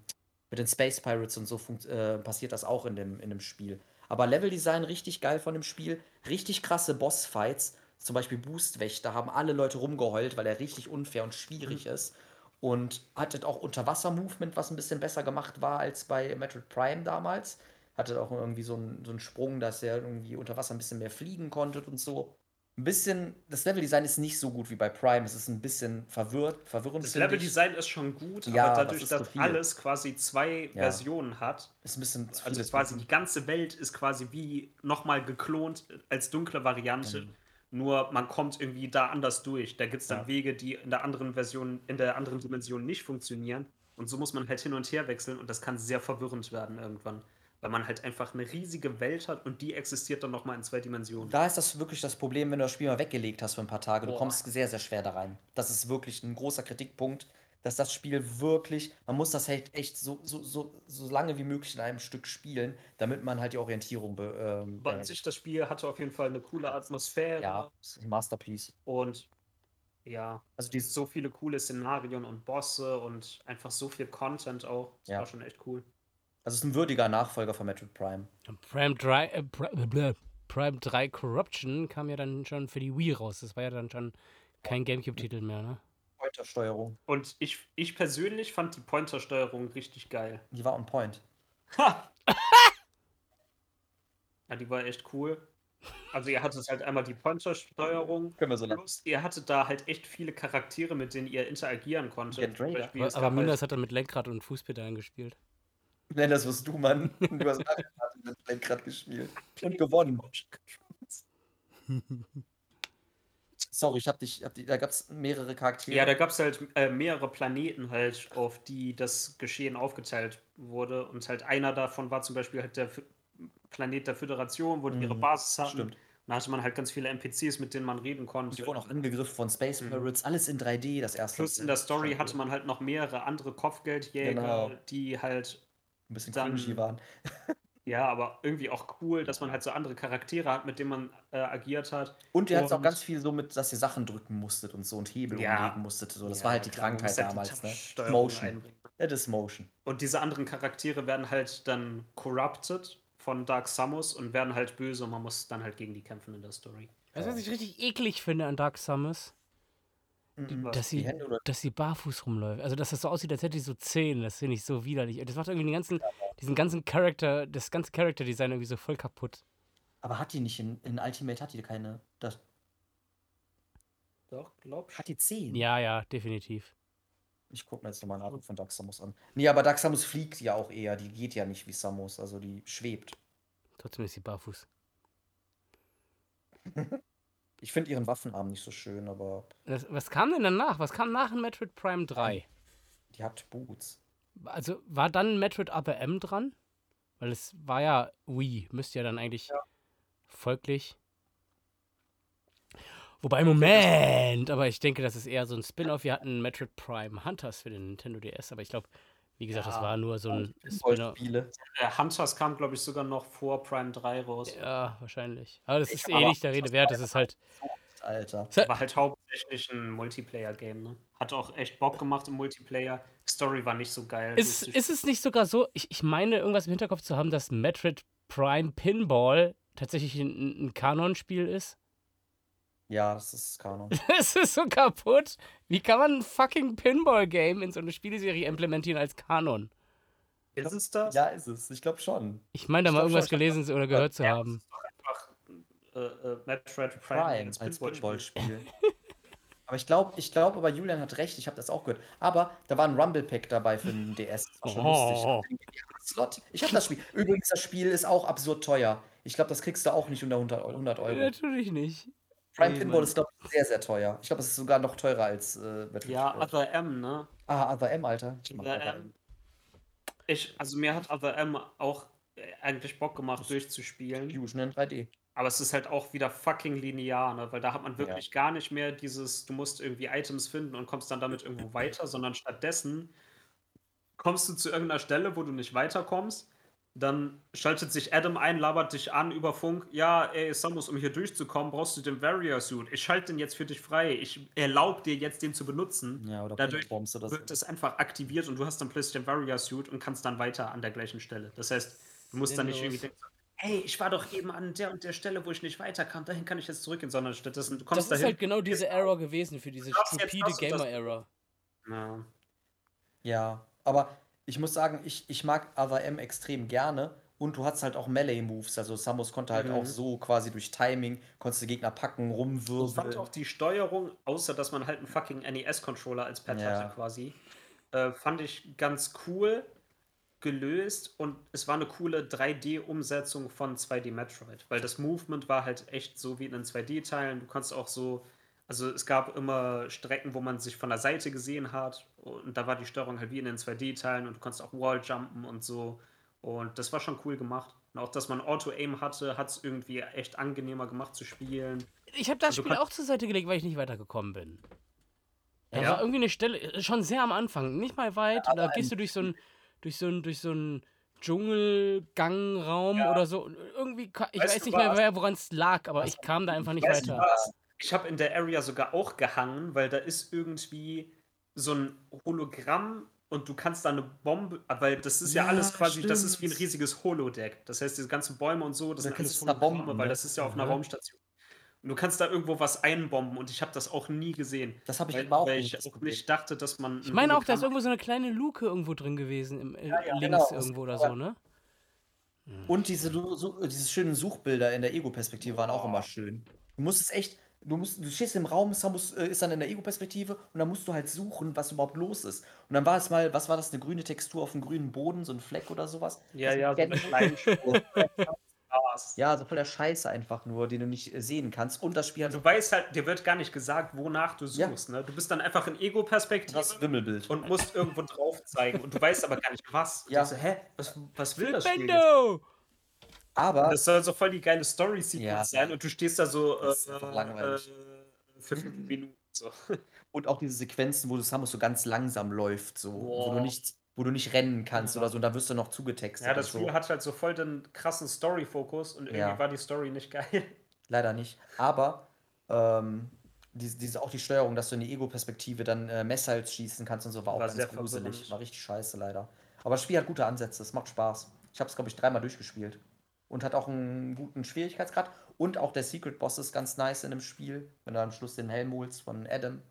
mit den Space Pirates und so äh, passiert das auch in dem, in dem Spiel. Aber Leveldesign richtig geil von dem Spiel, richtig krasse Bossfights. Zum Beispiel Boostwächter haben alle Leute rumgeheult, weil er richtig unfair und schwierig ist. Und hattet auch Unterwasser-Movement, was ein bisschen besser gemacht war als bei Metroid Prime damals. Hattet auch irgendwie so einen, so einen Sprung, dass er irgendwie unter Wasser ein bisschen mehr fliegen konnte und so. Ein bisschen, das Leveldesign ist nicht so gut wie bei Prime. Es ist ein bisschen verwirrt, verwirrend. Das. Leveldesign ist schon gut, Ja, aber das dadurch, zu dass viel. alles quasi zwei Ja. Versionen hat, Ist ein bisschen zu also vieles quasi Wissen. die ganze Welt ist quasi wie nochmal geklont als dunkle Variante. Mhm. Nur man kommt irgendwie da anders durch. Da gibt es dann Ja. Wege, die in der anderen Version, in der anderen Dimension nicht funktionieren. Und so muss man halt hin und her wechseln und das kann sehr verwirrend werden irgendwann. Weil man halt einfach eine riesige Welt hat und die existiert dann nochmal in zwei Dimensionen. Da ist das wirklich das Problem, wenn du das Spiel mal weggelegt hast für ein paar Tage. Du Boah. kommst sehr, sehr schwer da rein. Das ist wirklich ein großer Kritikpunkt, dass das Spiel wirklich, man muss das halt echt so, so, so, so lange wie möglich in einem Stück spielen, damit man halt die Orientierung be, ähm, Aber an sich, das Spiel hatte auf jeden Fall eine coole Atmosphäre. Ja, ein Masterpiece. Und ja, Also dieses, so viele coole Szenarien und Bosse und einfach so viel Content auch. Das Ja. war schon echt cool. Also es ist ein würdiger Nachfolger von Metroid Prime. Prime 3, äh, Pri- bleh, Prime 3 Corruption kam ja dann schon für die Wii raus. Das war ja dann schon kein Gamecube-Titel mehr, ne? Pointersteuerung. Und ich, ich persönlich fand die Pointer-Steuerung richtig geil. Die war on point. Ha! *laughs* ja, die war echt cool. Also ihr hattet halt einmal die Pointer-Steuerung. Können wir so Plus, ihr hattet da halt echt viele Charaktere, mit denen ihr interagieren konntet. Es Aber gab halt- Minas hat dann mit Lenkrad und Fußpedalen gespielt. Nenn das wirst du, Mann. Du hast *laughs* mit Lenkrad gespielt. Und gewonnen. *laughs* Sorry, ich hab dich, hab dich da gab es mehrere Charaktere. Ja, da gab es halt äh, mehrere Planeten halt, auf die das Geschehen aufgeteilt wurde. Und halt einer davon war zum Beispiel halt der F Planet der Föderation, wo die ihre Mhm, Basis hatten. stimmt. Da hatte man halt ganz viele NPCs, mit denen man reden konnte. Die wurden auch angegriffen von Space Mhm. Pirates, alles in 3D, das erste. Plus in der Story hatte man halt noch mehrere andere Kopfgeldjäger, Genau. die halt ein bisschen dann- cringy waren. *laughs* Ja, aber irgendwie auch cool, dass man halt so andere Charaktere hat, mit denen man äh, agiert hat. Und ihr hattet auch ganz viel so mit, dass ihr Sachen drücken musstet und so und Hebel Ja. umlegen musstet. So. Das Ja, war halt die klar, Krankheit halt damals, ne? Motion. einbringen. Das ist Motion. Und diese anderen Charaktere werden halt dann corrupted von Dark Samus und werden halt böse und man muss dann halt gegen die kämpfen in der Story. Weißt du, was ich richtig eklig finde an Dark Summers? Mhm. Dass sie, Hände dass sie barfuß rumläuft. Also, dass das so aussieht, als hätte sie so Zehen. Das finde ich so widerlich. Das macht irgendwie den ganzen, diesen ganzen Charakter, das ganze Charakter-Design irgendwie so voll kaputt. Aber hat die nicht in, in Ultimate hat die keine. Das, Doch, glaub hat die 10? Ja, ja, definitiv. Ich gucke mir jetzt nochmal Naruto von Dark Samus an. Nee, aber Dark Samus fliegt ja auch eher. Die geht ja nicht wie Samus. Also die schwebt. Trotzdem ist sie barfuß. *laughs* Ich finde ihren Waffenarm nicht so schön, aber Das, was kam denn danach? Was kam nach in Metroid Prime 3? die hat Boots. Also, war dann Metroid Upper M dran? Weil es war ja Wii. Müsste ja dann eigentlich folglich. Wobei, Moment! Aber ich denke, das ist eher so ein Spin-off. Wir hatten Metroid Prime Hunters für den Nintendo DS, aber ich glaube, wie gesagt, das Ja, war nur so ein. Spiele. Äh, Hunters kam, glaube ich, sogar noch vor Prime 3 raus. Ja, wahrscheinlich. Aber das Ich ist eh nicht der Rede das wert. Das ist halt. Alter. War halt hauptsächlich ein Multiplayer-Game, ne? Hat auch echt Bock gemacht im Multiplayer. Story war nicht so geil. Ist, ist es nicht sogar so? Ich, ich meine, irgendwas im Hinterkopf zu haben, dass Metroid Prime Pinball tatsächlich ein, ein Kanon-Spiel ist? Ja, das ist Kanon. *laughs* Es ist so kaputt. Wie kann man ein fucking Pinball-Game in so eine Spieleserie implementieren als Kanon? Ist es das? ja, ist es. Ich glaube schon. Ich meine, da Ich mal irgendwas schon, gelesen oder gehört zu Ja, haben. Das ist doch einfach äh, äh, Metroid Prime, Prime als Pinball-Spiel. *laughs* Aber ich glaube, ich glaube, aber Julian hat recht, ich habe das auch gehört. Aber da war ein Rumble Pack dabei für den DS. Das war schon Oh. lustig. Slot. Ich habe das Spiel. Übrigens, das Spiel ist auch absurd teuer. Ich glaube, das kriegst du auch nicht unter 100 Eu- 100 Euro. Natürlich nicht. Prime Pinball ist, glaube ich, sehr, sehr teuer. Ich glaube, es ist sogar noch teurer als äh, Metroid Ja. Other M, ne? Ah, Other M, Alter. Ich Other Other M. Ich, also mir hat Other M auch äh, eigentlich Bock gemacht, durchzuspielen. Fusion in 3D. Aber es ist halt auch wieder fucking linear, ne? Weil da hat man wirklich gar nicht mehr dieses, du musst irgendwie Items finden und kommst dann damit *laughs* irgendwo weiter, sondern stattdessen kommst du zu irgendeiner Stelle, wo du nicht weiterkommst. Dann schaltet sich Adam ein, labert dich an über Funk. Ja, ey, Samus, um hier durchzukommen, brauchst du den Warrior Suit. Ich schalte den jetzt für dich frei. Ich erlaube dir jetzt, den zu benutzen. Ja, oder Dadurch Bombs oder so. wird es einfach aktiviert und du hast dann plötzlich den Warrior Suit und kannst dann weiter an der gleichen Stelle. Das heißt, du musst dann nicht irgendwie Sinnlos. denken, hey, ich war doch eben an der und der Stelle, wo ich nicht weiterkam, dahin kann ich jetzt zurückgehen, sondern stattdessen, du Das kommst ist dahin. halt genau diese Error gewesen für diese stupide das das- Gamer-Error. ja. Ja, aber ich muss sagen, ich, ich mag Other M extrem gerne. Und du hattest halt auch Melee-Moves. Also Samus konnte halt Mhm. auch so quasi durch Timing, konntest du Gegner packen, Ich fand rumwirbeln. auch die Steuerung, außer dass man halt einen fucking NES-Controller als Pad Ja. hatte quasi, äh, fand ich ganz cool gelöst und es war eine coole 3D-Umsetzung von 2D Metroid, weil das Movement war halt echt so wie in den 2D-Teilen. Du kannst auch so, also es gab immer Strecken, wo man sich von der Seite gesehen hat und da war die Steuerung halt wie in den 2D-Teilen und du konntest auch Walljumpen und so und das war schon cool gemacht. Und auch, dass man Auto-Aim hatte, hat es irgendwie echt angenehmer gemacht zu spielen. Ich habe das Also Spiel auch zur Seite gelegt, weil ich nicht weitergekommen bin. Da Ja. war irgendwie eine Stelle, äh, schon sehr am Anfang, nicht mal weit. da gehst du durch so einen durch so einen durch so einen Dschungelgangraum oder so. Und Irgendwie, ich Weißt weiß nicht mehr, woran es lag, aber ich kam da einfach nicht Weißt du weiter. Ich habe in der Area sogar auch gehangen, weil da ist irgendwie so ein Hologramm und du kannst da eine Bombe, weil das ist ja, Ja, alles quasi, das ist wie ein stimmt. riesiges Holodeck. Das heißt, diese ganzen Bäume und so, das Da sind alles Hologramme, bomben, weil ne? das ist ja auf einer Mhm. Raumstation. Und du kannst da irgendwo was einbomben und ich habe das auch nie gesehen. Das habe ich weil, aber auch weil nicht ich auch nicht dachte, dass man. Ich ein meine auch, da ist irgendwo so eine kleine Luke irgendwo drin gewesen, im, äh, ja, links genau. Irgendwo oder so, ne? Und diese, diese schönen Suchbilder in der Ego-Perspektive waren auch immer schön. Du musst es echt, du musst, du stehst im Raum, Samus äh, ist dann in der Ego-Perspektive und dann musst du halt suchen, was überhaupt los ist. Und dann war es mal, was war das, eine grüne Textur auf einem grünen Boden, so ein Fleck oder sowas? Ja, Das ja, so eine Kleinspur. *laughs* Spaß. Ja, so voll der Scheiße einfach nur, den du nicht äh, sehen kannst. Und das Spiel hat Du weißt halt, dir wird gar nicht gesagt, wonach du Ja. suchst. Ne? Du bist dann einfach in Ego-Perspektive. das Wimmelbild. und musst irgendwo drauf zeigen und du weißt aber gar nicht was. Und Ja. denkst so, hä, was, was will das Spiel jetzt? Aber Das soll so voll die geile Story-Sequence Ja. sein und du stehst da so äh, langweilig. äh, für fünf *laughs* Minuten. So. *laughs* Und auch diese Sequenzen, wo du Samus so ganz langsam läuft, so, wo du Boah. nichts, wo du nicht rennen kannst oder so, und da wirst du noch zugetextet. Ja, das Spiel so. hat halt so voll den krassen Story-Fokus und irgendwie Ja. war die Story nicht geil. *laughs* Leider nicht. Aber ähm, diese, diese, auch die Steuerung, dass du in die Ego-Perspektive dann äh, Missiles schießen kannst und so, war auch War ganz sehr gruselig. War richtig scheiße, leider. Aber das Spiel hat gute Ansätze, es macht Spaß. Ich habe es, glaube ich, dreimal durchgespielt. Und hat auch einen guten Schwierigkeitsgrad. Und auch der Secret Boss ist ganz nice in dem Spiel, wenn du am Schluss den Helm holst von Adam.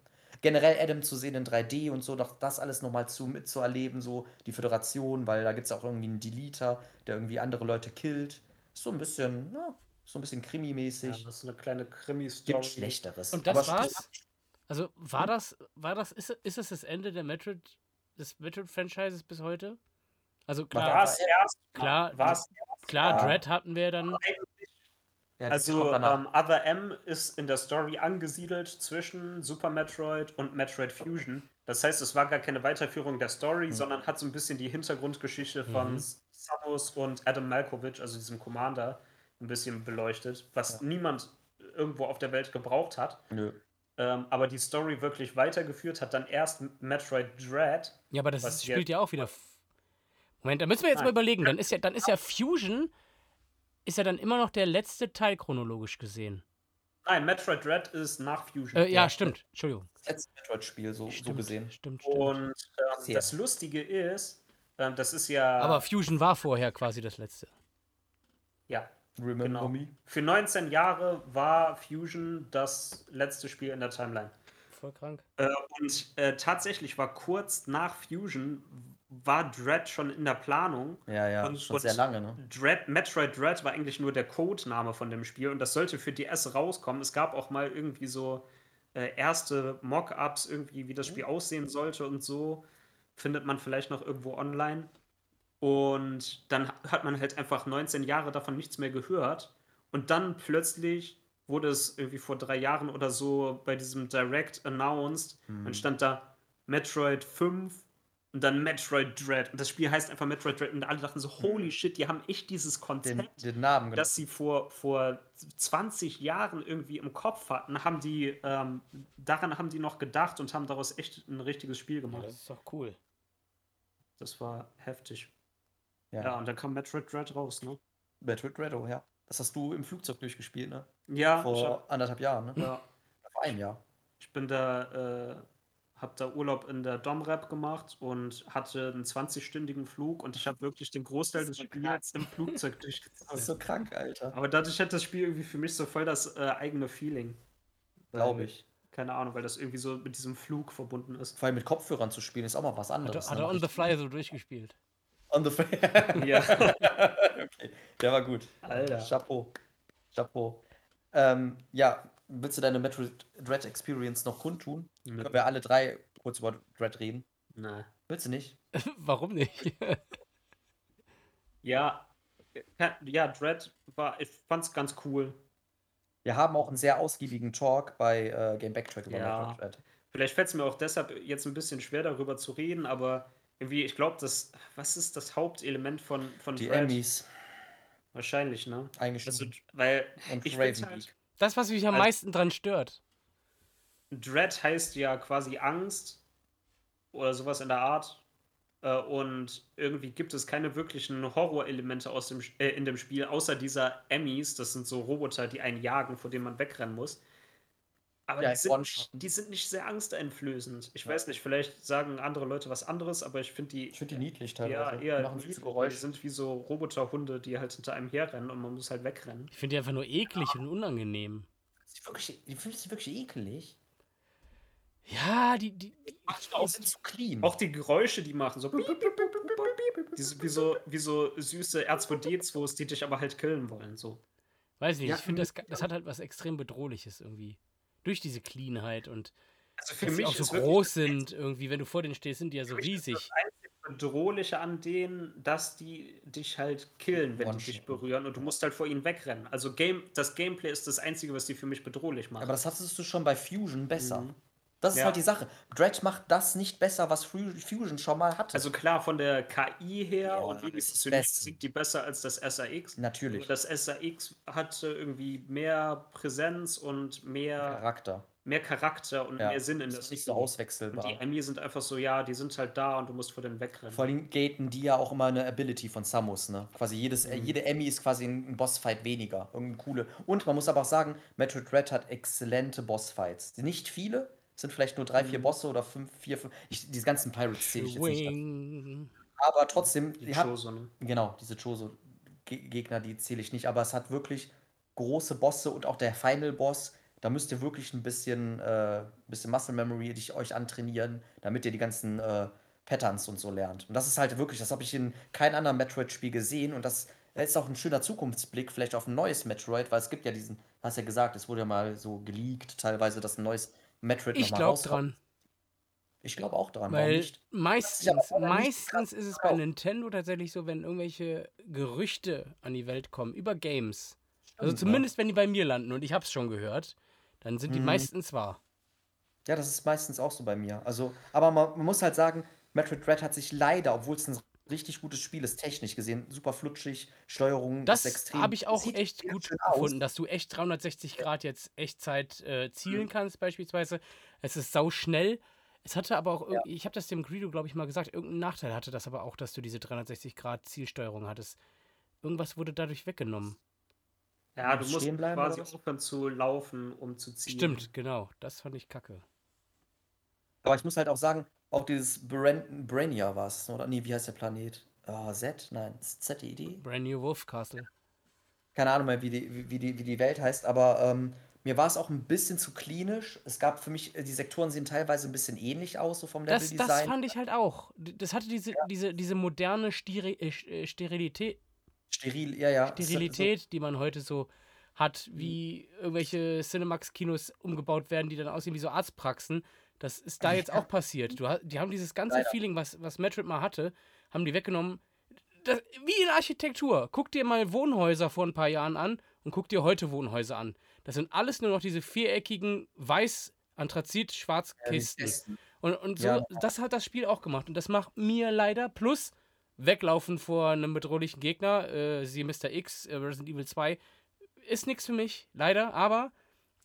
Generell Adam zu sehen in 3D und so, doch das alles nochmal zu mitzuerleben, so die Föderation, weil da gibt es auch irgendwie einen Deleter, der irgendwie andere Leute killt. Ist so ein bisschen, ja, so ein bisschen Ja, krimi-mäßig. das ist eine kleine Krimi-Story. Gibt Schlechteres. Und das Aber war's? Also war das, war das, ist, ist es das Ende der Metroid, des Metroid-Franchises bis heute? Also War klar, es erst? Klar, War es klar, Ja. Dread hatten wir dann. Ja, Also, ähm, Other M ist in der Story angesiedelt zwischen Super Metroid und Metroid Fusion. Das heißt, es war gar keine Weiterführung der Story, Mhm. sondern hat so ein bisschen die Hintergrundgeschichte von Mhm. Samus und Adam Malkovich, also diesem Commander, ein bisschen beleuchtet, was niemand irgendwo auf der Welt gebraucht hat. Nö. Ähm, aber die Story wirklich weitergeführt hat dann erst Metroid Dread. Ja, aber das spielt ja auch wieder. Moment, da müssen wir jetzt mal Nein. überlegen. Dann ist ja, dann ist ja Fusion, ist ja dann immer noch der letzte Teil chronologisch gesehen. Nein, Metroid Dread ist nach Fusion. Äh, ja, Ja. stimmt. Entschuldigung. Das letzte Metroid-Spiel, so, so Stimmt, gesehen. Stimmt, stimmt. Und ähm, das Lustige ist, ähm, das ist ja. Aber Fusion war vorher quasi das letzte. ja, Remember Genau. me? Für 19 Jahre war Fusion das letzte Spiel in der Timeline. Voll krank. Äh, und äh, tatsächlich war kurz nach Fusion war Dread schon in der Planung. Ja, ja, Und- schon sehr lange, ne? Dread, Metroid Dread war eigentlich nur der Codename von dem Spiel und das sollte für DS rauskommen. Es gab auch mal irgendwie so äh, erste Mock-ups, irgendwie, wie das Spiel aussehen sollte und so. Findet man vielleicht noch irgendwo online. Und dann hat man halt einfach 19 Jahre davon nichts mehr gehört. Und dann plötzlich wurde es irgendwie vor drei Jahren oder so bei diesem Direct announced. Dann stand da Metroid 5 und dann Metroid Dread. Und das Spiel heißt einfach Metroid Dread. Und alle dachten so, holy shit, die haben echt dieses Den, Konzept, den Namen, genau. das sie vor, vor 20 Jahren irgendwie im Kopf hatten, haben die, ähm, daran haben die noch gedacht und haben daraus echt ein richtiges Spiel Ja, gemacht. das ist doch cool. Das war heftig. Ja. Ja, und dann kam Metroid Dread raus, ne? Metroid Dread, oh, ja. Das hast du im Flugzeug durchgespielt, ne? Ja, Vor hab, anderthalb Jahren, ne? ja, Vor einem Jahr. ich bin da, äh, hab da Urlaub in der Domrep gemacht und hatte einen 20-stündigen Flug und ich habe wirklich den Großteil des Spiels im Flugzeug *laughs* Das ist durchgezogen. so krank, Alter. Aber dadurch hat das Spiel irgendwie für mich so voll das äh, eigene Feeling. Glaube ich. Keine Ahnung, weil das irgendwie so mit diesem Flug verbunden ist. Vor allem mit Kopfhörern zu spielen, ist auch mal was Hat, anderes. er- hat ne? er on the fly so durchgespielt. On the fly. *laughs* Ja. *laughs* okay, der war gut. Alter. Chapeau. Chapeau. Ähm, ja, willst du deine Metroid Dread Experience noch kundtun? Können wir alle drei kurz über Dread reden? Na. Willst du nicht? *laughs* Warum nicht? *laughs* Ja, äh, ja, Dread war, ich fand's ganz cool. Wir haben auch einen sehr ausgiebigen Talk bei äh, Game Backtrack über Ja. Metroid Dread. Vielleicht fällt es mir auch deshalb jetzt ein bisschen schwer, darüber zu reden, aber irgendwie, ich glaube, das, was ist das Hauptelement von, von Die Dread? Emmys Wahrscheinlich, ne? Also, eingeschnitten. weil und ich Raven halt. Das, was mich am Also- meisten dran stört. Dread heißt ja quasi Angst oder sowas in der Art. Äh, Und irgendwie gibt es keine wirklichen Horrorelemente aus dem, äh, in dem Spiel, außer dieser Emmys. Das sind so Roboter, die einen jagen, vor denen man wegrennen muss. Aber Ja, die, sind nicht, die sind nicht sehr angsteinflößend. Ich weiß nicht, vielleicht sagen andere Leute was anderes, aber ich finde die Ich finde die niedlich ja, teilweise. eher machen lieb. süße Die Geräusche. sind wie so Roboterhunde, die halt hinter einem herrennen und man muss halt wegrennen. Ich finde die einfach nur eklig und unangenehm. Die wirklich, die findest du wirklich ekelig? Ja, die, die, die Die sind zu clean. Auch die Geräusche, die machen, so. Die sind wie so, wie so süße R2D2s, die dich aber halt killen wollen. So. weiß nicht, Ja, ich finde, das, das hat halt was extrem Bedrohliches irgendwie. Durch diese Cleanheit und Also für dass sie mich auch so groß sind, irgendwie, wenn du vor denen stehst, sind die ja so riesig. Das einzige Bedrohliche an denen, dass die dich halt killen, wenn die dich berühren und du musst halt vor ihnen wegrennen. Also Game, das Gameplay ist das Einzige, was die für mich bedrohlich macht. Aber das hattest du schon bei Fusion besser. Mhm. Das ist Ja. halt die Sache. Dread macht das nicht besser, was Fu- Fusion schon mal hatte. also klar, von der KI her Ja, und best. sind die besser als das SAX. Natürlich. Das SAX hatte irgendwie mehr Präsenz und mehr Charakter. mehr Charakter und Ja, mehr Sinn in das das ist nicht so Spiel. Und auswechselbar. die Enemy sind einfach so, ja, die sind halt da und du musst vor denen wegrennen. Vor allem gaten die ja auch immer eine Ability von Samus, ne? Quasi jedes, Mhm. jede Emmy ist quasi ein Bossfight weniger. Irgendeine coole. Und man muss aber auch sagen, Metroid Red hat exzellente Bossfights. Nicht viele, sind vielleicht nur drei, vier Mhm. Bosse oder fünf, vier, fünf. Ich, diese ganzen Pirates zähle ich jetzt nicht. Swing. Aber trotzdem, Die hat, Choso, ne? genau, diese Choso-Gegner, die zähle ich nicht. Aber es hat wirklich große Bosse und auch der Final Boss. Da müsst ihr wirklich ein bisschen, äh, bisschen Muscle Memory dich euch antrainieren, damit ihr die ganzen äh, Patterns und so lernt. Und das ist halt wirklich, das habe ich in keinem anderen Metroid-Spiel gesehen. Und das ist auch ein schöner Zukunftsblick, vielleicht auf ein neues Metroid, weil es gibt ja diesen, hast ja gesagt, es wurde ja mal so geleakt, teilweise, dass ein neues Metroid Ich glaube dran. Ich glaube auch dran, warum Weil nicht? meistens, meistens ist es bei. Nintendo tatsächlich so, wenn irgendwelche Gerüchte an die Welt kommen über Games. Also Stimmt, ja. zumindest wenn die bei mir landen und ich hab's schon gehört, dann sind die Mhm. meistens wahr. Ja, das ist meistens auch so bei mir. Also, aber man, man muss halt sagen, Metroid Dread hat sich leider, obwohl es ein richtig gutes Spiel ist, technisch gesehen, super flutschig, Steuerung Das ist extrem. habe ich auch sieht echt gut schön aus. gefunden, dass du echt 360 Grad jetzt Echtzeit äh, zielen Mhm. kannst, beispielsweise. Es ist sau schnell. Es hatte aber auch, irg- ich habe das dem Greedo, glaube ich, mal gesagt, irgendeinen Nachteil hatte das aber auch, dass du diese 360 Grad Zielsteuerung hattest. Irgendwas wurde dadurch weggenommen. Ja, du Musst musst stehen bleiben quasi aufhören zu laufen, um zu ziehen. Stimmt, genau. Das fand ich kacke. Aber ich muss halt auch sagen, auch dieses Bran Brainia war es, oder? Nee, wie heißt der Planet? Ah, Z? Nein, ZED? Brand New Wolf Castle. Keine Ahnung mehr, wie die, wie- die, wie die Welt heißt, aber ähm, mir war es auch ein bisschen zu klinisch. Es gab für mich, die Sektoren sehen teilweise ein bisschen ähnlich aus, so vom Das, das Leveldesign. fand ich halt auch. Das hatte diese, diese, diese moderne Steri äh, äh, Sterilität, Steril, ja, ja. hat so- Sterilität, die man heute so hat, wie irgendwelche Cinemax-Kinos umgebaut werden, die dann aussehen wie so Arztpraxen. Das ist da jetzt auch passiert. Du, die haben dieses ganze Leider. Feeling, was, was Metroid mal hatte, haben die weggenommen. Das, wie in Architektur. Guck dir mal Wohnhäuser vor ein paar Jahren an und guck dir heute Wohnhäuser an. Das sind alles nur noch diese viereckigen weiß anthrazit schwarzkisten Kästen. und, und so, Ja. das hat das Spiel auch gemacht. Und das macht mir leider plus weglaufen vor einem bedrohlichen Gegner, äh, siehe Mr. X, äh, Resident Evil 2, ist nichts für mich, leider, aber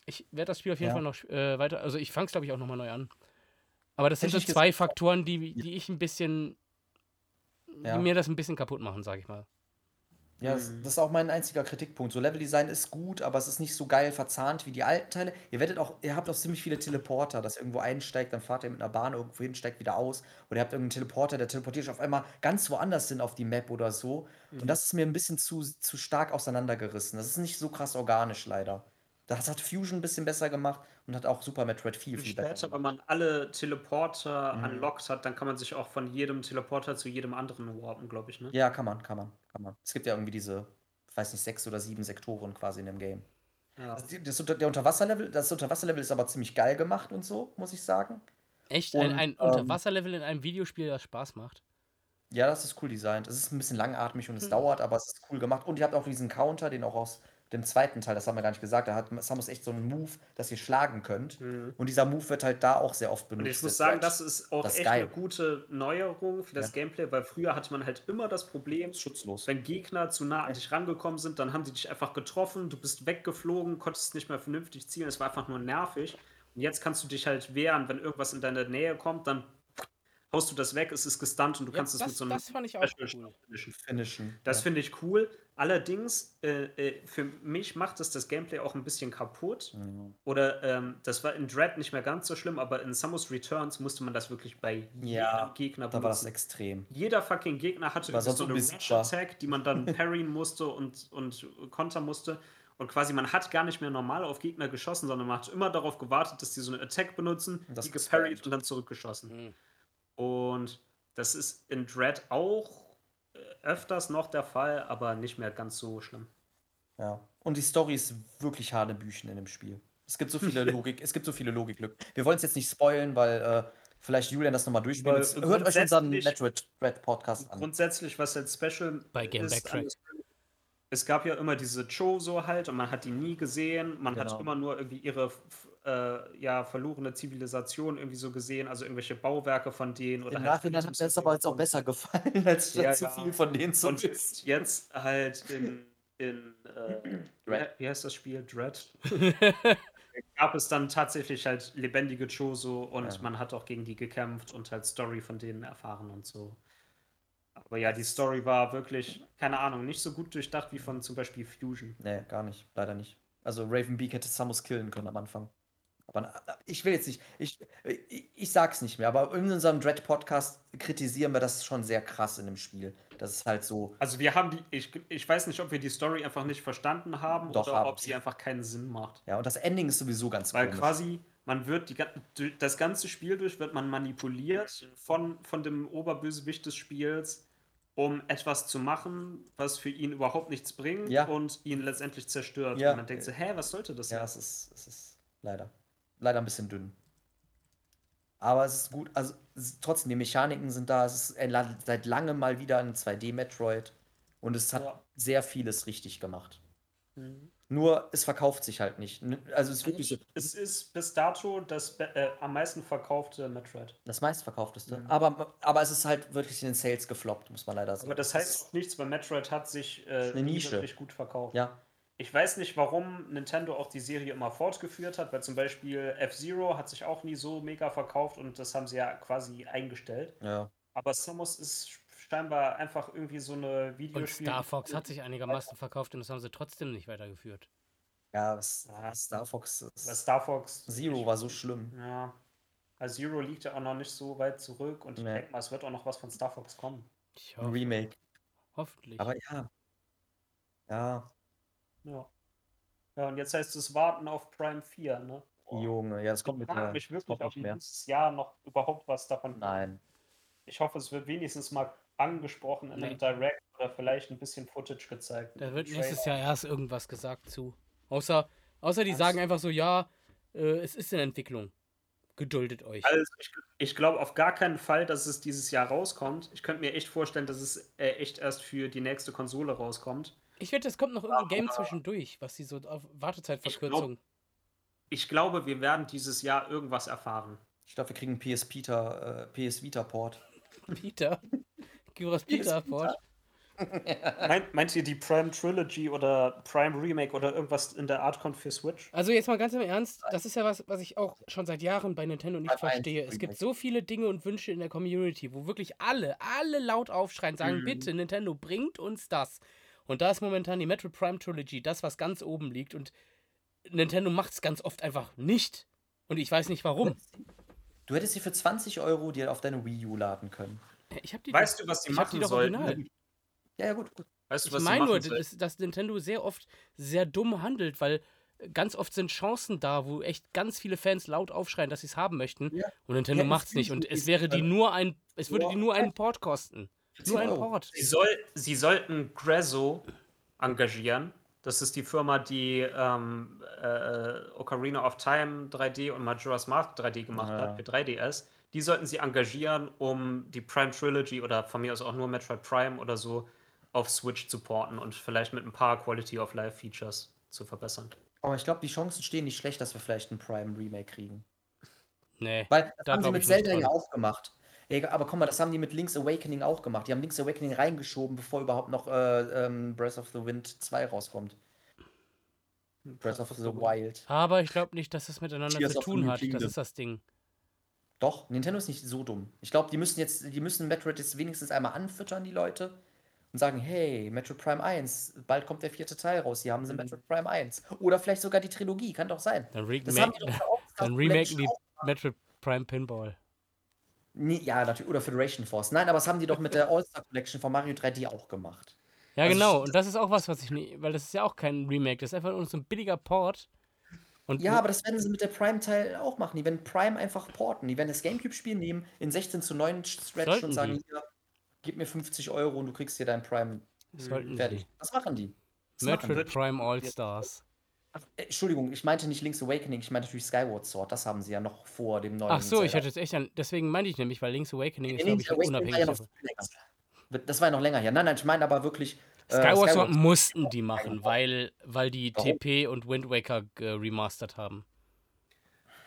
ich werde das Spiel auf jeden Ja. Fall noch äh, weiter, also ich fange es glaube ich auch nochmal neu an. Aber das sind so zwei Faktoren, die, die ich ein bisschen, Ja. die mir das ein bisschen kaputt machen, sage ich mal. Ja, das, Mhm. das ist auch mein einziger Kritikpunkt. So Leveldesign ist gut, aber es ist nicht so geil verzahnt wie die alten Teile. Ihr werdet auch, ihr habt auch ziemlich viele Teleporter, dass ihr irgendwo einsteigt, dann fahrt ihr mit einer Bahn irgendwo hin, steigt wieder aus. Oder ihr habt irgendeinen Teleporter, der teleportiert euch auf einmal ganz woanders hin auf die Map oder so. Mhm. Und das ist mir ein bisschen zu, zu stark auseinandergerissen. Das ist nicht so krass organisch leider. Das hat Fusion ein bisschen besser gemacht und hat auch Super Metroid viel, viel besser gemacht. wenn man alle Teleporter Mhm. unlocked hat, dann kann man sich auch von jedem Teleporter zu jedem anderen warpen, glaube ich, ne? Ja, kann man, kann man, kann man. Es gibt ja irgendwie diese, ich weiß nicht, sechs oder sieben Sektoren quasi in dem Game. Ja. Das, das, unter- der Unterwasserlevel, das Unterwasserlevel ist aber ziemlich geil gemacht und so, muss ich sagen. Echt? ein Und, ein ähm, Unterwasserlevel in einem Videospiel, das Spaß macht. Ja, das ist cool designt. Es ist ein bisschen langatmig und es Hm. dauert, aber es ist cool gemacht. Und ihr habt auch diesen Counter, den auch aus dem zweiten Teil, das haben wir gar nicht gesagt, da hat Samus echt so einen Move, dass ihr schlagen könnt. Mhm. Und dieser Move wird halt da auch sehr oft Und benutzt. ich muss sagen, das ist auch Das echt geil. eine gute Neuerung für das Ja. Gameplay, weil früher hatte man halt immer das Problem, schutzlos. wenn Gegner zu nah an dich rangekommen sind, dann haben die dich einfach getroffen, du bist weggeflogen, konntest nicht mehr vernünftig zielen, es war einfach nur nervig. Und jetzt kannst du dich halt wehren, wenn irgendwas in deine Nähe kommt, dann haust du das weg, es ist gestunt und du Ja, kannst es mit so einem das fand ich auch cool. finishen. Finishen. Das ja. finde ich cool. Allerdings, äh, äh, für mich macht es das Gameplay auch ein bisschen kaputt. Mhm. Oder ähm, das war in Dread nicht mehr ganz so schlimm, aber in Samus Returns musste man das wirklich bei Ja, jedem Gegner Da war das benutzen. extrem. Jeder fucking Gegner hatte so eine sonst Rush unbesiegbar. Attack, die man dann *laughs* parryen musste und, und kontern musste. Und quasi, man hat gar nicht mehr normal auf Gegner geschossen, sondern man hat immer darauf gewartet, dass die so eine Attack benutzen, das die geparried und dann zurückgeschossen. Mhm. Und das ist in Dread auch öfters noch der Fall, aber nicht mehr ganz so schlimm. Ja. Und die Story ist wirklich Hanebüchen in dem Spiel. Es gibt so viele *laughs* Logik, es gibt so viele Logiklücken. Wir wollen es jetzt nicht spoilen, weil äh, vielleicht Julian das nochmal durchspielt. Hört euch unseren Metroid Red Podcast an. Grundsätzlich, was jetzt special Bei Game ist, das- es gab ja immer diese Chozo halt und man hat die nie gesehen. Man Genau. hat immer nur irgendwie ihre äh, ja, verlorene Zivilisation irgendwie so gesehen, also irgendwelche Bauwerke von denen. Oder Im halt Nachhinein hat mir das aber jetzt auch besser gefallen, *laughs* als Ja, zu ja. viel von denen zu Und wissen. jetzt halt in, in äh, Dread. wie heißt das Spiel? Dread? *laughs* gab es dann tatsächlich halt lebendige Choso und Ja. man hat auch gegen die gekämpft und halt Story von denen erfahren und so. Aber ja, die Story war wirklich, keine Ahnung, nicht so gut durchdacht wie von zum Beispiel Fusion. Nee, gar nicht. Leider nicht. Also Raven Beak hätte Samus killen können am Anfang. Na- ich will jetzt nicht, ich, ich, ich sag's nicht mehr, aber in unserem Dread-Podcast kritisieren wir das schon sehr krass in dem Spiel. Das ist halt so, Also wir haben die, ich, ich weiß nicht, ob wir die Story einfach nicht verstanden haben Doch, oder haben ob sie einfach keinen Sinn macht. ja, und das Ending ist sowieso ganz Weil komisch. quasi, man wird die, das ganze Spiel durch wird man manipuliert von, von dem Oberbösewicht des Spiels, um etwas zu machen, was für ihn überhaupt nichts bringt Ja. und ihn letztendlich zerstört. Ja. Und man denkt so, hä, was sollte das Ja, es ist, es ist leider, leider ein bisschen dünn. Aber es ist gut, also trotzdem, die Mechaniken sind da, es ist seit langem mal wieder ein 2D-Metroid und es hat Ja. sehr vieles richtig gemacht. Mhm. Nur, es verkauft sich halt nicht. Also es ist wirklich Es ist bis dato das äh, am meisten verkaufte Metroid. Das meistverkaufteste. Mhm. Aber, aber es ist halt wirklich in den Sales gefloppt, muss man leider sagen. Aber das heißt auch nichts, weil Metroid hat sich äh, eine Nische. wirklich gut verkauft. Ja, Ich weiß nicht, warum Nintendo auch die Serie immer fortgeführt hat, weil zum Beispiel F-Zero hat sich auch nie so mega verkauft und das haben sie ja quasi eingestellt. ja. Aber Samus ist scheinbar einfach irgendwie so eine Und Videospiel. Star Fox hat sich einigermaßen verkauft und das haben sie trotzdem nicht weitergeführt. Ja, was. Star Fox ist, Weil Star Fox. Zero war so schlimm. Ja. Also Zero liegt ja auch noch nicht so weit zurück und ich Nee. denke mal, es wird auch noch was von Star Fox kommen. Ich Ein hoffe, Remake. hoffentlich. Aber ja. Ja, Ja. Ja, und jetzt heißt es warten auf Prime 4, ne? Boah. Junge, ja, das kommt Ich mit frage der. mich wirklich, ob mehr. dieses Jahr noch überhaupt was davon. Nein. Ich hoffe, es wird wenigstens mal angesprochen in Nee. einem Direct oder vielleicht ein bisschen Footage gezeigt. Da wird nächstes Jahr erst irgendwas gesagt zu. Außer, außer die Was? sagen einfach so, ja, äh, es ist in Entwicklung. Geduldet euch. Also ich, ich glaube auf gar keinen Fall, dass es dieses Jahr rauskommt. Ich könnte mir echt vorstellen, dass es äh, echt erst für die nächste Konsole rauskommt. Ich wette, es kommt noch irgendein Game zwischendurch, was die so auf Ich Wartezeitverkürzung. Ich glaube, wir werden dieses Jahr irgendwas erfahren. Ich glaube, wir kriegen einen PS Vita, äh, PS Vita Port. *laughs* Peter. Gyros Peter Port. *laughs* Meint, meint ihr die Prime Trilogy oder Prime Remake oder irgendwas in der Art kommt für Switch? Also jetzt mal ganz im Ernst, das ist ja was, was ich auch schon seit Jahren bei Nintendo nicht Prime 1 verstehe. Es gibt so viele Dinge und Wünsche in der Community, wo wirklich alle, alle laut aufschreien, sagen, Mhm. bitte, Nintendo, bringt uns das. Und da ist momentan die Metroid Prime Trilogy, das, was ganz oben liegt. Und Nintendo macht es ganz oft einfach nicht. Und ich weiß nicht warum. Du hättest sie für 20 Euro dir auf deine Wii U laden können. Ich hab die Weißt du, was die ich hab die machen doch sollten? original. Ja, ja, gut, gut. Weißt du, Ich was sie meine machen nur, dass, dass Nintendo sehr oft sehr dumm handelt, weil ganz oft sind Chancen da, wo echt ganz viele Fans laut aufschreien, dass sie es haben möchten. Ja. Und Nintendo Ja, macht's es nicht. Und es wäre die äh, nur ein, es würde die nur einen Port kosten. Nur 10 ein. Port. Sie, soll, sie sollten Grezzo engagieren. Das ist die Firma, die ähm, äh, Ocarina of Time 3D und Majora's Mask 3D gemacht Ja. hat für 3DS. Die sollten sie engagieren, um die Prime Trilogy oder von mir aus auch nur Metroid Prime oder so auf Switch zu porten und vielleicht mit ein paar Quality of Life Features zu verbessern. Aber ich glaube, die Chancen stehen nicht schlecht, dass wir vielleicht einen Prime Remake kriegen. Nee. Weil das Da haben sie mit Zelda ja auch gemacht. Egal, aber guck mal, das haben die mit Link's Awakening auch gemacht. Die haben Link's Awakening reingeschoben, bevor überhaupt noch äh, ähm, Breath of the Wind 2 rauskommt. Breath of the Wild. Aber ich glaube nicht, dass es miteinander Tears zu tun hat. Das Kingdom. ist das Ding. Doch, Nintendo ist nicht so dumm. Ich glaube, die müssen jetzt, die müssen Metroid jetzt wenigstens einmal anfüttern, die Leute. Und sagen, hey, Metroid Prime 1, bald kommt der vierte Teil raus. Hier haben sie Mhm. Metroid Prime 1. Oder vielleicht sogar die Trilogie, kann doch sein. Dann, Das haben remake, *laughs* dann remaken die Metroid Prime Pinball. Nee, ja, natürlich. Oder Federation Force. Nein, aber das haben die doch mit der All-Star Collection von Mario 3D auch gemacht. Ja, Also genau. Und das ist auch was, was ich nie, weil das ist ja auch kein Remake, das ist einfach nur so ein billiger Port. Und Ja, aber das werden sie mit der Prime-Teil auch machen. Die werden Prime einfach porten. Die werden das Gamecube-Spiel nehmen, in 16 zu 9 stretchen und sagen, die. hier, gib mir 50 Euro und du kriegst hier dein Prime sollten fertig. sie. Das machen die. Das Metroid die. Prime All Stars. Ach, äh, Entschuldigung, ich meinte nicht Link's Awakening, ich meinte natürlich Skyward Sword. Das haben sie ja noch vor dem neuen Ach so, ich Zelda. hatte jetzt echt an. Deswegen meinte ich nämlich, weil Link's Awakening Nee, ist, glaube ich, Awakening war unabhängig ja noch länger. Das war ja noch länger her. Nein, nein, ich meine aber wirklich. äh, Skyward Sword mussten die machen, weil, weil die Warum? TP und Wind Waker äh, remastert haben.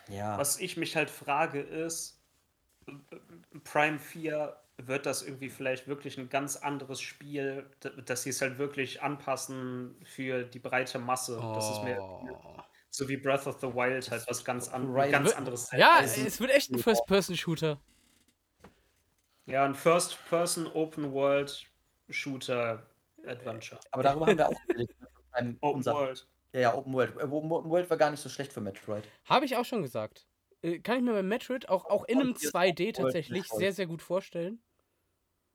Ja. Was ich mich halt frage ist, äh, Prime 4, wird das irgendwie vielleicht wirklich ein ganz anderes Spiel, dass sie es halt wirklich anpassen für die breite Masse? Das ist mir, Oh. so wie Breath of the Wild halt was ganz, an, Horizon- ganz anderes. Ja, es wird echt ein First-Person-Shooter. Ja, ein First-Person Open World Shooter Adventure. Aber darüber haben wir auch geredet. *laughs* Beim- Open unser- World. Ja, ja, Open World. Open World war gar nicht so schlecht für Metroid. Habe ich auch schon gesagt. Äh, Kann ich mir bei Metroid auch, auch in einem Hier ist 2D Open World tatsächlich sehr, sehr gut vorstellen.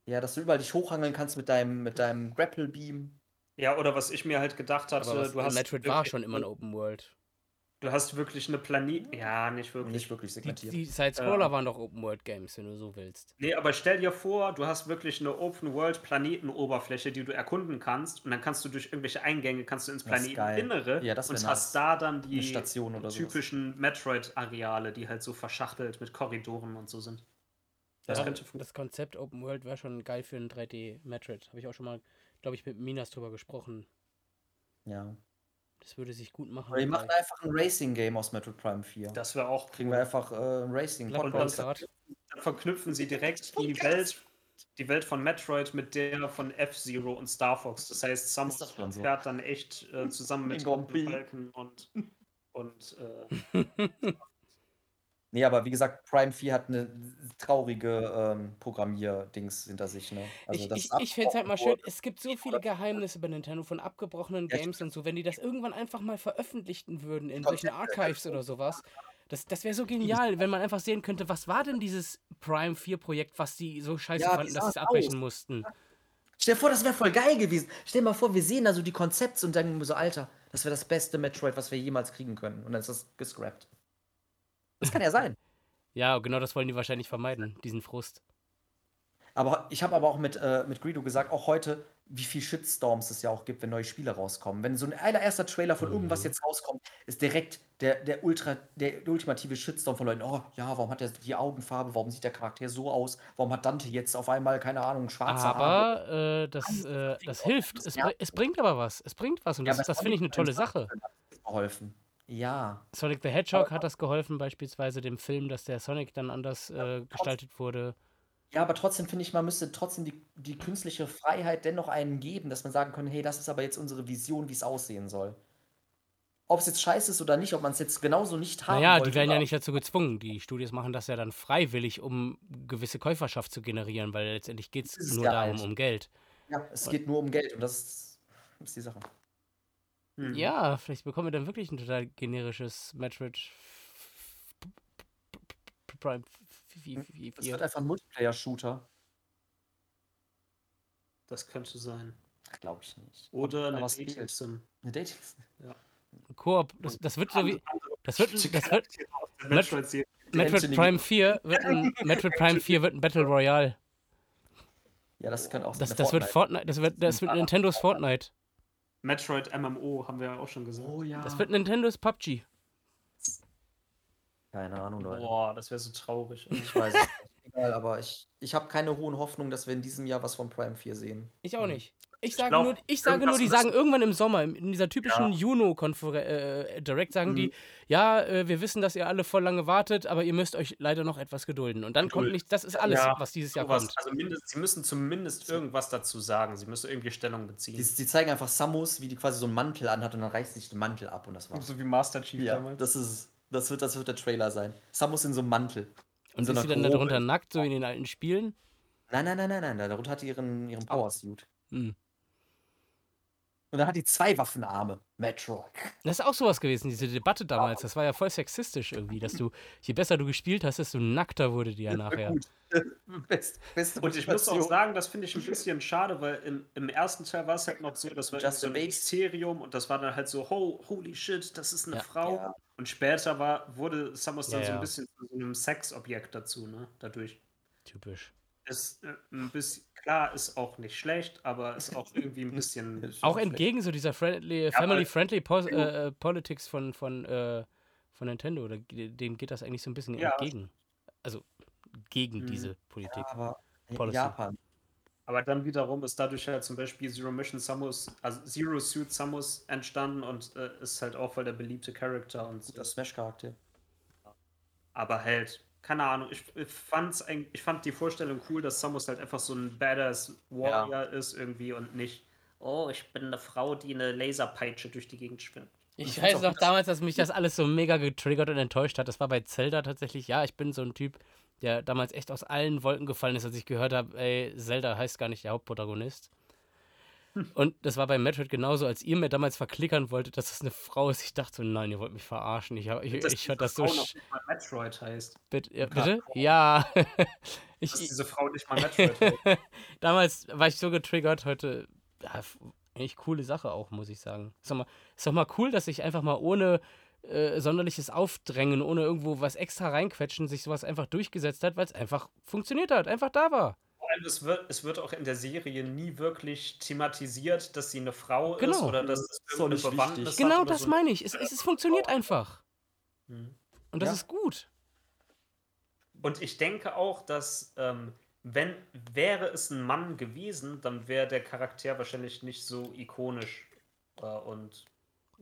Ja, dass du überall dich hochhangeln kannst mit deinem, mit deinem Grapple Beam. Ja, oder was ich mir halt gedacht hatte, Aber was, du hast Metroid war schon immer ein Open World. Du hast wirklich eine Planet. Ja, nicht wirklich. Nicht wirklich Die, segmentiert. die Side-Scroller waren doch Open World Games, wenn du so willst. Nee, aber stell dir vor, du hast wirklich eine Open World Planetenoberfläche, die du erkunden kannst und dann kannst du durch irgendwelche Eingänge kannst du ins Das ist geil. Planeteninnere Ja, das und nice. hast da dann die typischen Metroid-Areale, die halt so verschachtelt mit Korridoren und so sind. Das Ja, könnte das. Konzept Open World wäre schon geil für ein 3D Metroid. Habe ich auch schon mal, glaube ich, mit Minas drüber gesprochen. Ja. Das würde sich gut machen. Oder die machen einfach ein Racing-Game aus Metroid Prime 4. Das wäre auch Kriegen wir einfach äh, ein racing Bloodborne das- Kart. Dann verknüpfen sie direkt die Welt, die Welt von Metroid mit der von F-Zero und Star Fox. Das heißt, Samus das so? fährt dann echt äh, zusammen mit. Falken und, und äh, *laughs* Nee, aber wie gesagt, Prime 4 hat eine traurige ähm, Programmier-Dings hinter sich, ne? ich das ich, ist ich fände es halt mal schön, es gibt so viele Geheimnisse bei Nintendo von abgebrochenen Ja, Games und so, wenn die das irgendwann einfach mal veröffentlichten würden in solchen Archives oder sowas. Das, das wäre so genial, wenn man einfach sehen könnte, was war denn dieses Prime 4 Projekt, was die so scheiße Ja, fanden, dass sie es abbrechen aus? mussten. Stell dir vor, das wäre voll geil gewesen. Stell dir mal vor, wir sehen da so die Konzepte und denken so, Alter, das wäre das beste Metroid, was wir jemals kriegen können. Und dann ist das gescrapped. Das kann ja sein. Ja, genau das wollen die wahrscheinlich vermeiden, diesen Frust. Aber ich habe aber auch mit, äh, mit Greedo gesagt, auch heute, wie viel Shitstorms es ja auch gibt, wenn neue Spiele rauskommen. Wenn so ein allererster Trailer von irgendwas Mhm. jetzt rauskommt, ist direkt der, der, Ultra, der ultimative Shitstorm von Leuten, oh ja, warum hat er die Augenfarbe, warum sieht der Charakter so aus, warum hat Dante jetzt auf einmal, keine Ahnung, schwarze Haare. Aber äh, das, äh, das hilft. Es, Ja. br- es bringt aber was. Es bringt was und Ja, das, aber das finde ich eine tolle Sache. Geholfen. Ja. Sonic the Hedgehog hat das geholfen, beispielsweise dem Film, dass der Sonic dann anders äh, gestaltet wurde. Ja, aber trotzdem finde ich, man müsste trotzdem die, die künstliche Freiheit dennoch einen geben, dass man sagen kann, hey, das ist aber jetzt unsere Vision, wie es aussehen soll. Ob es jetzt scheiße ist oder nicht, ob man es jetzt genauso nicht haben Naja, die wollte werden ja nicht dazu gezwungen. Die Studios machen das ja dann freiwillig, um gewisse Käuferschaft zu generieren, weil letztendlich geht es nur ja darum, halt. um Geld. Ja, es geht nur um Geld und das ist, ist die Sache. Hm. Ja, vielleicht bekommen wir dann wirklich ein total generisches Metroid Prime Es wird einfach ein Multiplayer-Shooter. Das könnte sein. Glaube ich nicht. Oder eine es Dating fehlt. Sim. Eine Dating. Koop. Das, das wird so wie. Das wird, das wird. Metroid Anthony- Prime 4 wird ein, Metroid Prime 4 wird ein Battle Royale. Ja, das könnte auch Das, eine das wird Fortnite, das wird, das wird Nintendos Fortnite. Metroid MMO haben wir ja auch schon gesagt. Oh ja. Das wird Nintendos PUBG. Keine Ahnung, Leute. Boah, das wäre so traurig. Ich weiß es nicht. Egal, aber ich, ich habe keine hohen Hoffnungen, dass wir in diesem Jahr was von Prime 4 sehen. Ich auch nicht. Ich sage glaub, nur, ich sage nur, die sagen irgendwann im Sommer, in dieser typischen Juno-Konferenz, äh, Direct sagen die, ja, äh, wir wissen, dass ihr alle voll lange wartet, aber ihr müsst euch leider noch etwas gedulden. Und dann kommt Geduld. nicht, das ist alles, Ja, was dieses Jahr kommt. Also mindest, sie müssen zumindest irgendwas dazu sagen. Sie müssen irgendwie Stellung beziehen. Die, die zeigen einfach Samus, wie die quasi so einen Mantel anhat und dann reißt sich den Mantel ab und das war's. so wie Master Chief Ja, das ist das wird, das wird der Trailer sein. Samus in so einem Mantel. Und so ist sie dann darunter nackt, so in den alten Spielen? Nein, nein, nein, nein, nein. Darunter hat die ihren, ihren Power-Suit. Hm. Und dann hat die zwei Waffenarme. Metroid. Das ist auch sowas gewesen, diese Debatte damals. Das war ja voll sexistisch irgendwie, dass du, je besser du gespielt hast, desto nackter wurde die ja nachher. *laughs* Best, beste Und ich muss auch sagen, das finde ich ein bisschen schade, weil im, im ersten Teil war es halt noch so, das war Just so ein. Mysterium und das war dann halt so, ho, holy shit, das ist eine Ja. Frau. Ja. Und später war, wurde Samus dann Ja, so ein bisschen zu so einem Sexobjekt dazu, ne? Dadurch. Typisch. Ist äh, ein bisschen, klar, ist auch nicht schlecht, aber ist auch irgendwie ein bisschen. *laughs* Auch entgegen so dieser friendly, family-friendly Pos äh, äh, Politics von, von, äh, von Nintendo, da, dem geht das eigentlich so ein bisschen Ja. entgegen. Also gegen Mhm. diese Politik. Aber in Policy. Japan. Aber dann wiederum ist dadurch halt zum Beispiel Zero Mission Samus, also Zero Suit Samus entstanden und äh, ist halt auch voll der beliebte Charakter und Guter Smash-Charakter. Aber halt, keine Ahnung, ich, ich, fand's ich fand die Vorstellung cool, dass Samus halt einfach so ein Badass Warrior ist irgendwie und nicht, oh, ich bin eine Frau, die eine Laserpeitsche durch die Gegend schwimmt. Ich weiß noch damals, dass mich das alles so mega getriggert und enttäuscht hat. Das war bei Zelda tatsächlich. Ja, ich bin so ein Typ, der damals echt aus allen Wolken gefallen ist, als ich gehört habe, ey, Zelda heißt gar nicht der Hauptprotagonist. Und das war bei Metroid genauso, als ihr mir damals verklickern wolltet, dass das eine Frau ist. Ich dachte so, nein, ihr wollt mich verarschen. Ich, ich, Dass ich fand das so. Frau noch nicht mal Metroid heißt. Bitte? Ja, bitte? ja. *laughs* ich, Dass diese Frau nicht mal Metroid heißt. *laughs* damals war ich so getriggert, heute. Ja, eigentlich coole Sache auch, muss ich sagen. Ist doch mal, ist doch mal cool, dass sich einfach mal ohne äh, sonderliches Aufdrängen, ohne irgendwo was extra reinquetschen, sich sowas einfach durchgesetzt hat, weil es einfach funktioniert hat, einfach da war. Allem, es wird, es wird auch in der Serie nie wirklich thematisiert, dass sie eine Frau ist Genau. oder dass es Ist doch irgendeine nicht Bewandtnis wichtig. hat Genau das so. meine ich. Es, es, es funktioniert einfach. Mhm. Und das Ja. ist gut. Und ich denke auch, dass ähm, wenn wäre es ein Mann gewesen, dann wäre der Charakter wahrscheinlich nicht so ikonisch äh, und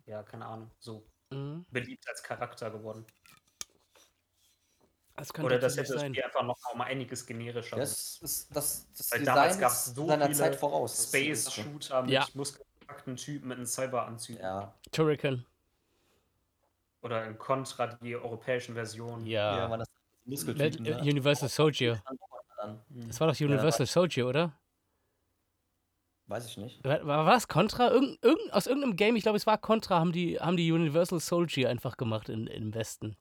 ja, keine Ahnung, so Mhm. beliebt als Charakter geworden. Das Oder das hätte das sein. Spiel einfach noch mal um einiges generischer. Das ist das, das Weil Design damals gab's ist so viele Zeit voraus. Das das so. Space-Shooter mit Ja. muskelbepackten Typen mit einem Cyberanzug. Ja, Turrican. Oder in Contra die europäischen Versionen. ja, Ja. man das Muskeltypen. ne? Universal Soldier. Mhm. Das war doch Universal Soldier, oder? weiß ich nicht. War, war war das Contra? Irgend, irgend, aus irgendeinem Game, ich glaube, es war Contra, haben die, haben die Universal Soldier einfach gemacht in, im Westen.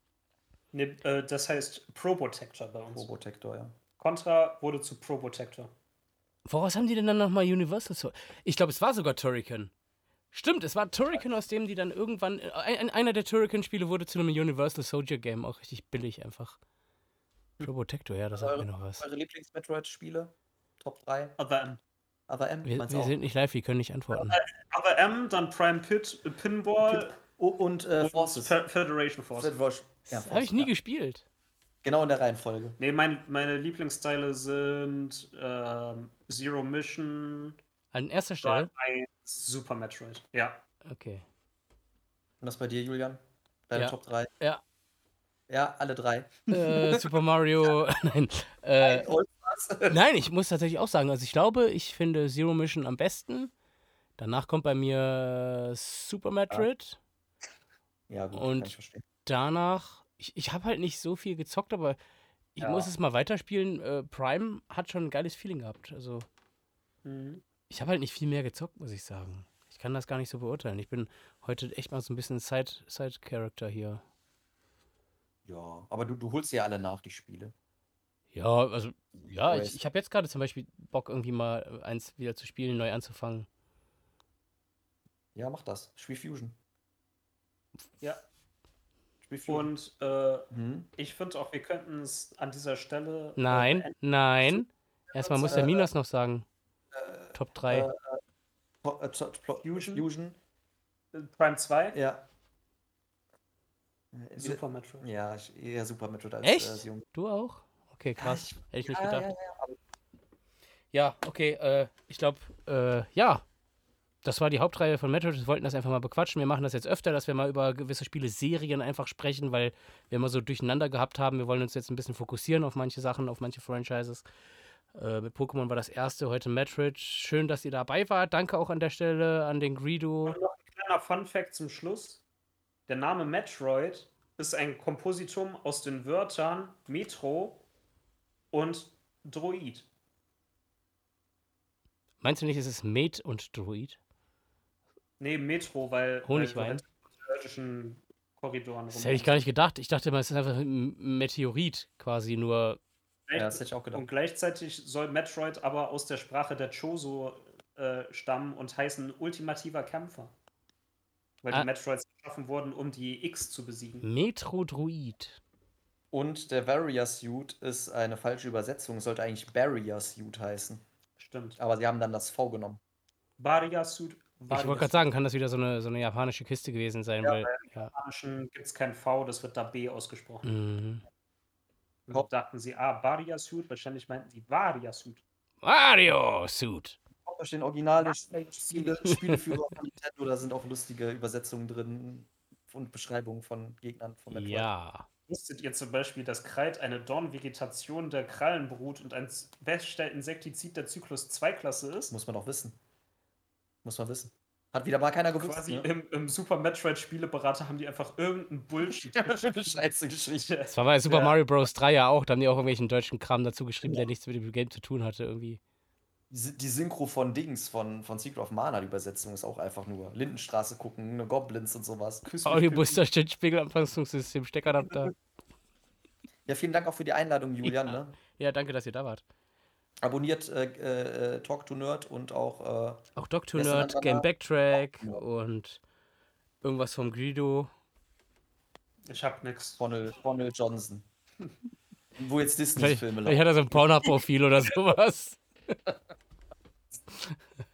Nee, äh, das heißt Probotector bei uns. Probotector, ja. Contra wurde zu Probotector. Woraus haben die denn dann nochmal Universal Soldier? Ich glaube, es war sogar Turrican. Stimmt, es war Turrican, aus dem die dann irgendwann. Ein, ein- einer der Turrican-Spiele wurde zu einem Universal Soldier Game, auch richtig billig einfach. Probotector, ja, das sagt mir noch was. Eure Lieblings-Metroid-Spiele? Top 3? Aber M. Aber M, Wir, wir sind nicht live, wir können nicht antworten. Aber M, dann Prime Pit, äh, Pinball und äh, und Forces. Fe- Federation Force. Federation- Ja, Das habe ich Forces, nie ja. gespielt. Genau in der Reihenfolge. Nee, mein, meine Lieblingsteile sind ähm, Zero Mission, An erster Stelle? Drive 1, Super Metroid. Ja. Okay. Und das bei dir, Julian? Deine Ja. Top 3? Ja. Ja, alle drei. Äh, Super Mario. *laughs* *laughs* Nein. Äh, *laughs* nein, ich muss tatsächlich auch sagen, also ich glaube, ich finde Zero Mission am besten. Danach kommt bei mir Super Metroid. ja, gut, Und- kann ich verstehen. Danach, ich, ich habe halt nicht so viel gezockt, aber ich Ja. muss es mal weiterspielen. Äh, Prime hat schon ein geiles Feeling gehabt. Also Mhm. ich habe halt nicht viel mehr gezockt, muss ich sagen. Ich kann das gar nicht so beurteilen. Ich bin heute echt mal so ein bisschen Side- Side-Character hier. Ja, aber du, du holst ja alle nach, die Spiele. Ja, also, ja, ich, ich habe jetzt gerade zum Beispiel Bock, irgendwie mal eins wieder zu spielen, neu anzufangen. Ja, mach das. Spiel Fusion. Ja. Und äh, Mhm. ich finde auch, wir könnten es an dieser Stelle. äh, Nein, beenden. nein. Erstmal muss der äh, Minas noch sagen. Äh, Top 3. äh, äh, Fusion? Fusion. Äh, Prime 2, Ja. Äh, Super Metroid. Ja, ich, eher Super Metroid als Echt? Äh, du auch? Okay, krass. ich- Hätte ich nicht ja, gedacht. ja, ja, Ja, okay, äh, ich glaube, äh, ja. Das war die Hauptreihe von Metroid. Wir wollten das einfach mal bequatschen. Wir machen das jetzt öfter, dass wir mal über gewisse Spiele, Serien einfach sprechen, weil wir immer so durcheinander gehabt haben. Wir wollen uns jetzt ein bisschen fokussieren auf manche Sachen, auf manche Franchises. Äh, mit Pokémon war das erste, heute Metroid. Schön, dass ihr dabei wart. Danke auch an der Stelle an den Greedo. Und noch ein kleiner Fun-Fact zum Schluss: Der Name Metroid ist ein Kompositum aus den Wörtern Metro und Droid. Meinst du nicht, es ist Mate und Druid? Nee, Metro, weil. Honigwein. Irdischen Korridoren Das hätte ich gar nicht gedacht. Ich dachte mal, es ist einfach ein Meteorit quasi, nur ja, das hätte ich auch gedacht. Und gleichzeitig soll Metroid aber aus der Sprache der Choso äh, stammen und heißen ultimativer Kämpfer. Weil Ah. die Metroids geschaffen wurden, um die X zu besiegen. Metro-Druid. Und der Barrier Suit ist eine falsche Übersetzung, sollte eigentlich Barrier Suit heißen. Stimmt. Aber sie haben dann das V genommen. Varia Suit. Ich wollte gerade sagen, kann das wieder so eine, so eine japanische Kiste gewesen sein, Ja, weil. Ja. gibt es kein V, das wird da B ausgesprochen. Mhm. Und dann dachten sie, ah, Varia Suit, wahrscheinlich meinten sie Varia Suit. Mario Suit. Auch da stehen originale Spiele, Spieleführer von Nintendo, da sind auch lustige Übersetzungen drin und Beschreibungen von Gegnern von Metroid. Ja. Wusstet ihr zum Beispiel, dass Kreit eine Dornvegetation der Krallen beruht und ein Beststellinsektizid der Zyklus 2-Klasse ist? Muss man auch wissen. Muss man wissen. Hat wieder mal keiner gewusst. Quasi Ne? im, im Super Metroid Spieleberater haben die einfach irgendeinen Bullshit. *laughs* Scheiße geschrieben. Das war bei Super Ja. Mario Bros. 3 ja auch, da haben die auch irgendwelchen deutschen Kram dazu geschrieben, der nichts mit dem Game zu tun hatte irgendwie. Die Sy- Die Synchro von Dings, von, von Secret of Mana, die Übersetzung ist auch einfach nur Lindenstraße gucken, ne Goblins und sowas. Küss mich, Audiobuster, Spiegel, Anpassungssystem, Steckadapter. Ja, vielen Dank auch für die Einladung, Julian. Ne? Ja, danke, dass ihr da wart. Abonniert äh, äh, Talk to Nerd und auch äh, Auch ist denn Nerd, Game? Backtrack Ja. und irgendwas vom Greedo. Ich hab nix. Ronald, Ronald Johnson. *laughs* Wo jetzt Disney-Filme vielleicht hat er so ein Porno-Profil oder sowas. *laughs*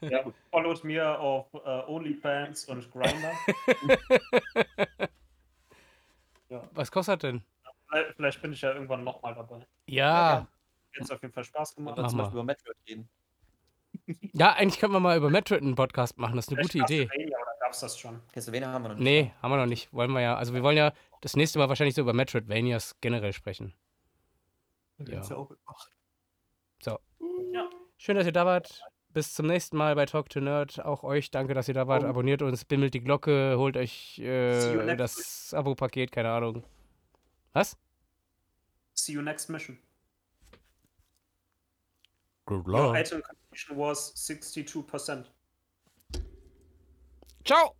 Ja, followt mir auf äh, OnlyFans und Grindr. *laughs* Was kostet denn? Vielleicht- Vielleicht bin ich ja irgendwann nochmal dabei. Ja, Jetzt auf jeden Fall Spaß gemacht. Mach zum mal. Beispiel über Metroid reden. ja, eigentlich könnten wir mal über Metroid einen Podcast machen. Das ist eine Vielleicht gute Idee. Castlevania, Oder gab's das schon? Castlevania haben wir noch nicht. Nee, haben wir noch nicht. Wollen wir ja. Also wir wollen ja das nächste Mal wahrscheinlich so über Metroidvanias generell sprechen. Ja. So. Ja. Schön, dass ihr da wart. Bis zum nächsten Mal bei Talk to Nerd. Auch euch danke, dass ihr da wart. Oh. Abonniert uns, bimmelt die Glocke, holt euch äh, das Abo-Paket, keine Ahnung. Was? See you next mission. Good Your item completion was 62%. Ciao!